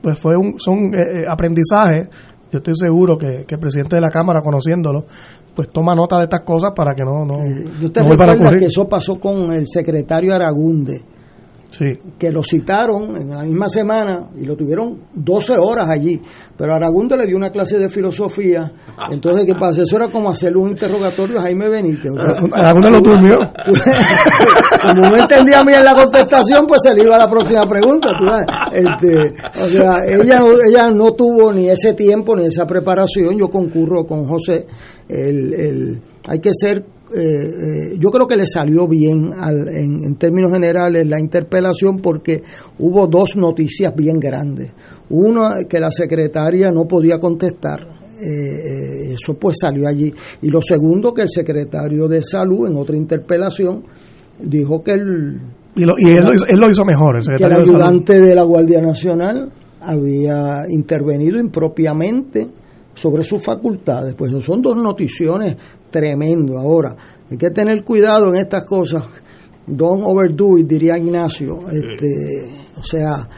pues, fue un, son eh, eh, aprendizajes. Yo estoy seguro que, que el presidente de la Cámara, conociéndolo, pues toma nota de estas cosas para que no, no, ¿Usted no vuelvan a recuerda ocurrir. que eso pasó con el secretario Aragunde? Que lo citaron en la misma semana y lo tuvieron 12 horas allí. Pero Aragundo le dio una clase de filosofía. Entonces, ¿qué pasa? Eso era como hacerle un interrogatorio a Jaime Benítez. O sea, Aragundo lo durmió. como no entendía bien la contestación, pues se le iba a la próxima pregunta. tú sabes. Este, o sea, ella, no- ella no tuvo ni ese tiempo ni esa preparación. Yo concurro con José. El, el- hay que ser. eh, eh, yo creo que le salió bien al- en, en términos generales la interpelación porque hubo dos noticias bien grandes. Una, que la secretaria no podía contestar. eh, eh, eso pues salió allí. Y lo segundo, que el secretario de salud en otra interpelación dijo que el, Y, lo- y él, lo hizo, él lo hizo mejor, el que el secretario de Salud. ayudante de la Guardia Nacional había intervenido impropiamente sobre sus facultades. Pues son dos noticiones tremendas. Ahora, hay que tener cuidado en estas cosas. Don't overdo it, diría Ignacio. Este, o sea,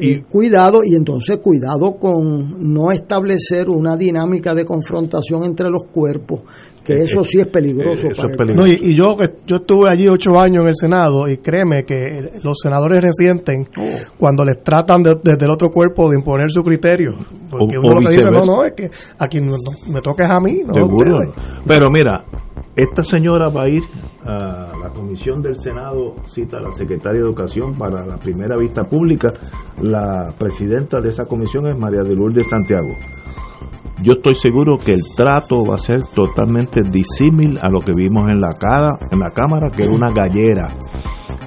eh, cuidado y entonces cuidado con no establecer una dinámica de confrontación entre los cuerpos, que Eh, eso sí es peligroso. eso para es el peligroso. No, y, y yo que yo estuve allí ocho años en el Senado y créeme que los senadores resienten Oh. cuando les tratan de- desde el otro cuerpo de imponer su criterio. Porque O- uno o lo que dice, no, no, es que aquí no- no, me toques a mí, no a Seguro. ustedes. Pero mira, esta señora va a ir a comisión del Senado, cita a la secretaria de Educación para la primera vista pública. La presidenta de esa comisión es María de Lourdes Santiago. Yo estoy seguro que el trato va a ser totalmente disímil a lo que vimos en la cara, en la cámara, que era una gallera.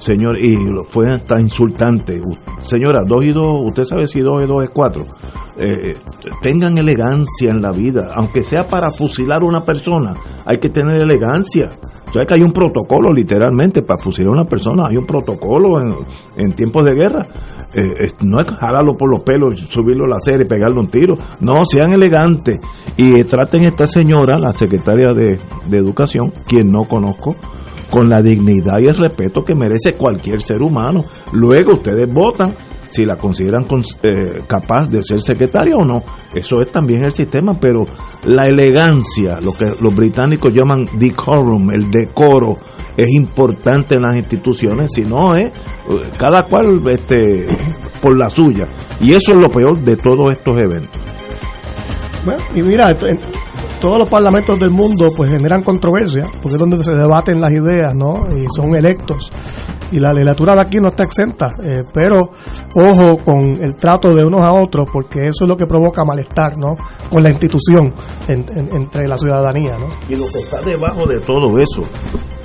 Señor, y fue hasta insultante. Señora, dos y dos, usted sabe si dos y dos es cuatro. Eh, tengan elegancia en la vida, aunque sea para fusilar a una persona, hay que tener elegancia. ¿Sabes que hay un protocolo literalmente para fusilar a una persona? Hay un protocolo en, tiempos de guerra. Eh, no es jalarlo por los pelos, subirlo a la y pegarle un tiro. No, sean elegantes y traten a esta señora, la secretaria de Educación, quien no conozco, con la dignidad y el respeto que merece cualquier ser humano. Luego ustedes votan si la consideran cons- eh, capaz de ser secretaria o no. Eso es también el sistema, pero la elegancia, lo que los británicos llaman decorum, el decoro, es importante en las instituciones, si no es cada cual este, por la suya. Y eso es lo peor de todos estos eventos. Bueno, y mira, todos los parlamentos del mundo pues generan controversia, porque es donde se debaten las ideas, ¿no? Y son electos. Y la legislatura de aquí no está exenta, eh, pero ojo con el trato de unos a otros, porque eso es lo que provoca malestar, ¿no? Con la institución en- en- entre la ciudadanía, ¿no? Y lo que está debajo de todo eso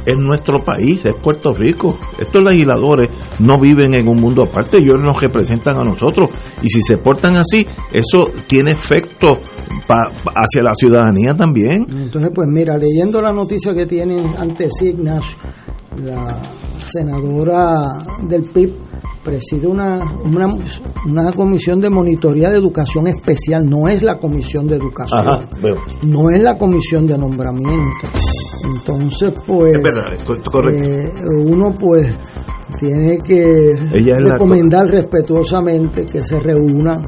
es nuestro país, es Puerto Rico. Estos legisladores no viven en un mundo aparte, ellos nos representan a nosotros. Y si se portan así, eso tiene efecto pa- hacia la ciudadanía también. Entonces, pues mira, leyendo la noticia que tienen ante sí, Ignacio, la senadora del PIB preside una, una, una comisión de monitoría de educación especial, no es la comisión de educación, Ajá, veo. no es la comisión de nombramiento. Entonces, pues, Es verdad, correcto. eh, uno pues tiene que Ella recomendar respetuosamente que se reúnan,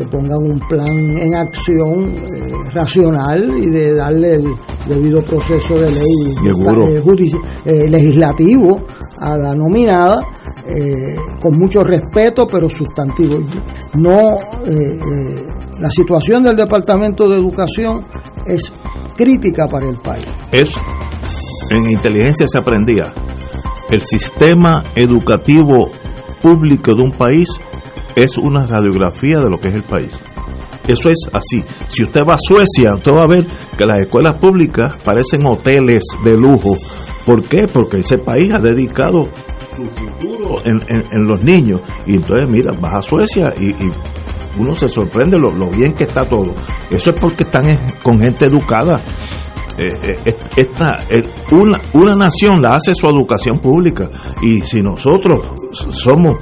que pongan un plan en acción eh, racional y de darle el debido proceso de ley eh, judici- eh, legislativo a la nominada eh, con mucho respeto pero sustantivo. No, la situación del Departamento de Educación es crítica para el país. Es, en inteligencia se aprendía, el sistema educativo público de un país es una radiografía de lo que es el país. Eso es así. Si usted va a Suecia, usted va a ver que las escuelas públicas parecen hoteles de lujo. ¿Por qué? Porque ese país ha dedicado su futuro en, en- los niños. Y entonces, mira, vas a Suecia y, y uno se sorprende lo, lo bien que está todo. Eso es porque están con gente educada. Eh, eh, est- esta, eh, una, una nación la hace su educación pública y si nosotros somos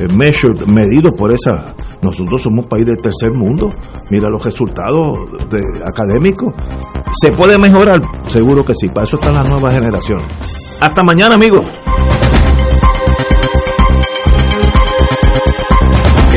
eh, measured, medidos por esa, nosotros somos un país del tercer mundo, mira los resultados de, académicos, se puede mejorar, seguro que sí, para eso están las nuevas generaciones. Hasta mañana amigos.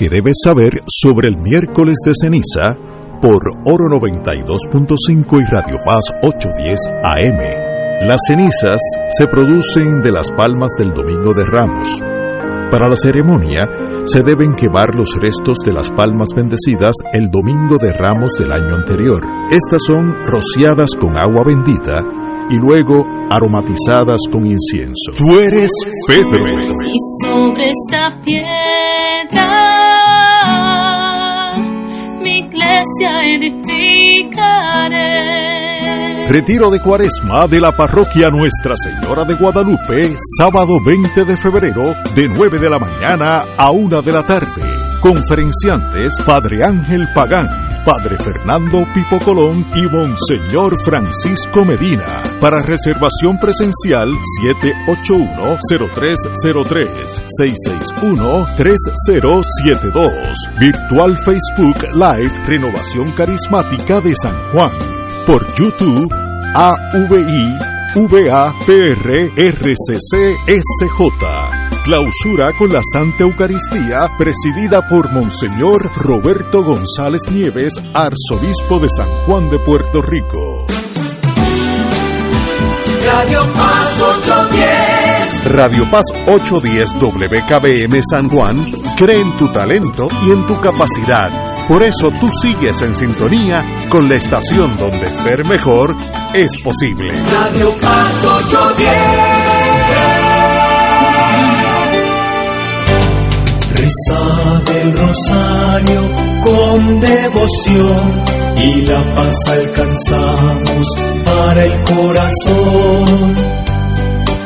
Que debes saber sobre el miércoles de ceniza por Oro 92.5 y Radio Paz 810 AM. Las cenizas se producen de las palmas del Domingo de Ramos. Para la ceremonia se deben quemar los restos de las palmas bendecidas el Domingo de Ramos del año anterior. Estas son rociadas con agua bendita y luego aromatizadas con incienso. Tú eres Pedro. Y sobre esta piedra Retiro de Cuaresma de la parroquia Nuestra Señora de Guadalupe, sábado 20 de febrero, de 9 de la mañana a 1 de la tarde. Conferenciantes Padre Ángel Pagán, Padre Fernando Pipo Colón y Monseñor Francisco Medina. Para reservación presencial 781-0303 661-3072. Virtual Facebook Live Renovación Carismática de San Juan. Por YouTube AVI VAPR RCC SJ. Clausura con la Santa Eucaristía presidida por Monseñor Roberto González Nieves, arzobispo de San Juan de Puerto Rico. Radio Paz 810. Radio Paz 810 WKBM San Juan cree en tu talento y en tu capacidad. Por eso tú sigues en sintonía con la estación donde ser mejor es posible. Radio Paz 810. Reza del rosario con devoción y la paz alcanzamos para el corazón.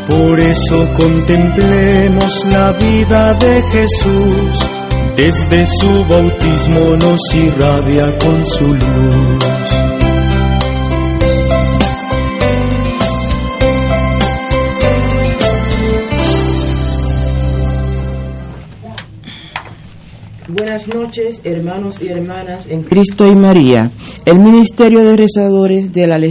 Por eso contemplemos la vida de Jesús, desde su bautismo nos irradia con su luz. Noches, hermanos y hermanas en Cristo y María. El Ministerio de Rezadores de la Legión